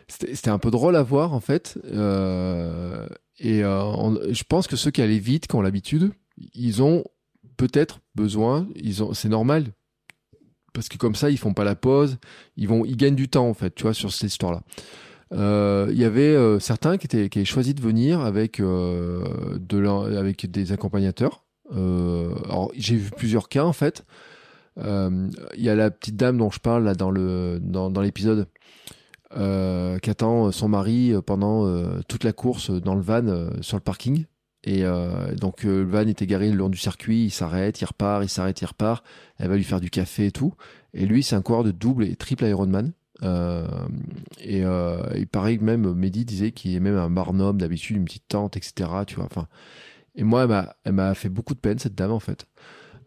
c'était un peu drôle à voir en fait. Euh, et je pense que ceux qui allaient vite, qui ont l'habitude, ils ont peut-être besoin, c'est normal parce que comme ça ils font pas la pause, ils vont, ils gagnent du temps en fait, tu vois, sur cette histoire-là. Euh, il y avait euh, certains qui étaient qui avaient choisi de venir avec euh, de avec des accompagnateurs. j'ai vu plusieurs cas en fait. Il y a la petite dame dont je parle dans l'épisode qui attend son mari pendant toute la course dans le van sur le parking. Et donc le van est égaré le long du circuit, il s'arrête, il repart, il s'arrête, il repart. Elle va lui faire du café et tout. Et lui, c'est un coureur de double et triple Ironman. Euh, et euh, il paraît que même Mehdi disait qu'il est même un barnum d'habitude, une petite tente, etc. Tu vois. Enfin, et moi, elle m'a fait beaucoup de peine cette dame en fait.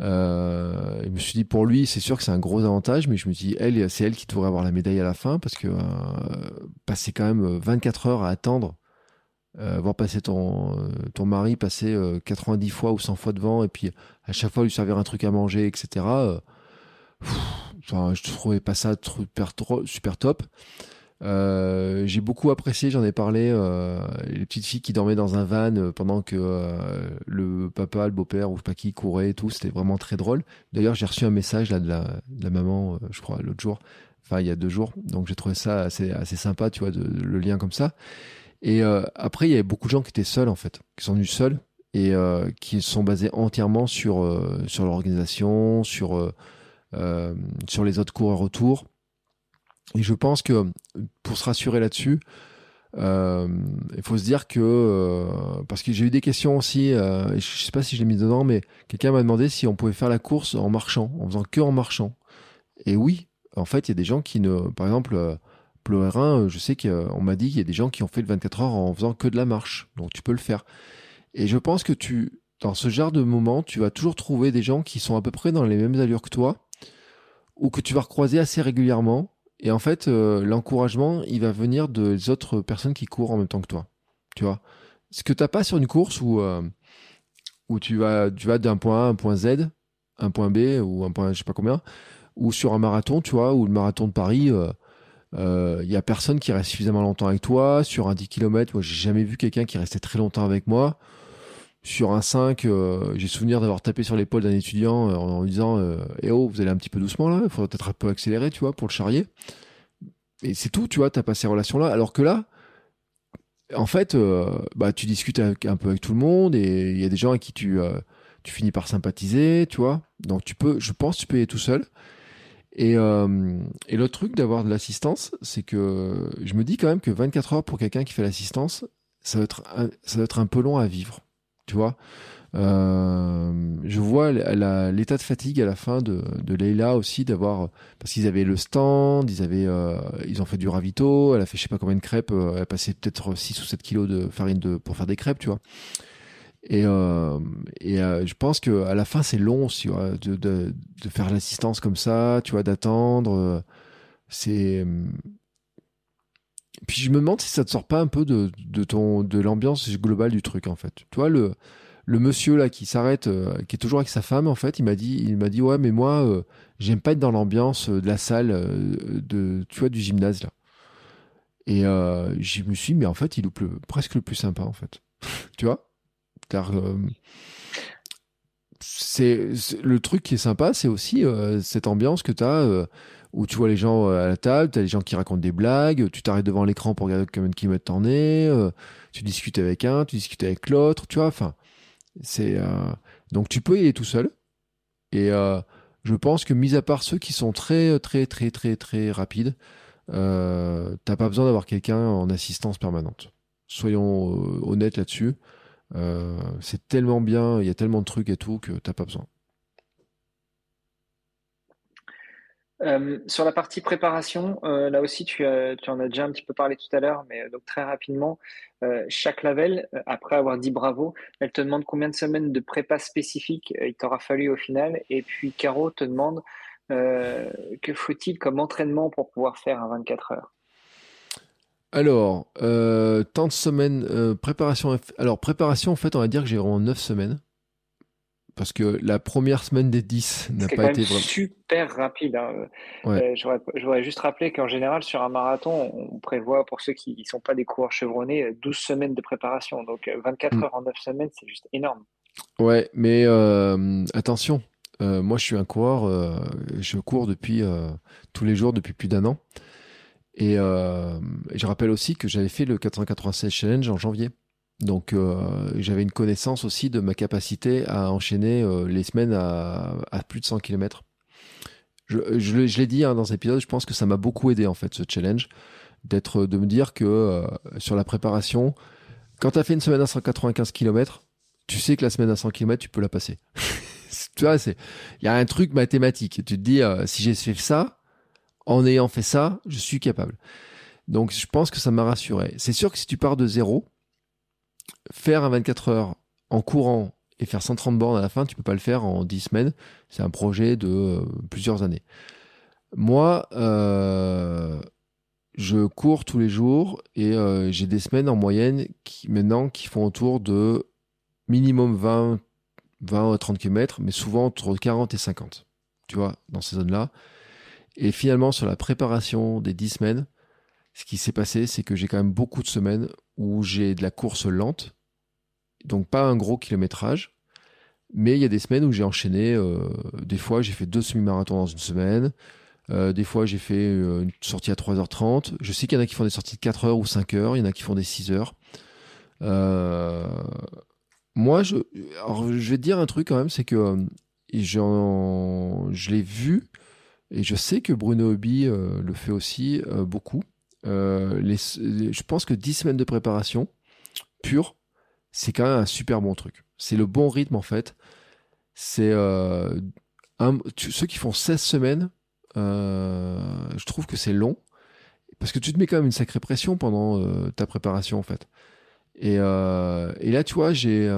Euh, je me suis dit pour lui, c'est sûr que c'est un gros avantage, mais je me dis elle, c'est elle qui devrait avoir la médaille à la fin parce que euh, passer quand même 24 heures à attendre, euh, voir passer ton ton mari passer 90 fois ou 100 fois devant et puis à chaque fois lui servir un truc à manger, etc. Enfin, je trouvais pas ça super, super top. Euh, j'ai beaucoup apprécié, j'en ai parlé, euh, les petites filles qui dormaient dans un van euh, pendant que le papa, le beau-père ou je sais pas qui courait tout, c'était vraiment très drôle. D'ailleurs, j'ai reçu un message là de la, maman, je crois, l'autre jour, enfin il y a deux jours, donc j'ai trouvé ça assez, sympa, tu vois, le lien comme ça. Et après, il y avait beaucoup de gens qui étaient seuls en fait, qui sont venus seuls et qui sont basés entièrement sur sur l'organisation, sur sur les autres coureurs autour. Et je pense que pour se rassurer là-dessus, euh, il faut se dire que euh, parce que j'ai eu des questions aussi, euh, et je sais pas si je l'ai mis dedans, mais quelqu'un m'a demandé si on pouvait faire la course en marchant, en faisant que en marchant. Et oui, en fait, il y a des gens qui ne, par exemple, euh, Pleurin, je sais qu'on m'a dit qu'il y a des gens qui ont fait le 24 heures en faisant que de la marche, donc tu peux le faire. Et je pense que tu, dans ce genre de moment, tu vas toujours trouver des gens qui sont à peu près dans les mêmes allures que toi, ou que tu vas recroiser assez régulièrement. Et en fait, euh, l'encouragement, il va venir des autres personnes qui courent en même temps que toi. Tu vois? Ce que tu n'as pas sur une course où, euh, où tu vas, tu vas d'un point A à un point Z, un point B ou un point je sais pas combien, ou sur un marathon, tu vois, ou le marathon de Paris, il euh, y a personne qui reste suffisamment longtemps avec toi. Sur un 10 km, moi, j'ai jamais vu quelqu'un qui restait très longtemps avec moi sur un 5, euh, j'ai souvenir d'avoir tapé sur l'épaule d'un étudiant euh, en, lui disant euh, Eh oh, vous allez un petit peu doucement là, il faudrait peut-être un peu accélérer, tu vois, pour le charrier. Et c'est tout, tu vois, t'as pas ces relations-là. Alors que là, en fait, bah, tu discutes un peu avec tout le monde et il y a des gens avec qui tu, tu finis par sympathiser, tu vois. Donc tu peux, je pense, tu peux y aller tout seul. Et, et l'autre truc d'avoir de l'assistance, c'est que je me dis quand même que 24 heures pour quelqu'un qui fait l'assistance, ça va être, ça va être un peu long à vivre tu vois. Euh, je vois l'état de fatigue à la fin de, de Leila aussi d'avoir parce qu'ils avaient le stand, ils avaient euh, ils ont fait du ravito, elle a fait je sais pas combien de crêpes, euh, elle a passé peut-être 6 ou 7 kilos de farine de pour faire des crêpes, tu vois. Et, et je pense que à la fin c'est long de, de, de faire l'assistance comme ça, tu vois, d'attendre. C'est puis je me demande si ça te sort pas un peu de, ton de l'ambiance globale du truc en fait. Tu vois le le monsieur là qui s'arrête, euh, qui est toujours avec sa femme en fait, il m'a dit il m'a dit ouais mais moi euh, j'aime pas être dans l'ambiance euh, de la salle de tu vois du gymnase là. Et je me suis dit, mais en fait il est presque le plus sympa en fait. tu vois? Car c'est le truc qui est sympa, c'est aussi cette ambiance que tu as où tu vois les gens euh, à la table, tu as les gens qui racontent des blagues, tu t'arrêtes devant l'écran pour regarder combien de kilomètres t'en es, euh, tu discutes avec un, tu discutes avec l'autre, tu vois, enfin, c'est... Euh, donc tu peux y aller tout seul, et je pense que mis à part ceux qui sont très très très très très rapides, t'as pas besoin d'avoir quelqu'un en assistance permanente. Soyons honnêtes là-dessus. c'est tellement bien, il y a tellement de trucs et tout que t'as pas besoin. Euh, sur la partie préparation, euh, là aussi, tu, tu, en as déjà un petit peu parlé tout à l'heure, mais donc très rapidement, euh, chaque level, après avoir dit bravo, elle te demande combien de semaines de prépa spécifique il t'aura fallu au final. Et puis, Caro te demande que faut-il comme entraînement pour pouvoir faire un 24 heures? Alors, euh, tant de semaines, euh, préparation. Alors, préparation, en fait, on va dire que j'ai vraiment 9 semaines. Parce que la première semaine des 10 n'a pas été vraiment. super rapide. Hein. Euh, j'aurais juste rappelé qu'en général, sur un marathon, on prévoit, pour ceux qui ne sont pas des coureurs chevronnés, 12 semaines de préparation. Donc, 24 mm. heures en 9 semaines, c'est juste énorme. Ouais, mais attention, moi, je suis un coureur, je cours depuis tous les jours depuis plus d'un an. Euh, et, je rappelle aussi que j'avais fait le 496 Challenge en janvier. Donc euh, j'avais une connaissance aussi de ma capacité à enchaîner euh, les semaines à, plus de 100 km. Je, l'ai dit hein, dans cet épisode, je pense que ça m'a beaucoup aidé en fait ce challenge, d'être, de me dire que sur la préparation, quand tu as fait une semaine à 195 km, tu sais que la semaine à 100 km, tu peux la passer. tu vois, il y a un truc mathématique. Tu te dis, si j'ai fait ça, en ayant fait ça, je suis capable. Donc je pense que ça m'a rassuré. C'est sûr que si tu pars de zéro, faire un 24 heures en courant et faire 130 bornes à la fin, tu peux pas le faire en 10 semaines. C'est un projet de euh, plusieurs années. Moi, euh, je cours tous les jours et euh, j'ai des semaines en moyenne qui maintenant qui font autour de minimum 20, 20 à 30 km, mais souvent entre 40 et 50. Tu vois, dans ces zones-là. Et finalement, sur la préparation des 10 semaines, ce qui s'est passé, c'est que j'ai quand même beaucoup de semaines où j'ai de la course lente, donc pas un gros kilométrage, mais il y a des semaines où j'ai enchaîné, euh, des fois j'ai fait deux semi-marathons dans une semaine, euh, des fois j'ai fait euh, une sortie à 3h30, je sais qu'il y en a qui font des sorties de 4h ou 5h, il y en a qui font des 6h. moi, je, vais te dire un truc quand même, c'est que je l'ai vu et je sais que Bruno Hobby le fait aussi beaucoup. Euh, je pense que 10 semaines de préparation pure, c'est quand même un super bon truc. C'est le bon rythme en fait. C'est ceux qui font 16 semaines, je trouve que c'est long parce que tu te mets quand même une sacrée pression pendant ta préparation en fait. Et, là, tu vois, j'ai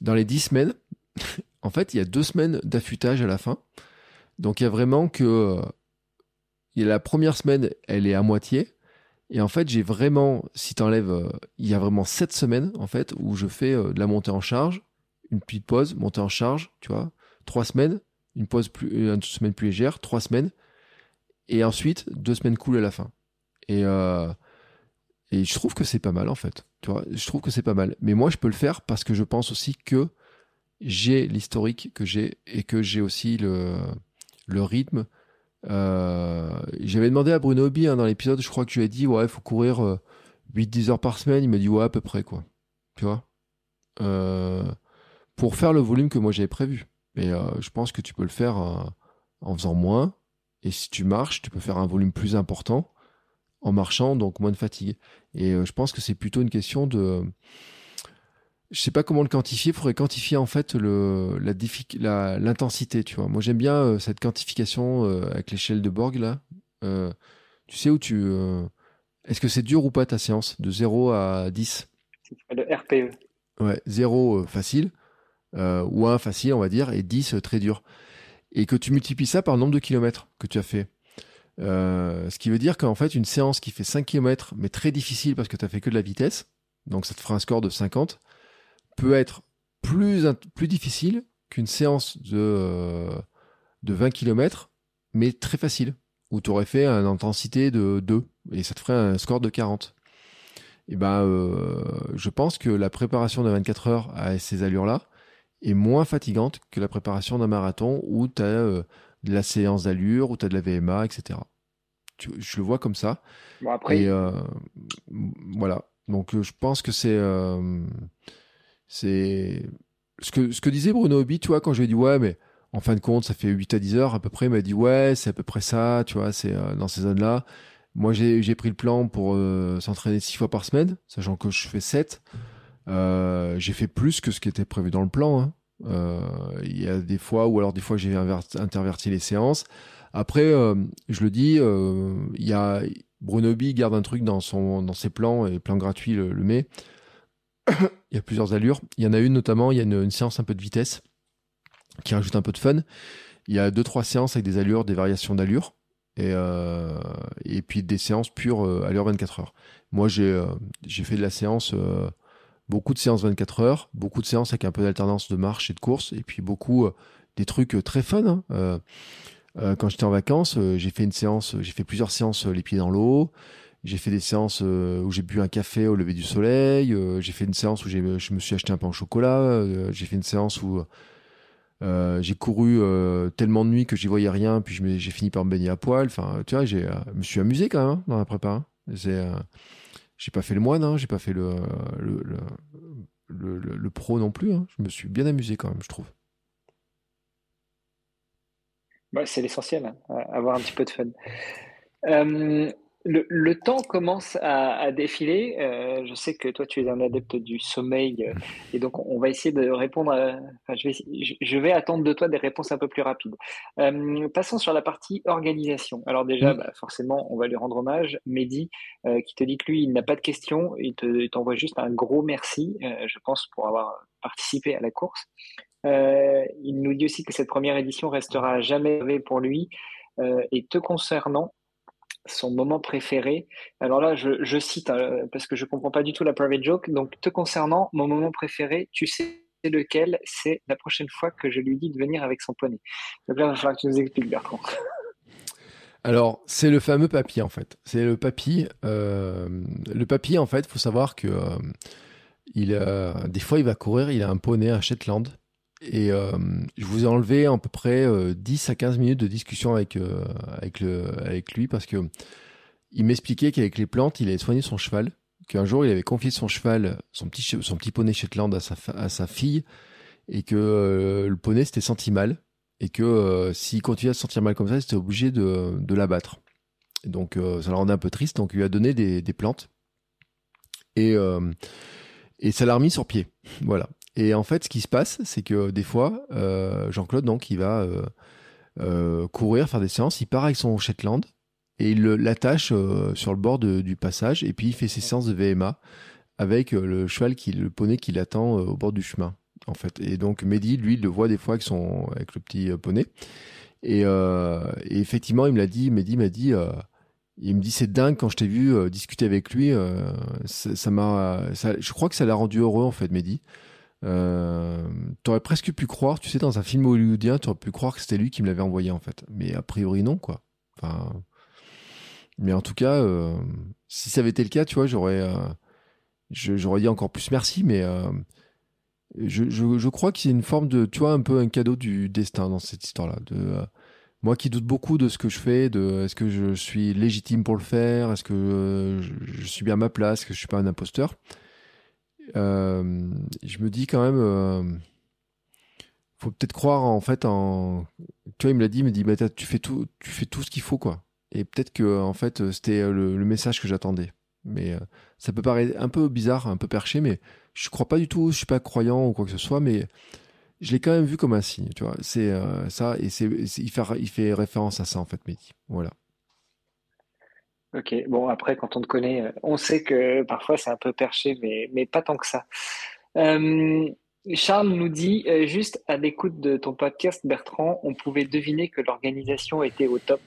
dans les 10 semaines, en fait, il y a deux semaines d'affûtage à la fin. Donc il y a vraiment que la première semaine, elle est à moitié. Et en fait, j'ai vraiment, si tu enlèves, euh, il y a vraiment sept semaines, en fait, où je fais euh, de la montée en charge, une petite pause, montée en charge, tu vois, trois semaines, une pause plus, une semaine plus légère, trois semaines, et ensuite deux semaines cool à la fin. Et, euh, et je trouve que c'est pas mal, en fait. Tu vois, je trouve que c'est pas mal. Mais moi, je peux le faire parce que je pense aussi que j'ai l'historique que j'ai et que j'ai aussi le, le rythme. Euh, j'avais demandé à Bruno Hobby hein, dans l'épisode, je crois que je lui dit, ouais, il faut courir 8-10 euh, heures par semaine. Il m'a dit, ouais, à peu près, quoi. Tu vois? Euh, Pour faire le volume que moi j'avais prévu. Mais je pense que tu peux le faire en faisant moins. Et si tu marches, tu peux faire un volume plus important en marchant, donc moins de fatigue. Et je pense que c'est plutôt une question de je sais pas comment le quantifier. Il faudrait quantifier en fait le la l'intensité. Tu vois. Moi j'aime bien euh, cette quantification euh, avec l'échelle de Borg là. Euh, tu sais où tu est-ce que c'est dur ou pas ta séance de 0 à 10 Le RPE. Ouais, 0 facile ou 1 facile on va dire et 10 très dur. Et que tu multiplies ça par le nombre de kilomètres que tu as fait. ce qui veut dire qu'en fait une séance qui fait 5 km mais très difficile parce que tu as fait que de la vitesse, donc ça te fera un score de 50 peut être plus, plus difficile qu'une séance de, euh, de 20 km, mais très facile, où tu aurais fait une intensité de 2, et ça te ferait un score de 40. Et ben, euh, je pense que la préparation de 24 heures à ces allures-là est moins fatigante que la préparation d'un marathon où tu as euh, de la séance d'allure, où tu as de la VMA, etc. je le vois comme ça. Bon, après. Et voilà. Donc, je pense que c'est c'est ce que, ce que disait Bruno Hobby, tu vois, quand je lui ai dit, ouais, mais en fin de compte, ça fait 8 à 10 heures à peu près, il m'a dit, ouais, c'est à peu près ça, tu vois, c'est euh, dans ces zones-là. Moi, j'ai pris le plan pour euh, s'entraîner 6 fois par semaine, sachant que je fais 7. Euh, j'ai fait plus que ce qui était prévu dans le plan. Hein. Il y a des fois, ou alors des fois, j'ai interverti les séances. Après, je le dis, il y a Bruno Hobby garde un truc dans, son, dans ses plans, et plan gratuit le, le met il y a plusieurs allures. Il y en a une notamment, il y a une, séance un peu de vitesse qui rajoute un peu de fun. Il y a deux trois séances avec des allures, des variations d'allure. Et, et puis des séances pures l'heure 24 heures. Moi, j'ai j'ai fait de la séance, beaucoup de séances 24 heures, beaucoup de séances avec un peu d'alternance de marche et de course, et puis beaucoup des trucs très fun. Hein. quand j'étais en vacances, j'ai fait une séance, j'ai fait plusieurs séances les pieds dans l'eau. J'ai fait des séances euh, où j'ai bu un café au lever du soleil. Euh, j'ai fait une séance où je me suis acheté un pain au chocolat. Euh, j'ai fait une séance où j'ai couru tellement de nuit que j'y voyais rien. Puis j'ai fini par me baigner à poil. Enfin, tu vois, je me suis amusé quand même hein, dans la prépa. Hein. j'ai pas fait le moine, hein, j'ai pas fait le le, le, pro non plus. Hein. Je me suis bien amusé quand même, je trouve. c'est l'essentiel, avoir un petit peu de fun le, temps commence à, défiler. Euh, je sais que toi, tu es un adepte du sommeil euh, et donc on va essayer de répondre. je, vais, attendre de toi des réponses un peu plus rapides. Euh, passons sur la partie organisation. Alors déjà, bah, forcément, on va lui rendre hommage. Mehdi, qui te dit que lui, il n'a pas de questions, il t'envoie juste un gros merci, je pense, pour avoir participé à la course. il nous dit aussi que cette première édition restera jamais pour lui. et te concernant, son moment préféré. Alors là, je, cite, hein, parce que je ne comprends pas du tout la private joke. Donc, te concernant, mon moment préféré, tu sais lequel? C'est la prochaine fois que je lui dis de venir avec son poney. Donc là, il va falloir que tu nous expliques, Bertrand. Alors, c'est le fameux papy, en fait. C'est le papy. Euh, le papy, en fait, faut savoir que euh, il, des fois, il va courir, il a un poney à Shetland. Et euh, je vous ai enlevé à peu près 10 euh, à 15 minutes de discussion avec, euh, avec, le, avec lui parce que il m'expliquait qu'avec les plantes, il avait soigné son cheval, qu'un jour il avait confié son cheval, son petit, son petit poney Shetland à sa, à sa fille, et que le poney s'était senti mal, et que s'il continuait à se sentir mal comme ça, il était obligé de, de l'abattre. Donc ça le rendait un peu triste, donc il lui a donné des, des plantes, et, et ça l'a remis sur pied. Voilà. Et en fait, ce qui se passe, c'est que des fois, euh, Jean-Claude, donc, il va euh, euh, courir, faire des séances. Il part avec son Shetland et il l'attache sur le bord du passage. Et puis, il fait ses séances de VMA avec le cheval, qui, le poney qui l'attend au bord du chemin, en fait. Et donc, Mehdi, lui, il le voit des fois avec, son, avec le petit poney. Et, effectivement, il me l'a dit, Mehdi m'a dit il me dit c'est dingue quand je t'ai vu discuter avec lui ça m'a je crois que ça l'a rendu heureux en fait Mehdi euh, t'aurais presque pu croire, tu sais, dans un film hollywoodien, t'aurais pu croire que c'était lui qui me l'avait envoyé en fait. Mais a priori non, quoi. Enfin, mais en tout cas, euh, si ça avait été le cas, tu vois, j'aurais, euh, j'aurais dit encore plus merci, mais je, je, crois qu'il y a une forme de, tu vois, un peu un cadeau du destin dans cette histoire-là. De moi qui doute beaucoup de ce que je fais, de est-ce que je suis légitime pour le faire, est-ce que je, je, suis bien à ma place, est-ce que je suis pas un imposteur. Euh, je me dis quand même, euh, faut peut-être croire en fait en. Tu vois, il me l'a dit, il me dit, bah, tu fais tout, tu fais tout ce qu'il faut quoi. Et peut-être que en fait, c'était le, message que j'attendais. Mais euh, ça peut paraître un peu bizarre, un peu perché, mais je crois pas du tout. Je suis pas croyant ou quoi que ce soit, mais je l'ai quand même vu comme un signe. Tu vois, c'est ça et c'est il fait il fait référence à ça en fait, Mehdi. Voilà. Ok, bon, après, quand on te connaît, euh, on sait que parfois c'est un peu perché, mais, mais pas tant que ça. Euh, Charles nous dit, euh, juste à l'écoute de ton podcast, Bertrand, on pouvait deviner que l'organisation était au top.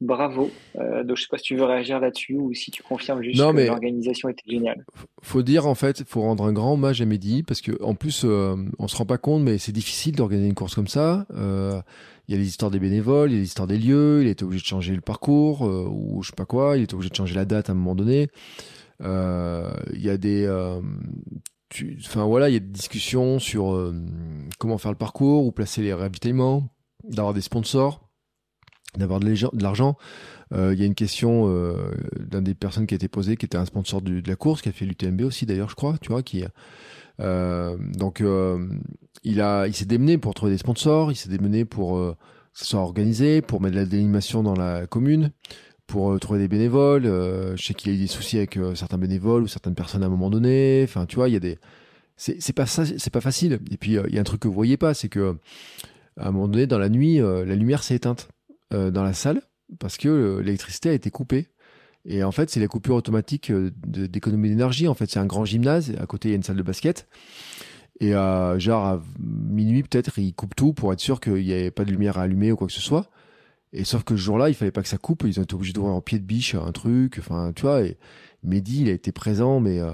Bravo. donc, je ne sais pas si tu veux réagir là-dessus ou si tu confirmes juste que l'organisation était géniale. Faut dire, en fait, il faut rendre un grand hommage à Mehdi parce que, en plus, on se rend pas compte, mais c'est difficile d'organiser une course comme ça. Il y a les histoires des bénévoles, il y a les histoires des lieux, il était obligé de changer le parcours, euh, ou je sais pas quoi, il était obligé de changer la date à un moment donné. Euh, il y a des... Euh, enfin voilà, il y a des discussions sur comment faire le parcours, où placer les ravitaillements, d'avoir des sponsors, d'avoir de l'argent. Il y a une question d'un des personnes qui a été posée, qui était un sponsor de la course, qui a fait l'UTMB aussi d'ailleurs, je crois, tu vois, qui donc il a, il s'est démené pour trouver des sponsors, il s'est démené pour euh, que ce soit organisé, pour mettre de la délimation dans la commune, pour euh, trouver des bénévoles. Euh, je sais qu'il a eu des soucis avec certains bénévoles ou certaines personnes à un moment donné. Enfin, tu vois, il y a des, c'est pas ça, c'est pas facile. Et puis il y a un truc que vous voyez pas, c'est que à un moment donné, dans la nuit, la lumière s'est éteinte dans la salle parce que l'électricité a été coupée. Et en fait, c'est la coupure automatique d'économie d'énergie. En fait, c'est un grand gymnase. À côté, il y a une salle de basket. Et genre à minuit peut-être, il coupe tout pour être sûr qu'il n'y ait pas de lumière à allumer ou quoi que ce soit. Et sauf que ce jour-là, il fallait pas que ça coupe. Ils ont été obligés d'ouvrir en pied de biche un truc. Enfin, tu vois. Et Mehdi, il a été présent, mais euh,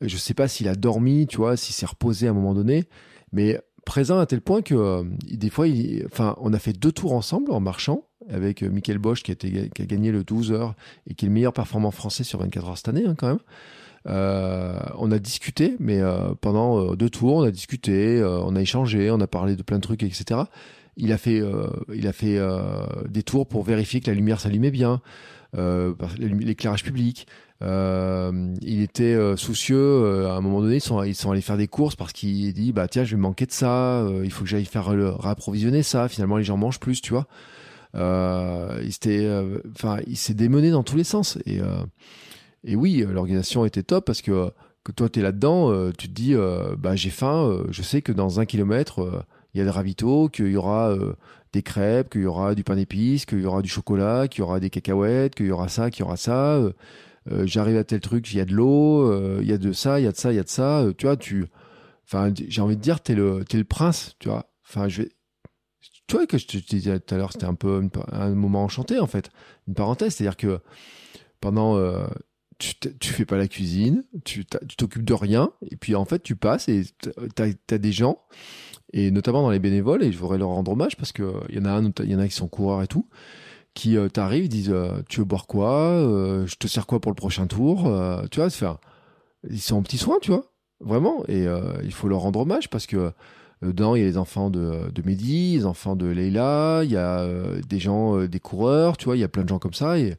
je sais pas s'il a dormi, tu vois, s'il s'est reposé à un moment donné. Mais présent à tel point que euh, des fois, enfin, on a fait deux tours ensemble en marchant avec euh, Michael Bosch qui a, gagné le 12 heures et qui est le meilleur performant français sur 24 heures cette année hein, quand même. Euh, on a discuté, mais euh, pendant deux tours, on a discuté, on a échangé, on a parlé de plein de trucs, etc. Il a fait, des tours pour vérifier que la lumière s'allumait bien, l'éclairage public. Il était soucieux. à un moment donné, ils sont, ils sont allés faire des courses parce qu'il dit bah tiens, je vais manquer de ça. il faut que j'aille faire le, réapprovisionner ça. Finalement, les gens mangent plus, tu vois. Euh, euh, il s'est démené dans tous les sens. Et, euh, et oui, l'organisation était top parce que que toi tu es là-dedans, tu te dis, bah j'ai faim, je sais que dans un kilomètre, il y a des ravitaux, qu'il y aura des crêpes, qu'il y aura du pain d'épices, qu'il y aura du chocolat, qu'il y aura des cacahuètes, qu'il y aura ça, qu'il y aura ça. J'arrive à tel truc, il y a de l'eau, il y a de ça, il y a de ça, il y a de ça. tu vois, tu, enfin, j'ai envie de dire, t'es le, t'es le prince, tu vois. Enfin, je vais, tu vois que je te, disais tout à l'heure, c'était un peu un moment enchanté en fait, une parenthèse, c'est-à-dire que pendant euh, tu, fais pas la cuisine, tu t'occupes de rien, et puis en fait tu passes et tu as, des gens, et notamment dans les bénévoles, et je voudrais leur rendre hommage parce qu'il y en a un, y en a qui sont coureurs et tout, qui euh, t'arrivent, disent euh, tu veux boire quoi, je te sers quoi pour le prochain tour, tu vois, faire, ils sont en petits soins, tu vois, vraiment, et il faut leur rendre hommage parce que dedans, il y a les enfants de, de Mehdi, les enfants de Leila, il y a euh, des gens, euh, des coureurs, tu vois, il y a plein de gens comme ça. Et,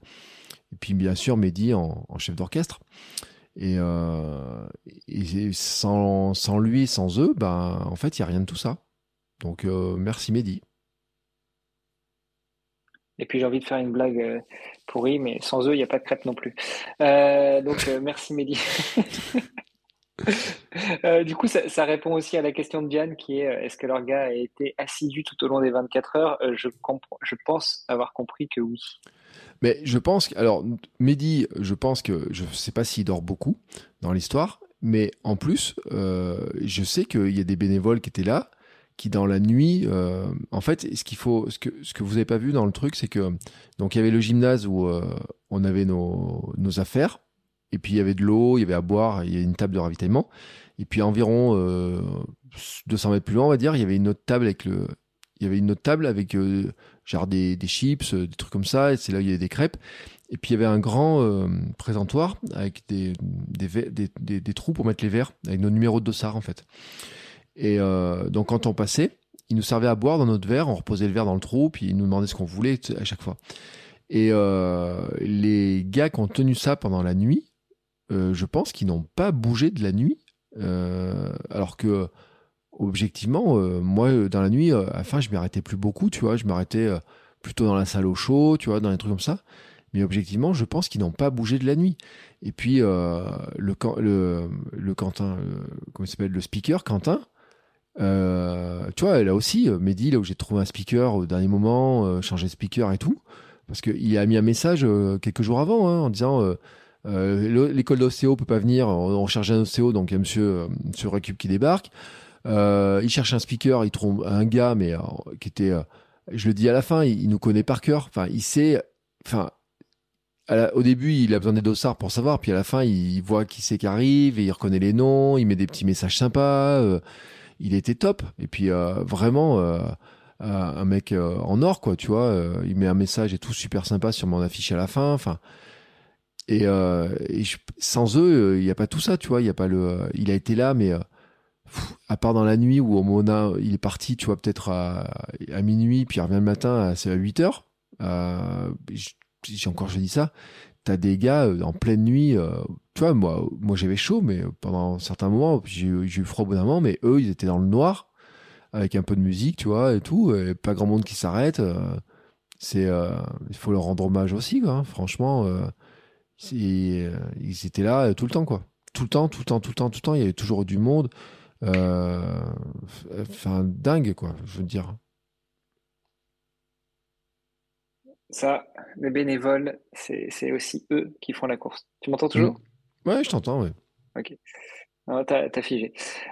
puis, bien sûr, Mehdi en, chef d'orchestre. Et, sans, sans, lui, sans eux, ben, en fait, il n'y a rien de tout ça. Donc, merci Mehdi. Et puis j'ai envie de faire une blague pourrie, mais sans eux, il n'y a pas de crêpe non plus. donc merci Mehdi. Euh, du coup, ça, répond aussi à la question de Diane qui est euh, est-ce que leur gars a été assidu tout au long des 24 heures? Euh, je, pense avoir compris que oui. Mais je pense alors, Mehdi, je pense que, je ne sais pas s'il dort beaucoup dans l'histoire, mais en plus, je sais qu'il y a des bénévoles qui étaient là, qui dans la nuit, en fait, ce faut, ce que, vous n'avez pas vu dans le truc, c'est que, donc il y avait le gymnase où on avait nos affaires, et puis il y avait de l'eau, il y avait à boire, il y avait une table de ravitaillement. Et puis environ 200 euh, mètres plus loin, on va dire, il y avait une autre table avec le, il y avait une autre table avec euh, genre des, chips, euh, des trucs comme ça. Et c'est là où il y avait des crêpes. Et puis il y avait un grand présentoir avec des, des, trous pour mettre les verres, avec nos numéros de dossard en fait. Et donc quand on passait, il nous servait à boire dans notre verre, on reposait le verre dans le trou, puis il nous demandait ce qu'on voulait à chaque fois. Et les gars qui ont tenu ça pendant la nuit, euh, je pense qu'ils n'ont pas bougé de la nuit. Euh, alors que, objectivement, euh, moi, dans la nuit, à la fin, je m'arrêtais plus beaucoup, tu vois. Je m'arrêtais plutôt dans la salle au chaud, tu vois, dans des trucs comme ça. Mais objectivement, je pense qu'ils n'ont pas bougé de la nuit. Et puis, le, le, le Quentin, comment il s'appelle, le speaker, Quentin, tu vois, là aussi, Mehdi, là où j'ai trouvé un speaker au dernier moment, changer de speaker et tout, parce qu'il a mis un message quelques jours avant hein, en disant l'école d'ostéo peut pas venir, on, cherche un ostéo, donc il y a monsieur, euh, monsieur Récup qui débarque. Euh, il cherche un speaker, il trouve un gars, mais qui était, je le dis à la fin, il, nous connaît par cœur. Enfin, il sait, enfin, au début, il a besoin des dossards pour savoir, puis à la fin, il voit qui c'est qui arrive, et il reconnaît les noms, il met des petits messages sympas. il était top. Et puis vraiment, un mec en or, quoi, tu vois. il met un message et tout super sympa sur mon affiche à la fin. Enfin, et, euh, sans eux, il n'y a pas tout ça, tu vois. Il y a pas le. Il a été là, mais euh, à part dans la nuit où Mona, il est parti, tu vois, peut-être à, minuit, puis il revient le matin, c'est à 8 heures. Euh, j'ai encore je dis ça. T'as des gars euh, en pleine nuit, euh, tu vois, moi, moi j'avais chaud, mais pendant certains moments, j'ai eu froid au bout moment, mais eux, ils étaient dans le noir, avec un peu de musique, tu vois, et tout, et pas grand monde qui s'arrête. c'est, il faut leur rendre hommage aussi, quoi, hein, franchement. Euh, ils étaient là euh, tout le temps, quoi. Tout le temps, tout le temps, tout le temps, tout le temps. Il y avait toujours du monde. Euh, enfin, dingue, quoi, je veux dire. Ça, les bénévoles, c'est aussi eux qui font la course. Tu m'entends toujours? Mmh. Ouais, je t'entends, ouais. Ok. Non, t'as, figé.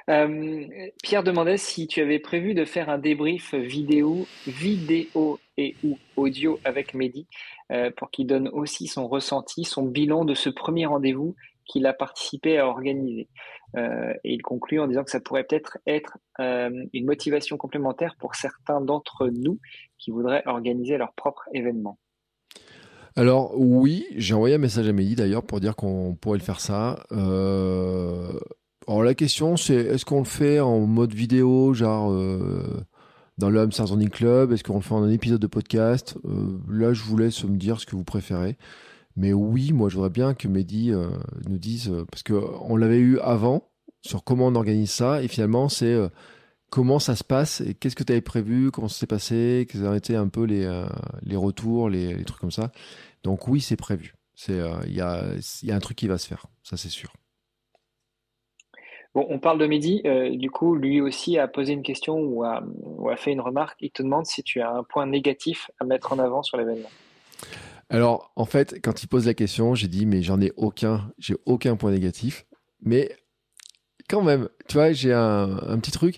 Euh, Pierre demandait si tu avais prévu de faire un débrief vidéo, vidéo et ou audio avec Mehdi euh, pour qu'il donne aussi son ressenti, son bilan de ce premier rendez-vous qu'il a participé à organiser. Euh, et il conclut en disant que ça pourrait peut-être être, une motivation complémentaire pour certains d'entre nous qui voudraient organiser leur propre événement. Alors oui, j'ai envoyé un message à Mehdi d'ailleurs pour dire qu'on pourrait le faire ça. Alors la question c'est est-ce qu'on le fait en mode vidéo, genre euh, dans le Hamster Club? Est-ce qu'on le fait en un épisode de podcast? Euh, Là je vous laisse me dire ce que vous préférez. Mais oui, moi je voudrais bien que Mehdi euh, nous dise, parce qu'on l'avait eu avant, sur comment on organise ça, et finalement c'est comment ça se passe, et qu'est-ce que tu avais prévu, comment ça s'est passé, quels ont été un peu les, retours, les, les, trucs comme ça. Donc oui, c'est prévu. Il y, a, y a un truc qui va se faire, ça c'est sûr. Bon, on parle de Mehdi. Euh, du coup, lui aussi a posé une question ou a, fait une remarque. Il te demande si tu as un point négatif à mettre en avant sur l'événement. Alors, en fait, quand il pose la question, j'ai dit, mais j'en ai aucun, j'ai aucun point négatif. Mais quand même, tu vois, j'ai un, petit truc.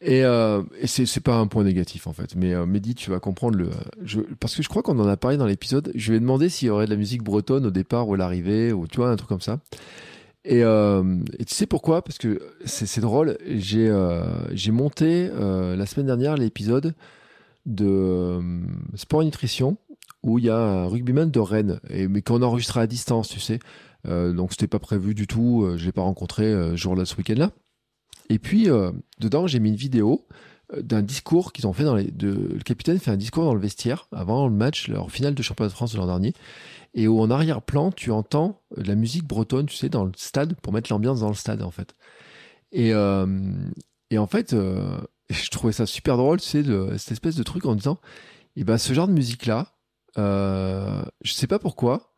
Et, euh, c'est pas un point négatif en fait. Mais euh, Mehdi, tu vas comprendre le. parce que je crois qu'on en a parlé dans l'épisode. Je lui ai demandé s'il y aurait de la musique bretonne au départ ou à l'arrivée, ou tu vois, un truc comme ça. Euh, et, tu sais pourquoi? Parce que c'est drôle. J'ai euh, monté euh, la semaine dernière l'épisode de Sport et Nutrition où il y a un rugbyman de Rennes, mais qu'on enregistré à distance, tu sais. donc c'était pas prévu du tout. je l'ai pas rencontré jour là ce week-end-là. Et puis dedans j'ai mis une vidéo d'un discours qu'ils ont fait dans les. Le capitaine fait un discours dans le vestiaire avant le match, leur finale de championnat de France de l'an dernier et où en arrière-plan, tu entends la musique bretonne, tu sais, dans le stade, pour mettre l'ambiance dans le stade, en fait. Et, euh, et en fait, euh, je trouvais ça super drôle, tu sais, cette espèce de truc en disant, eh ben, ce genre de musique-là, euh, je sais pas pourquoi,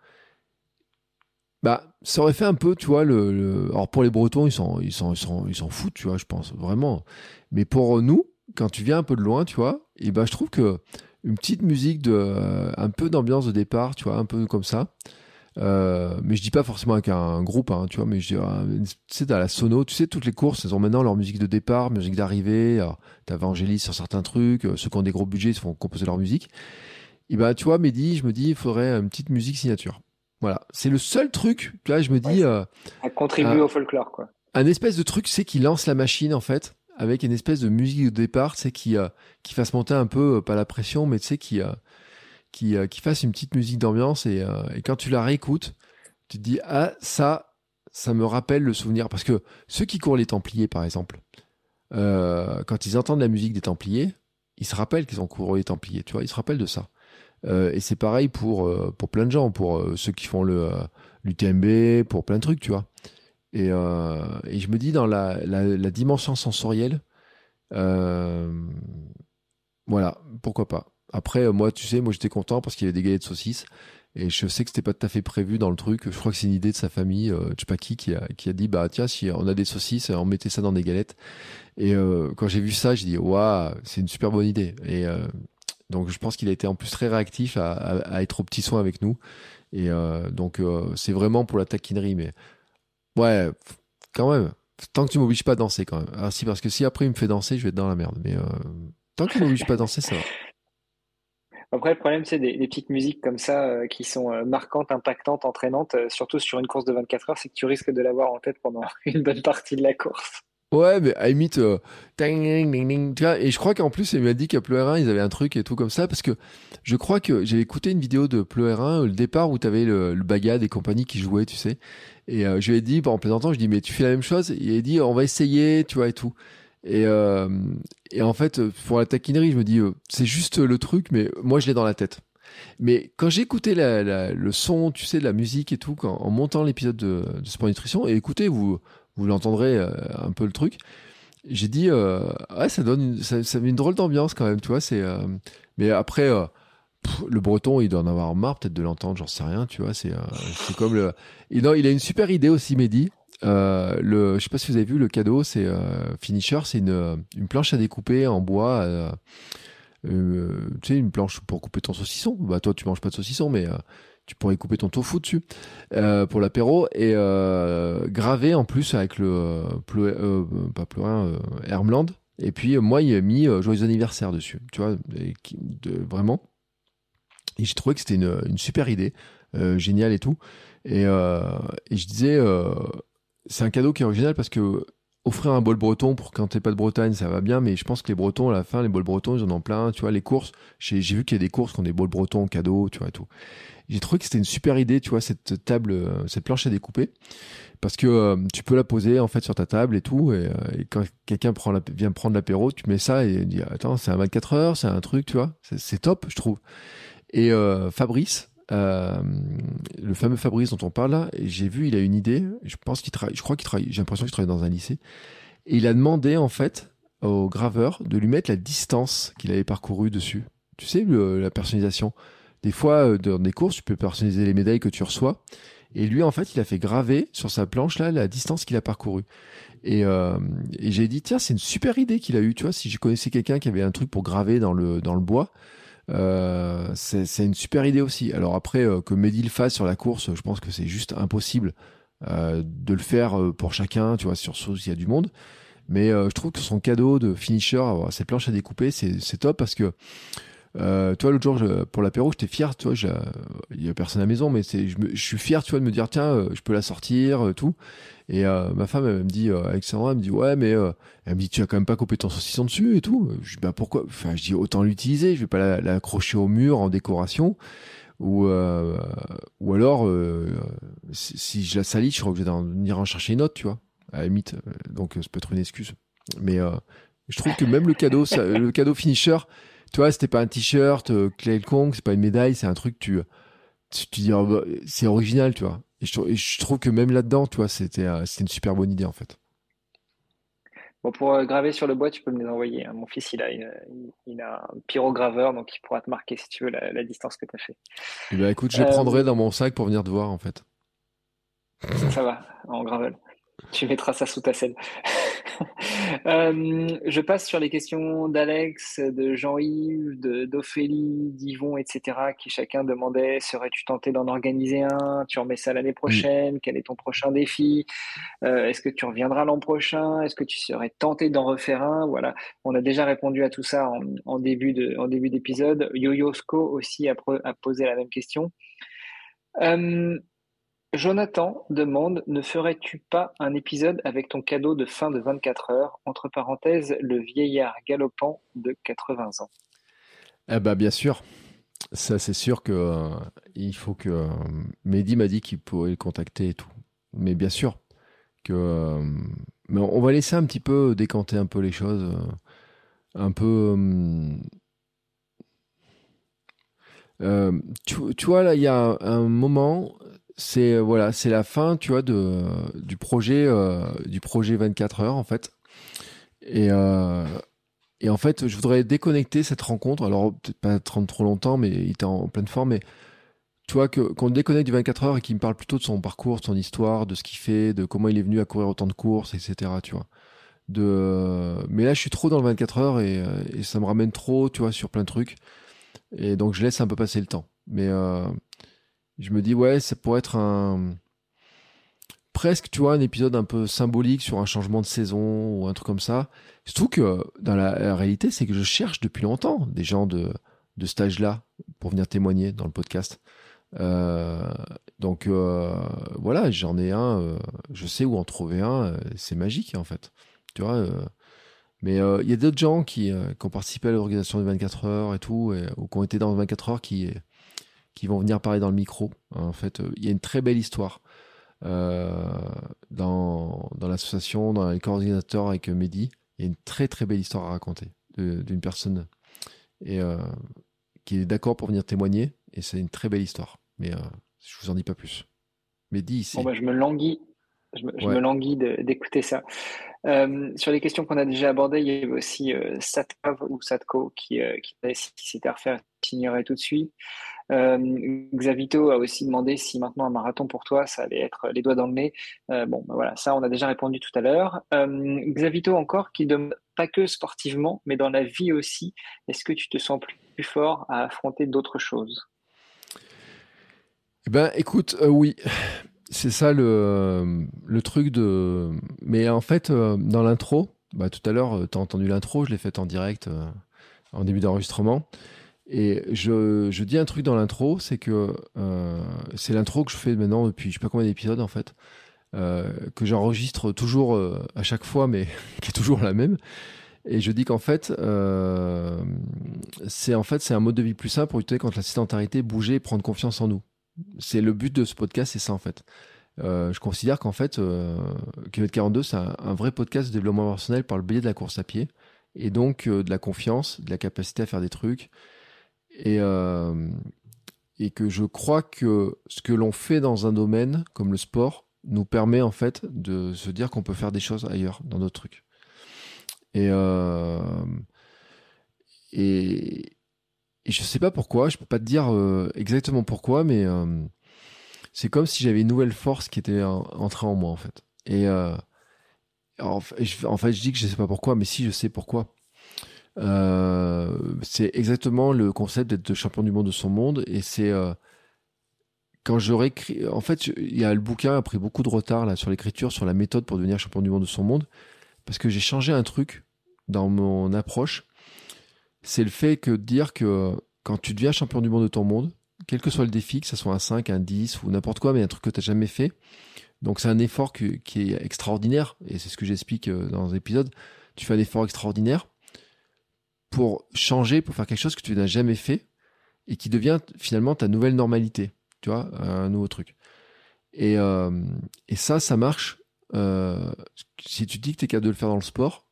bah, ça aurait fait un peu, tu vois, le, alors pour les Bretons, ils s'en, ils s'en, ils s'en foutent, tu vois, je pense, vraiment. Mais pour nous, quand tu viens un peu de loin, tu vois, et ben, je trouve que une petite musique de euh, un peu d'ambiance de départ, tu vois, un peu comme ça. Euh, mais je dis pas forcément avec un, groupe, hein, tu vois, mais je dis, euh, tu sais, dans la sono, tu sais, toutes les courses, elles ont maintenant leur musique de départ, musique d'arrivée. T'avais Angélis sur certains trucs, ceux qui ont des gros budgets, ils font composer leur musique. Et bah, tu vois, Mehdi, je me dis, il faudrait une petite musique signature. Voilà, c'est le seul truc, tu vois, je me dis. à contribuer au folklore, quoi. Un espèce de truc, c'est qui lance la machine, en fait avec une espèce de musique de départ, tu qui, euh, qui fasse monter un peu, euh, pas la pression, mais tu qui, euh, qui, qui fasse une petite musique d'ambiance et, quand tu la réécoutes, tu te dis, ah, ça, ça me rappelle le souvenir. Parce que ceux qui courent les Templiers, par exemple, quand ils entendent la musique des Templiers, ils se rappellent qu'ils ont couru les Templiers, tu vois, ils se rappellent de ça. et c'est pareil pour, pour plein de gens, pour ceux qui font le l'UTMB, pour plein de trucs, tu vois. Et, euh, et, je me dis, dans la, dimension sensorielle, euh, voilà, pourquoi pas. Après, moi, tu sais, moi j'étais content parce qu'il y avait des galettes de saucisses. Et je sais que c'était pas tout à fait prévu dans le truc. Je crois que c'est une idée de sa famille, euh, je sais pas qui, qui a, dit, bah tiens, si on a des saucisses, on mettait ça dans des galettes. Et euh, quand j'ai vu ça, j'ai dit, waouh, c'est une super bonne idée. Et donc je pense qu'il a été en plus très réactif à, à, être au petit soin avec nous. Et donc c'est vraiment pour la taquinerie. Mais Ouais, quand même. Tant que tu m'obliges pas à danser, quand même. Ah, si, parce que si après il me fait danser, je vais être dans la merde. Mais euh, tant que tu m'obliges pas à danser, ça va. Après, le problème, c'est des, petites musiques comme ça euh, qui sont euh, marquantes, impactantes, entraînantes, surtout sur une course de 24 heures, c'est que tu risques de l'avoir en tête pendant une bonne partie de la course. Ouais, mais à limite, euh, tu vois, et je crois qu'en plus, il m'a dit qu'à Pleu 1 ils avaient un truc et tout comme ça, parce que je crois que j'ai écouté une vidéo de Pleu 1 le départ où t'avais le, le Bagad et compagnie qui jouaient, tu sais. Et euh, je lui ai dit, en plaisantant, je dis, mais tu fais la même chose? Il a dit, on va essayer, tu vois, et tout. Et, euh, et en fait, pour la taquinerie, je me dis, euh, c'est juste le truc, mais moi, je l'ai dans la tête. Mais quand j'ai écouté le son, tu sais, de la musique et tout, en montant l'épisode de, de Sport Nutrition, et écoutez, vous vous l'entendrez euh, un peu le truc. J'ai dit, euh, ouais, ça donne, une, ça, met une drôle d'ambiance quand même, tu vois. C'est, euh, mais après, le breton, il doit en avoir marre peut-être de l'entendre, j'en sais rien, tu vois. C'est, comme le. Non, il a une super idée aussi, Mehdi. Euh, le, je sais pas si vous avez vu le cadeau, c'est Finisher, c'est une, une planche à découper en bois. tu sais, une planche pour couper ton saucisson. Bah toi, tu manges pas de saucisson, mais tu pourrais couper ton tofu dessus euh, pour l'apéro et euh, graver en plus avec le euh, pleu, euh, pas pleurin euh, Hermland et puis moi il a mis joyeux anniversaire dessus tu vois vraiment. Et j'ai trouvé que c'était une, super idée géniale et tout. Et, je disais c'est un cadeau qui est original parce que offrir un bol breton pour quand t'es pas de Bretagne, ça va bien, mais je pense que les Bretons, à la fin, les bols bretons, ils en ont plein, tu vois, les courses, j'ai vu qu'il y a des courses qui ont des bols bretons cadeaux, tu vois, et tout. J'ai trouvé que c'était une super idée, tu vois, cette table, euh, cette planche à découper, parce que euh, tu peux la poser, en fait, sur ta table et tout, et, euh, quand quelqu'un vient prendre l'apéro, tu mets ça et dit, attends, c'est un 24 heures, c'est un truc, tu vois, c'est top, je trouve. Et Fabrice, le fameux Fabrice dont on parle là, j'ai vu, il a une idée. Je pense qu'il travaille, je crois qu'il travaille, j'ai l'impression qu'il travaille dans un lycée. Et il a demandé en fait au graveur de lui mettre la distance qu'il avait parcouru dessus. Tu sais, la personnalisation. Des fois, euh, dans des courses, tu peux personnaliser les médailles que tu reçois. Et lui, en fait, il a fait graver sur sa planche là la distance qu'il a parcouru. Et, euh, j'ai dit tiens, c'est une super idée qu'il a eu. Tu vois, si je connaissais quelqu'un qui avait un truc pour graver dans le dans le bois, euh, c'est une super idée aussi. Alors après, que Mehdi le fasse sur la course, je pense que c'est juste impossible de le faire pour chacun, tu vois, sur s'il y a du monde. Mais je trouve que son cadeau de finisher, avoir ses planches à découper, c'est top parce que euh, toi, l'autre jour, je, pour l'apéro, j'étais fier, tu vois, il y a personne à la maison, mais c'est, je, je, suis fier, tu vois, de me dire, tiens, euh, je peux la sortir, euh, tout. Et euh, ma femme, elle me dit, Alexandra, elle me dit, ouais, mais elle me dit, tu as quand même pas coupé ton saucisson dessus et tout. Je dis, bah pourquoi? Enfin, je dis, autant l'utiliser, je vais pas l'accrocher au mur en décoration. Ou, ou alors, si, si, je la salis, je serais obligé d'en venir en chercher une autre, tu vois, à la limite. Donc, ça peut être une excuse. Mais je trouve que même le cadeau, ça, le cadeau finisher, tu vois, c'était pas un t-shirt euh, quelconque, c'est pas une médaille, c'est un truc, tu, tu, tu dis, oh, bah, c'est original, tu vois. Et je, je, trouve que même là-dedans, tu vois, c'était euh, une super bonne idée, en fait. Bon, pour euh, graver sur le bois, tu peux me les envoyer. Hein. Mon fils, il a, une, il a un pyrograveur, donc il pourra te marquer, si tu veux, la, la distance que tu as fait. Eh ben, écoute, je les prendrai dans mon sac pour venir te voir, en fait. Ça, ça va, en gravel. Tu mettras ça sous ta selle. euh, je passe sur les questions d'Alex, de Jean-Yves, d'Ophélie, d'Yvon, etc., qui chacun demandait serais-tu tenté d'en organiser un? Tu remets ça l'année prochaine? Quel est ton prochain défi? Euh, Est-ce que tu reviendras l'an prochain? Est-ce que tu serais tenté d'en refaire un? Voilà, on a déjà répondu à tout ça en, en début d'épisode. Yo-Yo-Sco aussi a, a, posé la même question. Euh, Jonathan demande Ne ferais-tu pas un épisode avec ton cadeau de fin de 24 heures Entre parenthèses, le vieillard galopant de 80 ans? Eh ben, bien sûr. Ça, c'est sûr que euh, il faut que. Euh, Mehdi m'a dit qu'il pourrait le contacter et tout. Mais bien sûr que. Euh, mais on va laisser un petit peu décanter un peu les choses. un peu. Tu, tu, vois, là, il y a un moment, c'est euh, voilà, c'est la fin, tu vois, de du projet euh, du projet 24 heures en fait. Et euh, et en fait, je voudrais déconnecter cette rencontre. Alors peut-être pas trop longtemps, mais il était en pleine forme. Mais tu vois que qu'on déconnecte du 24 heures et qu'il me parle plutôt de son parcours, de son histoire, de ce qu'il fait, de comment il est venu à courir autant de courses, etc. Tu vois. De mais là, je suis trop dans le 24 heures et, ça me ramène trop, tu vois, sur plein de trucs. Et donc je laisse un peu passer le temps. Mais je me dis, ouais, ça pourrait être un. Presque, tu vois, un épisode un peu symbolique sur un changement de saison ou un truc comme ça. Surtout que dans la, réalité, c'est que je cherche depuis longtemps des gens de, de cet âge-là pour venir témoigner dans le podcast. Euh, donc euh, voilà, j'en ai un, euh, je sais où en trouver un, c'est magique en fait. Tu vois, mais il y a d'autres gens qui, qui, ont participé à l'organisation des 24 heures et tout, ou qui ont été dans 24 heures qui qui vont venir parler dans le micro. En fait, euh, il y a une très belle histoire euh, dans, dans l'association, dans les coordinateurs avec Mehdi. Il y a une très très belle histoire à raconter d'une personne et, euh, qui est d'accord pour venir témoigner. Et c'est une très belle histoire. Mais euh, je vous en dis pas plus. Mehdi, ici. Bon, bah, je me languis. Je me, je me languis d'écouter ça. Euh, sur les questions qu'on a déjà abordées, il y avait aussi euh, Satkav ou Satko qui, euh, qui, à refaire, signerait tout de suite. Euh, Xavito a aussi demandé si maintenant un marathon pour toi, ça allait être les doigts dans le nez. Euh, bon, ben voilà, ça on a déjà répondu tout à l'heure. Euh, Xavito encore qui demande pas que sportivement, mais dans la vie aussi. Est-ce que tu te sens plus, fort à affronter d'autres choses? Eh ben, écoute, oui, c'est ça le, le truc de. Mais en fait, dans l'intro, bah, tout à l'heure, tu as entendu l'intro, je l'ai faite en direct en début d'enregistrement. Et je, je, dis un truc dans l'intro, c'est que euh, c'est l'intro que je fais maintenant depuis je sais pas combien d'épisodes en fait, euh, que j'enregistre toujours euh, à chaque fois, mais qui est toujours la même. Et je dis qu'en fait, c'est en fait c'est un mode de vie plus simple pour lutter contre la sédentarité, bouger, prendre confiance en nous. C'est le but de ce podcast, c'est ça en fait. Je considère qu'en fait, Kilomètre 42, c'est un, vrai podcast de développement personnel par le biais de la course à pied et donc de la confiance, de la capacité à faire des trucs et, euh, et que je crois que ce que l'on fait dans un domaine comme le sport nous permet en fait de se dire qu'on peut faire des choses ailleurs, dans d'autres trucs. Et, euh, et, je sais pas pourquoi, je peux pas te dire euh, exactement pourquoi, mais euh, c'est comme si j'avais une nouvelle force qui était entrée en moi en fait. Et en, en fait, je dis que je sais pas pourquoi, mais si je sais pourquoi. Euh, c'est exactement le concept d'être champion du monde de son monde et c'est euh, quand j'aurais écrit en fait il y a le bouquin a pris beaucoup de retard là sur l'écriture sur la méthode pour devenir champion du monde de son monde parce que j'ai changé un truc dans mon approche. C'est le fait que dire que quand tu deviens champion du monde de ton monde quel que soit le défi que ce soit un 5 un 10 ou n'importe quoi mais un truc que tu n'as jamais fait donc c'est un effort qui est extraordinaire et c'est ce que j'explique euh, dans l'épisode tu fais un effort extraordinaire pour changer, pour faire quelque chose que tu n'as jamais fait et qui devient finalement ta nouvelle normalité, tu vois, un nouveau truc. Et, euh, et ça, ça marche. Euh, si tu dis que tu es capable de le faire dans le sport,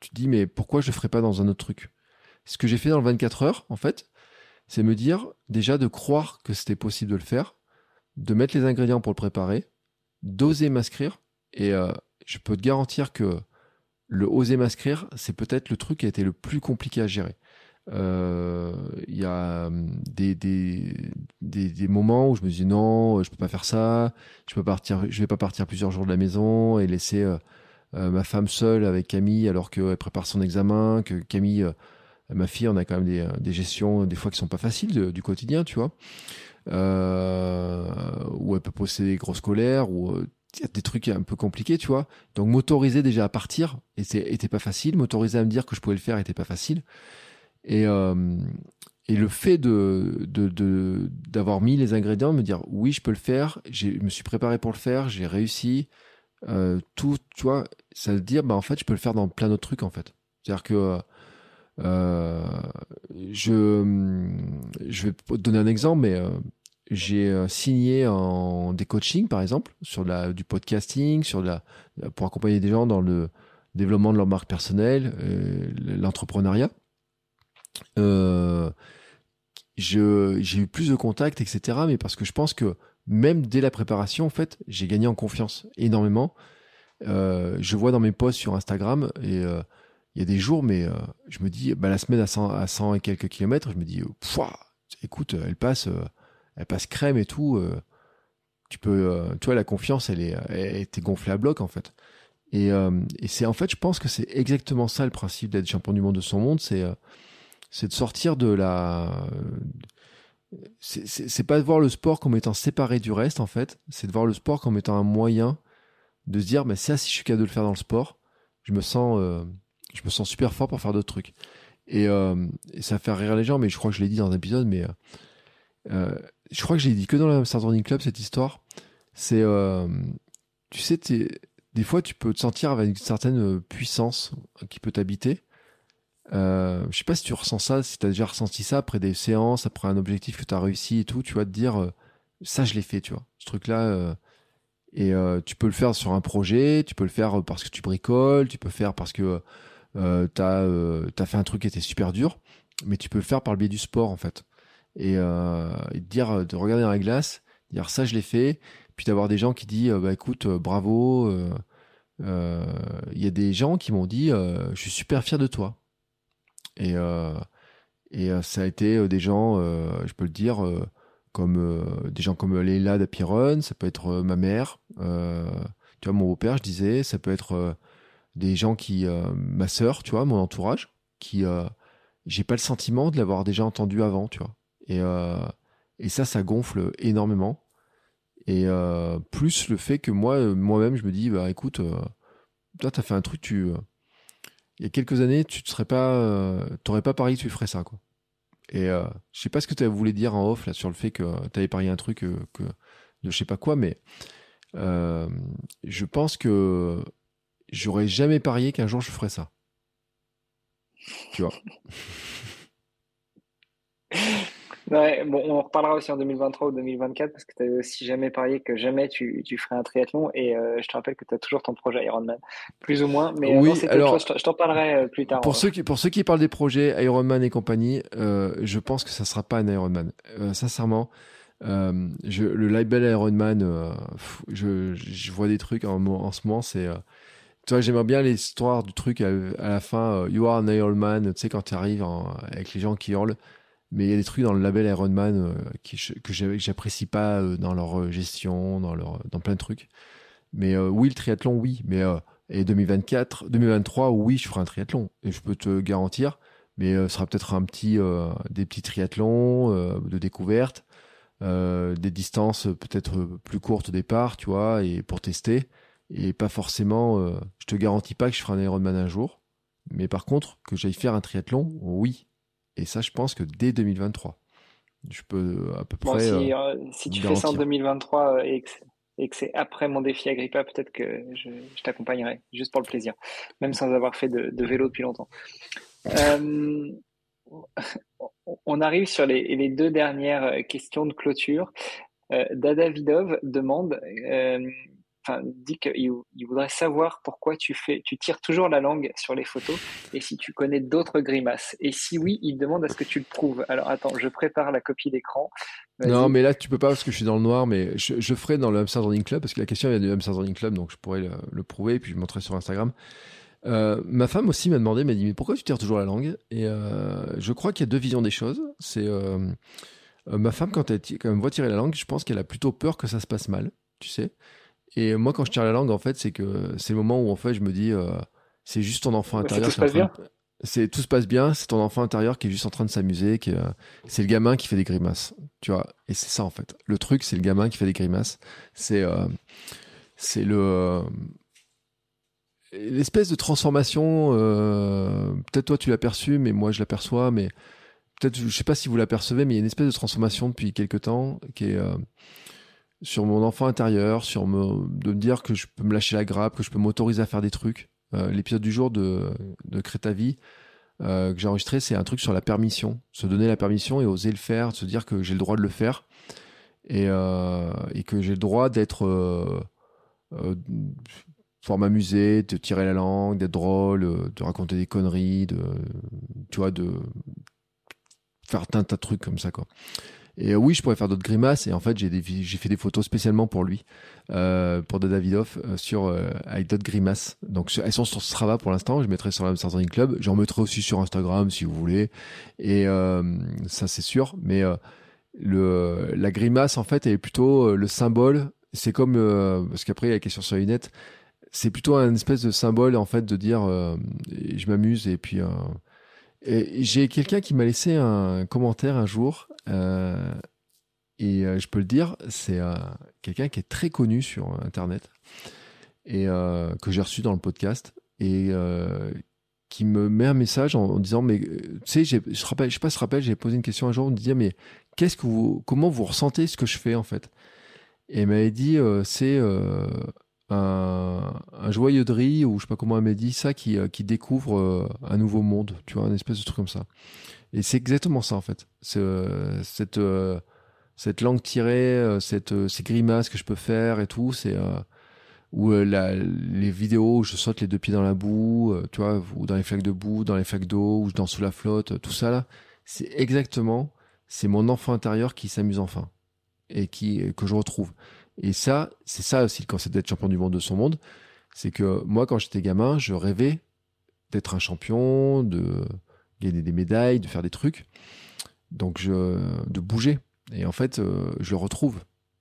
tu dis mais pourquoi je le ferais pas dans un autre truc? Ce que j'ai fait dans le 24 heures, en fait, c'est me dire déjà de croire que c'était possible de le faire, de mettre les ingrédients pour le préparer, d'oser m'inscrire. Et euh, je peux te garantir que le oser m'inscrire, c'est peut-être le truc qui a été le plus compliqué à gérer. Euh, il y a hum, des, des, des, moments où je me dis non, je peux pas faire ça, je peux partir, je vais pas partir plusieurs jours de la maison et laisser euh, euh, ma femme seule avec Camille alors qu'elle prépare son examen, que Camille, ma fille, on a quand même des, des gestions des fois qui sont pas faciles du quotidien, tu vois, où elle peut poser des grosses colères, ou il y a des trucs un peu compliqués, tu vois. Donc m'autoriser déjà à partir était, pas facile. M'autoriser à me dire que je pouvais le faire était pas facile. Et, euh, et le fait de, de, d'avoir mis les ingrédients, me dire oui, je peux le faire, je me suis préparé pour le faire, j'ai réussi, euh, tout, tu vois, ça veut dire, bah, en fait, je peux le faire dans plein d'autres trucs, en fait. C'est-à-dire que euh, je, je vais te donner un exemple, mais j'ai euh, signé en des coachings par exemple sur la, du podcasting sur la pour accompagner des gens dans le développement de leur marque personnelle euh, l'entrepreneuriat. Euh, j'ai eu plus de contacts etc mais parce que je pense que même dès la préparation en fait j'ai gagné en confiance énormément. Je vois dans mes posts sur Instagram et il y a des jours mais je me dis bah, la semaine à 100, à 100 et quelques kilomètres je me dis écoute elle passe elle passe crème et tout. Euh, tu peux, euh, tu vois, la confiance, elle est, elle était gonflée à bloc en fait. Et, euh, et c'est en fait, je pense que c'est exactement ça le principe d'être champion du monde de son monde, c'est c'est de sortir de la c'est pas de voir le sport comme étant séparé du reste en fait, c'est de voir le sport comme étant un moyen de se dire mais ça si je suis capable de le faire dans le sport, je me sens je me sens super fort pour faire d'autres trucs. Et, ça fait rire les gens, mais je crois que je l'ai dit dans un épisode, mais je crois que j'ai dit que dans le Hamster Running Club cette histoire. C'est, euh, tu sais, des fois tu peux te sentir avec une certaine puissance qui peut t'habiter. Euh, je sais pas si tu ressens ça, si tu as déjà ressenti ça après des séances, après un objectif que tu as réussi et tout, tu vas te dire euh, ça je l'ai fait, tu vois, ce truc-là. Euh, et euh, tu peux le faire sur un projet, tu peux le faire parce que tu bricoles, tu peux le faire parce que euh, tu as, fait un truc qui était super dur, mais tu peux le faire par le biais du sport en fait et, euh, et, de dire de regarder dans la glace dire ça je l'ai fait. Puis d'avoir des gens qui disent bah écoute euh, bravo euh, il y a des gens qui m'ont dit je suis super fier de toi. Et et ça a été des gens je peux le dire comme des gens comme Leila d'Apiron ça peut être ma mère tu vois mon beau-père je disais ça peut être des gens qui ma sœur tu vois mon entourage qui j'ai pas le sentiment de l'avoir déjà entendu avant tu vois et, euh, Et ça, ça gonfle énormément. Et plus le fait que moi, moi-même, je me dis, bah écoute, toi, tu as fait un truc, il y a quelques années, tu ne serais pas, euh, t'aurais pas parié que tu ferais ça, quoi. Et euh, je sais pas ce que tu voulu dire en off là sur le fait que tu avais parié un truc euh, que, de je sais pas quoi, mais euh, je pense que j'aurais jamais parié qu'un jour je ferais ça. Tu vois. Ouais, bon, on en reparlera aussi en 2023 ou 2024 parce que tu n'avais aussi jamais parié que jamais tu, tu ferais un triathlon et euh, je te rappelle que tu as toujours ton projet Ironman, plus ou moins. Mais euh, oui, alors, je t'en parlerai euh, plus tard. Pour ceux, qui, pour ceux qui parlent des projets Ironman et compagnie, euh, je pense que ça sera pas un Ironman. Euh, sincèrement, je, le label Ironman, je, je vois des trucs en, en ce moment, c'est. tu j'aimerais bien l'histoire du truc à, à la fin, You are an Ironman, tu sais, quand tu arrives avec les gens qui hurlent mais il y a des trucs dans le label Ironman euh, qui, que j'apprécie pas euh, dans leur euh, gestion, dans, leur, dans plein de trucs. Mais oui, le triathlon, oui. Mais et 2024, 2023, oui, je ferai un triathlon. Et je peux te garantir, mais ce sera peut-être un petit, des petits triathlons de découverte, des distances peut-être plus courtes au départ, tu vois, et pour tester. Et pas forcément, je te garantis pas que je ferai un Ironman un jour. Mais par contre, que j'aille faire un triathlon, oui, et ça, je pense que dès 2023, je peux à peu près. si, euh, euh, si tu fais ça en 2023 euh, et que, c'est après mon défi Agrippa, peut-être que je, t'accompagnerai, juste pour le plaisir, même sans avoir fait de, vélo depuis longtemps. on arrive sur les, deux dernières questions de clôture. Dada Vidov demande dit qu'il il voudrait savoir pourquoi tu fais, tu tires toujours la langue sur les photos et si tu connais d'autres grimaces. Et si oui, il demande à ce que tu le prouves. Alors attends, je prépare la copie d'écran. Non, mais là tu peux pas parce que je suis dans le noir, mais je, ferai dans le Hamster Running Club parce que la question vient du Hamster Running Club, donc je pourrais le, prouver et puis je montrerai sur Instagram. Euh, ma femme aussi m'a demandé, m'a dit mais pourquoi tu tires toujours la langue? Et euh, je crois qu'il y a deux visions des choses. C'est euh, ma femme quand elle, quand elle me voit tirer la langue, je pense qu'elle a plutôt peur que ça se passe mal, tu sais. Et moi, quand je tire la langue, en fait, c'est que c'est le moment où, en fait, je me dis, euh, c'est juste ton enfant intérieur. Tout se passe bien. C'est tout se passe bien. C'est ton enfant intérieur qui est juste en train de s'amuser. Qui, c'est le gamin qui fait des grimaces, tu vois. Et c'est ça, en fait. Le truc, c'est le gamin qui fait des grimaces. C'est, euh, c'est le euh, l'espèce de transformation. peut-être toi, tu l'as perçu, mais moi, je l'aperçois. Mais peut-être, je sais pas si vous l'apercevez, mais il y a une espèce de transformation depuis quelques temps qui est sur mon enfant intérieur, sur de me dire que je peux me lâcher la grappe, que je peux m'autoriser à faire des trucs. Euh, l'épisode du jour de, de Crée ta vie euh, que j'ai enregistré, c'est un truc sur la permission. Se donner la permission et oser le faire, se dire que j'ai le droit de le faire et, euh, et que j'ai le droit d'être. Euh, pour m'amuser, de tirer la langue, d'être drôle, de raconter des conneries, de, tu vois, de faire un tas de trucs comme ça, quoi. Et euh, oui, je pourrais faire d'autres grimaces. Et en fait, j'ai fait des photos spécialement pour lui, euh, pour de Davidoff, euh, sur euh, avec d'autres grimaces. Donc elles sont sur Strava pour l'instant. Je mettrai sur l'Amsterdam Running Club. J'en mettrai aussi sur Instagram si vous voulez. Et euh, ça, c'est sûr. Mais le la grimace, en fait, elle est plutôt le symbole. C'est comme parce qu'après il y a la question sur les lunettes. C'est plutôt un espèce de symbole en fait de dire je m'amuse et puis j'ai quelqu'un qui m'a laissé un commentaire un jour euh, et euh, je peux le dire, c'est euh, quelqu'un qui est très connu sur Internet et que j'ai reçu dans le podcast et qui me met un message en, disant mais tu sais je je sais pas si tu j'ai posé une question un jour on me disait mais qu'est-ce que vous comment vous ressentez ce que je fais en fait? Et elle m'avait dit c'est un, joyeux de riz ou je sais pas comment elle m'a dit ça qui, qui découvre un nouveau monde tu vois un espèce de truc comme ça et c'est exactement ça en fait. Euh, cette euh, cette langue tirée, euh, cette ces grimaces que je peux faire et tout, c'est ou la, les vidéos où je saute les deux pieds dans la boue, tu vois, ou dans les flaques de boue, dans les flaques d'eau, ou je danse sous la flotte, tout ça là, c'est exactement, c'est mon enfant intérieur qui s'amuse enfin et qui que je retrouve. Et ça, c'est ça aussi le concept d'être champion du monde de son monde, c'est que moi quand j'étais gamin, je rêvais d'être un champion, de gagner des médailles, de faire des trucs. Donc, je, de bouger. Et en fait, euh, je le retrouve.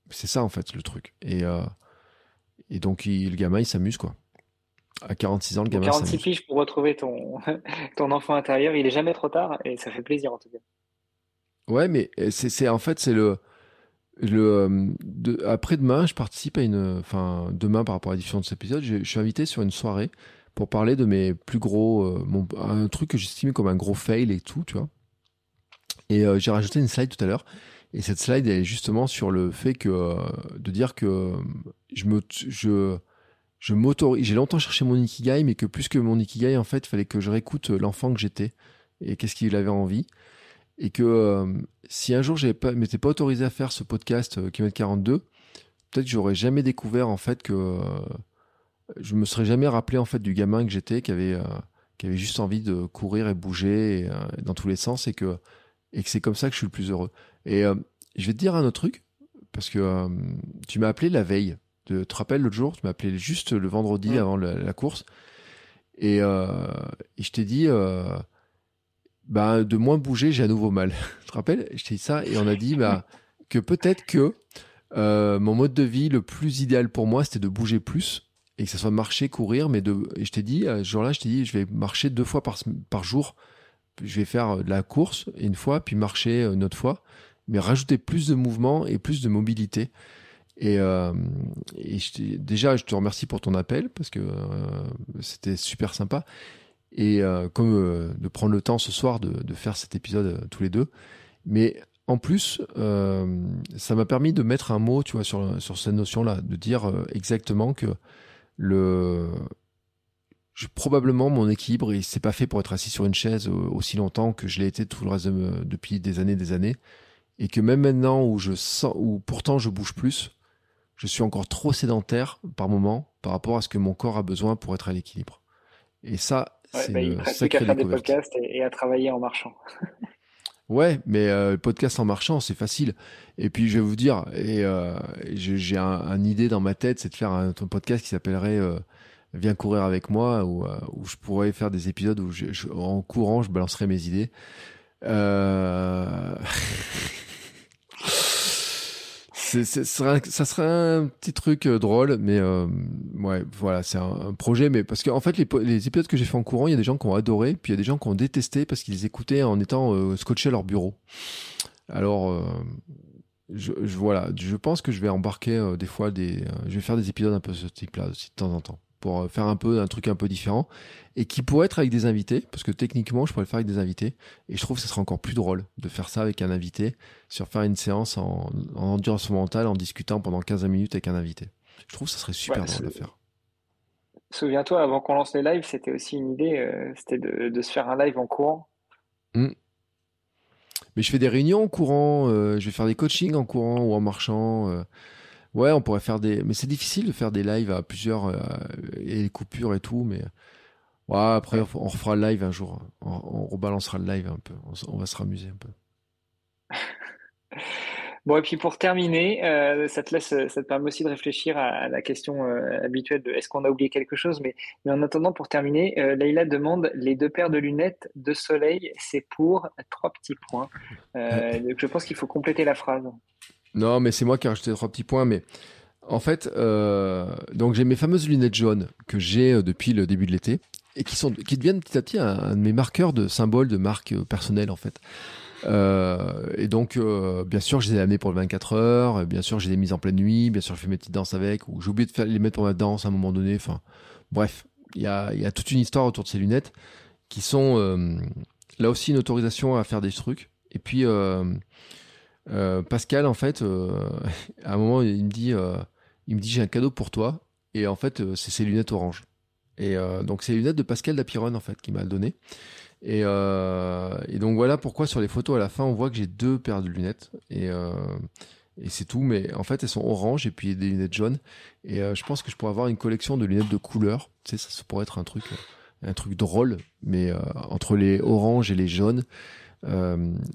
C'est ça, en fait, le truc. Et, euh, et donc, il, le gamin, il s'amuse, quoi. À 46 ans, le gamin 46 piges pour retrouver ton, ton enfant intérieur. Il est jamais trop tard et ça fait plaisir, en tout cas. Ouais, mais c'est en fait c'est le le après-demain, je participe à une enfin demain par rapport à la diffusion de cet épisode, je, suis invité sur une soirée pour parler de mes plus gros mon, un truc que j'estimais comme un gros fail et tout, tu vois. Et j'ai rajouté une slide tout à l'heure et cette slide est justement sur le fait que de dire que je me je je m'autorise. J'ai longtemps cherché mon ikigai, mais que plus que mon ikigai, en fait, il fallait que je réécoute l'enfant que j'étais et qu'est-ce qu'il avait envie. Et que euh, si un jour je pas, m'étais pas autorisé à faire ce podcast euh, km 42, peut-être que j'aurais jamais découvert en fait que euh, je me serais jamais rappelé en fait du gamin que j'étais, qui avait qui avait juste envie de courir et bouger dans tous les sens et que et que c'est comme ça que je suis le plus heureux. Et je vais te dire un autre truc parce que tu m'as appelé la veille tu te rappelles l'autre jour, tu m'as appelé juste le vendredi avant la, course. Et, euh, je t'ai dit, euh, bah, de moins bouger, j'ai à nouveau mal. tu te rappelles? Je t'ai dit ça et on a dit bah, que peut-être que euh, mon mode de vie le plus idéal pour moi, c'était de bouger plus et que ça soit marcher, courir. Mais de, et je t'ai dit, ce jour-là, je t'ai dit, je vais marcher deux fois par, par jour. Je vais faire de la course une fois, puis marcher une autre fois. Mais rajouter plus de mouvement et plus de mobilité. Et, euh, je déjà, je te remercie pour ton appel parce que euh, c'était super sympa. Et euh, comme euh, de prendre le temps ce soir de, faire cet épisode euh, tous les deux. Mais en plus, ça m'a permis de mettre un mot, tu vois, sur, sur cette notion-là, de dire exactement que le, probablement mon équilibre, il s'est pas fait pour être assis sur une chaise aussi longtemps que je l'ai été tout le reste de, depuis des années, des années, et que même maintenant où je sens, où pourtant je bouge plus, je suis encore trop sédentaire par moment par rapport à ce que mon corps a besoin pour être à l'équilibre. Et ça, c'est bah, il reste qu'à faire des podcasts et, à travailler en marchant. ouais, mais euh, le podcast en marchant, c'est facile. Et puis je vais vous dire, et euh, j'ai un, idée dans ma tête, c'est de faire un, podcast qui s'appellerait euh, Viens courir avec moi, où, où, je pourrais faire des épisodes où je, en courant, je balancerai mes idées. Euh... ça serait un petit truc euh, drôle, mais euh, ouais, voilà, c'est un, projet. Mais parce qu'en fait, les, épisodes que j'ai fait en courant, il y a des gens qui ont adoré, puis il y a des gens qui ont détesté parce qu'ils écoutaient en étant euh, scotchés à leur bureau. Alors, je, voilà, je pense que je vais embarquer des fois des, je vais faire des épisodes un peu ce type-là aussi de temps en temps pour euh, faire un peu un truc un peu différent et qui pourrait être avec des invités parce que techniquement je pourrais le faire avec des invités et je trouve que ce serait encore plus drôle de faire ça avec un invité sur faire une séance en, en endurance mentale en discutant pendant 15 minutes avec un invité. Je trouve que ça serait super drôle à faire. Souviens-toi, avant qu'on lance les lives, c'était aussi une idée, euh, c'était de, se faire un live en courant. Mmh. Mais je fais des réunions en courant, euh, je vais faire des coachings en courant ou en marchant. Ouais, on pourrait faire des. Mais c'est difficile de faire des lives à plusieurs euh, et les coupures et tout. Mais ouais, après, on refera le live un jour. On, rebalancera le live un peu. On, va se ramuser un peu. bon, et puis pour terminer, euh, ça, te laisse, ça te permet aussi de réfléchir à, la question euh, habituelle de est-ce qu'on a oublié quelque chose. Mais, mais en attendant, pour terminer, Leïla demande les deux paires de lunettes de soleil, c'est pour trois petits points. donc je pense qu'il faut compléter la phrase. Non, mais c'est moi qui ai rajouté trois petits points. Mais en fait, euh, donc j'ai mes fameuses lunettes jaunes que j'ai euh, depuis le début de l'été et qui sont qui deviennent petit à petit un, de mes marqueurs de symboles de marque euh, personnelle en fait. Et donc, bien sûr, je les ai amenés pour le 24 heures. Bien sûr, j'ai des mises en pleine nuit. Bien sûr, je fais mes petites danses avec. Ou j'ai oublié de les mettre pour ma danse à un moment donné. Enfin, bref, il y a, y a toute une histoire autour de ces lunettes qui sont là aussi une autorisation à faire des trucs. Et puis, euh, Pascal, en fait, euh, à un moment, il me dit, euh, il me dit, j'ai un cadeau pour toi. Et en fait, c'est ses lunettes orange. Et donc, c'est les lunettes de Pascal Dapiron, en fait, qui m'a donné. Et, donc, voilà pourquoi sur les photos à la fin, on voit que j'ai deux paires de lunettes. Et, et c'est tout. Mais en fait, elles sont oranges et puis des lunettes jaunes. Et je pense que je pourrais avoir une collection de lunettes de couleur. Tu sais, ça, pourrait être un truc, un truc drôle. Mais entre les oranges et les jaunes,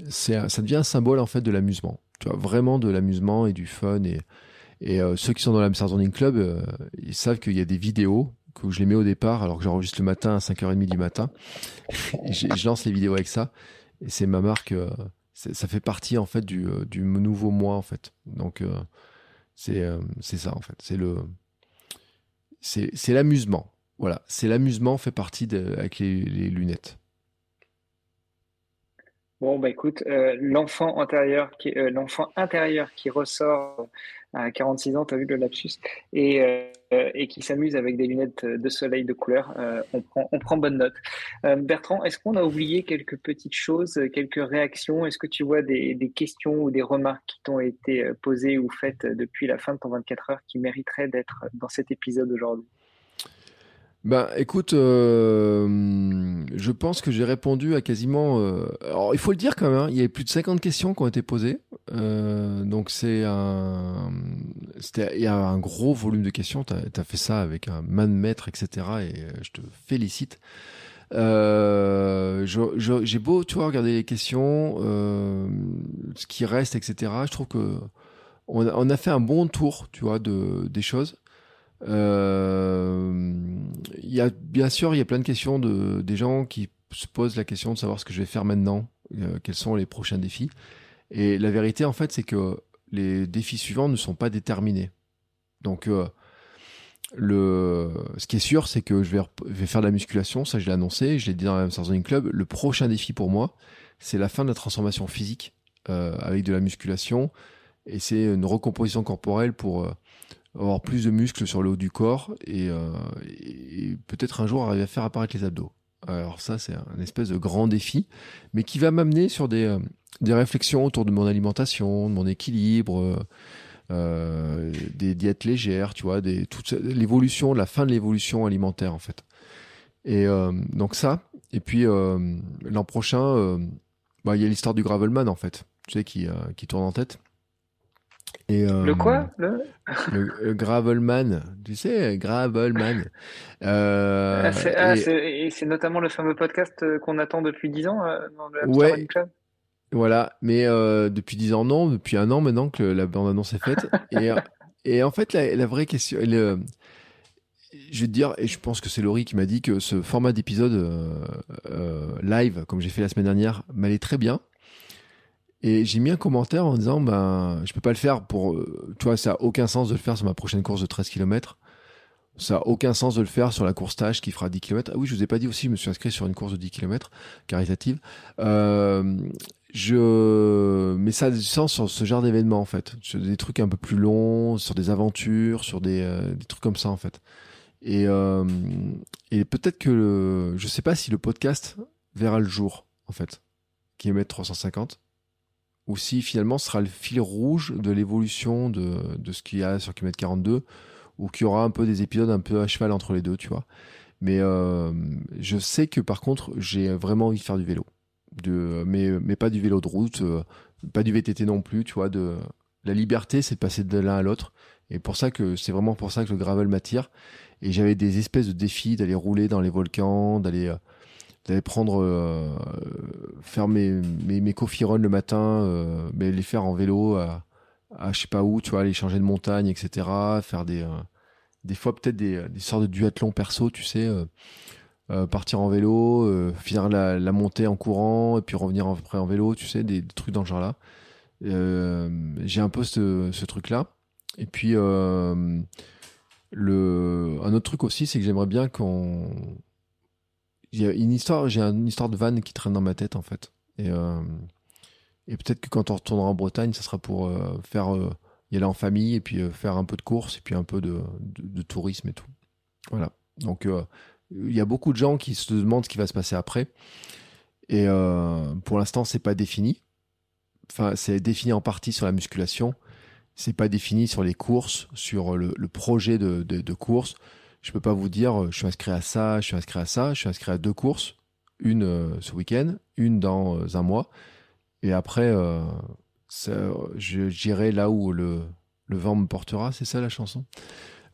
ça devient un symbole en fait de l'amusement. Tu vois, vraiment de l'amusement et du fun. Et, euh, ceux qui sont dans l'Amsterdam Running Club, euh, ils savent qu'il y a des vidéos que je les mets au départ alors que j'enregistre le matin à 5h30 du matin. je, lance les vidéos avec ça. Et c'est ma marque. ça fait partie en fait du, nouveau moi en fait. Donc c'est ça en fait. C'est le c'est l'amusement. Voilà, c'est l'amusement fait partie avec les lunettes. Bon, bah écoute, euh, l'enfant intérieur, qui, euh, l'enfant intérieur qui ressort à 46 ans, tu vu le lapsus, et, euh, et qui s'amuse avec des lunettes de soleil de couleur, on, prend, on prend bonne note. Bertrand, est-ce qu'on a oublié quelques petites choses, quelques réactions? Est-ce que tu vois des, des questions ou des remarques qui t'ont été posées ou faites depuis la fin de ton 24 heures qui mériteraient d'être dans cet épisode aujourd'hui? Ben, écoute, euh, je pense que j'ai répondu à quasiment. Euh, alors, il faut le dire quand même, hein, il y avait plus de 50 questions qui ont été posées. Euh, donc, c'est un. Il y a un gros volume de questions. Tu as, fait ça avec un man maître, etc. Et je te félicite. j'ai beau, tu vois, regarder les questions, ce qui reste, etc. Je trouve que on a, on a fait un bon tour, tu vois, de, des choses. Euh, il y a bien sûr, il y a plein de questions de des gens qui se posent la question de savoir ce que je vais faire maintenant, euh, quels sont les prochains défis. Et la vérité, en fait, c'est que les défis suivants ne sont pas déterminés. Donc, euh, le, ce qui est sûr, c'est que je vais, faire de la musculation. Ça, je l'ai annoncé, je l'ai dit dans la Running Club. Le prochain défi pour moi, c'est la fin de la transformation physique euh, avec de la musculation. Et c'est une recomposition corporelle pour euh, avoir plus de muscles sur le haut du corps euh, et, peut-être un jour arriver à faire apparaître les abdos. Alors ça, c'est un espèce de grand défi, mais qui va m'amener sur des, euh, des réflexions autour de mon alimentation, de mon équilibre, euh, des diètes légères, tu vois, des, l'évolution, la fin de l'évolution alimentaire en fait. Et donc ça, et puis l'an prochain, bah, il y a l'histoire du Gravelman en fait, tu sais, qui, qui tourne en tête. Euh, le quoi le... le... Gravelman, tu sais, Gravelman. Euh, ah, ah, et... c'est notamment le fameux podcast euh, qu'on attend depuis 10 ans dans le ouais. Club. Voilà, mais depuis 10 ans, non, depuis un an maintenant que la bande-annonce est faite. et, et, en fait, la, vraie question, je vais te dire, et je pense que c'est Laurie qui m'a dit que ce format d'épisode live, comme j'ai fait la semaine dernière, m'allait très bien. Et j'ai mis un commentaire en disant, ben, je peux pas le faire pour, euh, tu vois, ça a aucun sens de le faire sur ma prochaine course de 13 km. Ça a aucun sens de le faire sur la course tâche qui fera 10 km. Ah oui, je vous ai pas dit aussi, je me suis inscrit sur une course de 10 km caritative. Euh, je, mais ça a du sens sur ce genre d'événement, en fait. Sur des trucs un peu plus longs, sur des aventures, sur des, euh, des trucs comme ça, en fait. Et, euh, et peut-être que le, je sais pas si le podcast verra le jour, en fait. Kilomètre 350 ou si finalement ce sera le fil rouge de l'évolution de, de ce qu'il y a sur Kilomètre 42, ou qu'il y aura un peu des épisodes un peu à cheval entre les deux, tu vois. Mais euh, je sais que par contre, j'ai vraiment envie de faire du vélo. De, mais, mais pas du vélo de route, euh, pas du VTT non plus, tu vois. De, la liberté, c'est de passer de l'un à l'autre. Et pour ça que c'est vraiment pour ça que le gravel m'attire. Et j'avais des espèces de défis d'aller rouler dans les volcans, d'aller euh, d'aller prendre euh, faire mes mes, mes le matin euh, mais les faire en vélo à, à je sais pas où tu vois aller changer de montagne etc faire des euh, des fois peut-être des, des sortes de duathlon perso tu sais partir en vélo finir la, la montée en courant et puis revenir après en vélo tu sais des, trucs dans ce genre là. J'ai un peu ce, ce truc là et puis le un autre truc aussi c'est que j'aimerais bien qu'on une histoire, j'ai une histoire de van qui traîne dans ma tête en fait. Et, euh, et peut-être que quand on retournera en Bretagne, ça sera pour euh, faire euh, y aller en famille et puis faire un peu de course et puis un peu de, de, tourisme et tout. Voilà. Donc il y a beaucoup de gens qui se demandent ce qui va se passer après. Et pour l'instant, c'est pas défini. Enfin, c'est défini en partie sur la musculation. C'est pas défini sur les courses, sur le, projet de, de course je peux pas vous dire, euh, je suis inscrit à ça, je suis inscrit à ça, je suis inscrit à deux courses, une euh, ce week-end, une dans euh, un mois, et après, j'irai là où le, le vent me portera, c'est ça la chanson.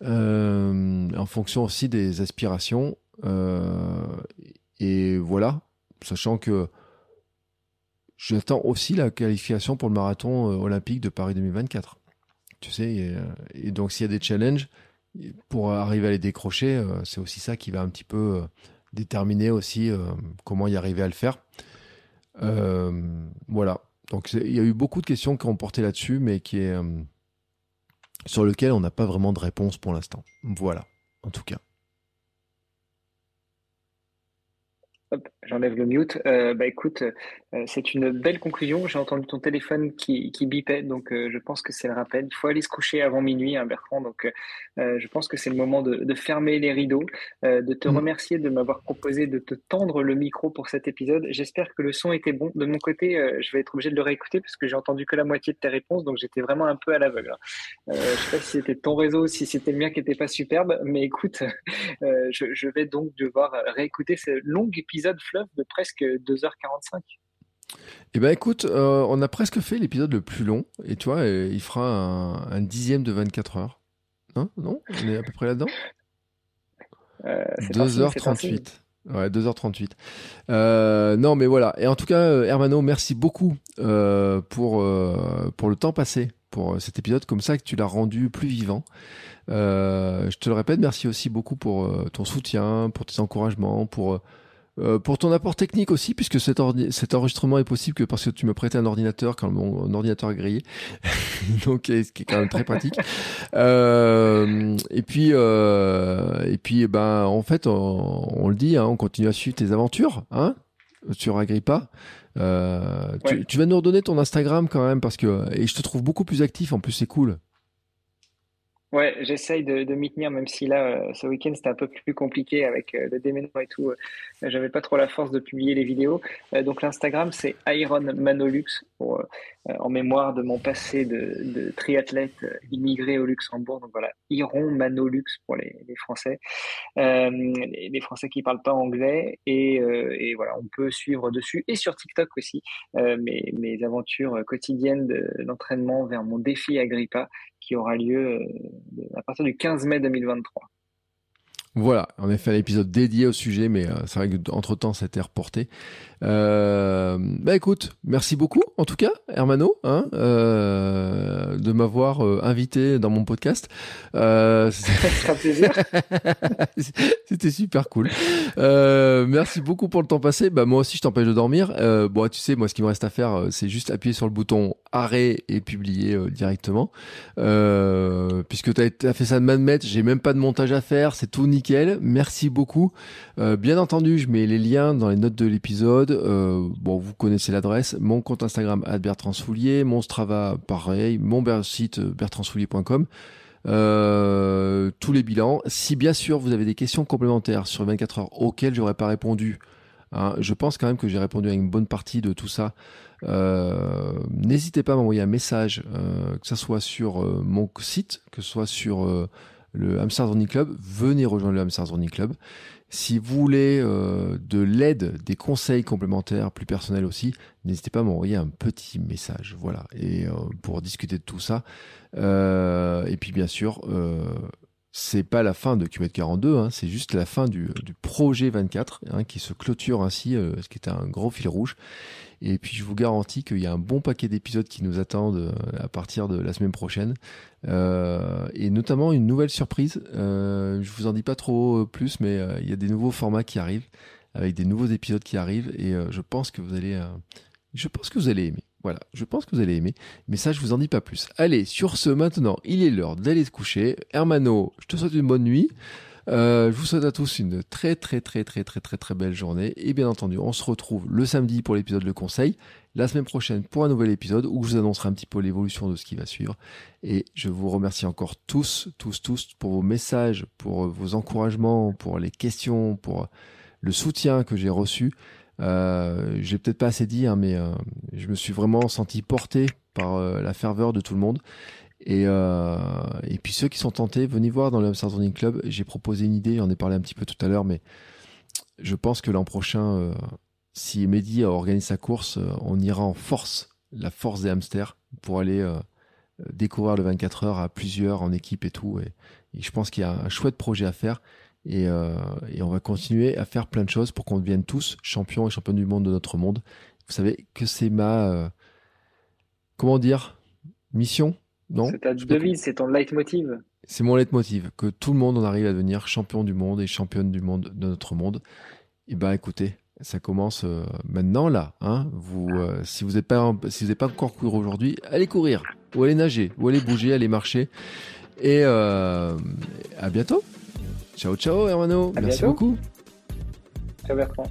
en fonction aussi des aspirations, et voilà, sachant que j'attends aussi la qualification pour le marathon olympique de Paris 2024. Tu sais, et donc s'il y a des challenges, pour arriver à les décrocher, euh, c'est aussi ça qui va un petit peu euh, déterminer aussi euh, comment y arriver à le faire. voilà. Donc il y a eu beaucoup de questions qui ont porté là-dessus, mais qui est sur lequel on n'a pas vraiment de réponse pour l'instant. Voilà, en tout cas. J'enlève le mute. Euh, bah écoute, euh, c'est une belle conclusion. J'ai entendu ton téléphone qui, qui bipait, donc euh, je pense que c'est le rappel. Il faut aller se coucher avant minuit, hein, Bertrand. Donc je pense que c'est le moment de, de, fermer les rideaux, de te mm. remercier de m'avoir proposé de te tendre le micro pour cet épisode. J'espère que le son était bon. De mon côté, je vais être obligé de le réécouter parce que j'ai entendu que la moitié de tes réponses, donc j'étais vraiment un peu à l'aveugle. Hein. je sais pas si c'était ton réseau, si c'était le mien qui n'était pas superbe, mais écoute, je, je, vais donc devoir réécouter ce long épisode de presque 2h45. Eh ben écoute, euh, on a presque fait l'épisode le plus long, et tu vois, euh, il fera un, dixième de 24 heures. Non Non On est à peu près là-dedans 2h38. Euh, ouais, 2h38. non, mais voilà. Et en tout cas, Hermano, merci beaucoup pour, pour le temps passé, pour cet épisode comme ça, que tu l'as rendu plus vivant. je te le répète, merci aussi beaucoup pour ton soutien, pour tes encouragements, pour euh, pour ton apport technique aussi, puisque cet, cet, enregistrement est possible que parce que tu me prêtais un ordinateur quand mon ordinateur est grillé, donc ce qui est quand même très pratique. Euh, et puis, euh, et puis, eh ben, en fait, on, le dit, hein, on continue à suivre tes aventures, hein, sur Agrippa. Euh, tu, tu, vas nous redonner ton Instagram quand même parce que et je te trouve beaucoup plus actif. En plus, c'est cool. Ouais, j'essaye de, de m'y tenir, même si là, euh, ce week-end, c'était un peu plus compliqué avec euh, le déménagement et tout. Euh, j'avais pas trop la force de publier les vidéos. donc, l'Instagram, c'est Iron Manolux, pour, en mémoire de mon passé de, de, triathlète immigré au Luxembourg. Donc, voilà, Iron Manolux pour les, Français, les, Français qui parlent pas anglais. Et, voilà, on peut suivre dessus et sur TikTok aussi mes, aventures quotidiennes d'entraînement vers mon défi Agrippa qui aura lieu à partir du 15 mai 2023. Voilà, en effet, l'épisode dédié au sujet, mais euh, c'est vrai qu'entre temps, ça a été reporté. Euh, bah écoute, merci beaucoup en tout cas, Hermano, hein, euh, de m'avoir euh, invité dans mon podcast. Euh. C'était super cool. Euh, merci beaucoup pour le temps passé. Bah moi aussi, je t'empêche de dormir. bon, tu sais, moi, ce qui me reste à faire, c'est juste appuyer sur le bouton arrêt et publier directement. puisque tu as, fait ça de main j'ai même pas de montage à faire, c'est tout nickel. Merci beaucoup. bien entendu, je mets les liens dans les notes de l'épisode euh, bon, vous connaissez l'adresse. Mon compte Instagram Bertrand Soulier, mon Strava pareil, mon site euh, bertrandsoulier.com. Euh, tous les bilans. Si bien sûr vous avez des questions complémentaires sur 24 heures auxquelles j'aurais pas répondu, hein, je pense quand même que j'ai répondu à une bonne partie de tout ça. Euh, n'hésitez pas à m'envoyer un message, que ce soit sur mon site, que ce soit sur le Hamster Running Club. Venez rejoindre le Hamster Running Club. Si vous voulez euh, de l'aide, des conseils complémentaires plus personnels aussi, n'hésitez pas à m'envoyer un petit message. Voilà, et euh, pour discuter de tout ça. Euh, et puis bien sûr, c'est pas la fin de qm 42, hein, c'est juste la fin du, projet 24 hein, qui se clôture ainsi, ce qui était un gros fil rouge. Et puis je vous garantis qu'il y a un bon paquet d'épisodes qui nous attendent euh, à partir de la semaine prochaine. Euh, et notamment une nouvelle surprise. Euh, je vous en dis pas trop euh, plus, mais il y a des nouveaux formats qui arrivent, avec des nouveaux épisodes qui arrivent. Et je pense que vous allez, je pense que vous allez aimer. Voilà, je pense que vous allez aimer. Mais ça, je vous en dis pas plus. Allez, sur ce, maintenant, il est l'heure d'aller se coucher. Hermano, je te souhaite une bonne nuit. Euh, je vous souhaite à tous une très très très très très très très belle journée et bien entendu on se retrouve le samedi pour l'épisode Le Conseil, la semaine prochaine pour un nouvel épisode où je vous annoncerai un petit peu l'évolution de ce qui va suivre et je vous remercie encore tous tous tous pour vos messages, pour vos encouragements, pour les questions, pour le soutien que j'ai reçu. Euh, j'ai peut-être pas assez dit, hein, mais euh, je me suis vraiment senti porté par euh, la ferveur de tout le monde. Et, euh, et puis ceux qui sont tentés, venez voir dans le Hamster Running Club. J'ai proposé une idée, j'en ai parlé un petit peu tout à l'heure, mais je pense que l'an prochain, euh, si Mehdi organise sa course, euh, on ira en force, la force des hamsters, pour aller découvrir le 24 heures à plusieurs en équipe et tout. Et, je pense qu'il y a un chouette projet à faire. Et, et, on va continuer à faire plein de choses pour qu'on devienne tous champions et champions du monde de notre monde. Vous savez que c'est ma... comment dire Mission? C'est ta devise, c'est ton leitmotiv. C'est mon leitmotiv, que tout le monde en arrive à devenir champion du monde et championne du monde de notre monde. Et eh ben écoutez, ça commence euh, maintenant là. Hein. Vous, euh, si vous n'êtes pas, si vous n'êtes pas encore courir aujourd'hui, allez courir, ou allez nager, ou allez bouger, allez marcher. Et euh, à bientôt. Ciao ciao Hermano, merci beaucoup. Ciao Bertrand.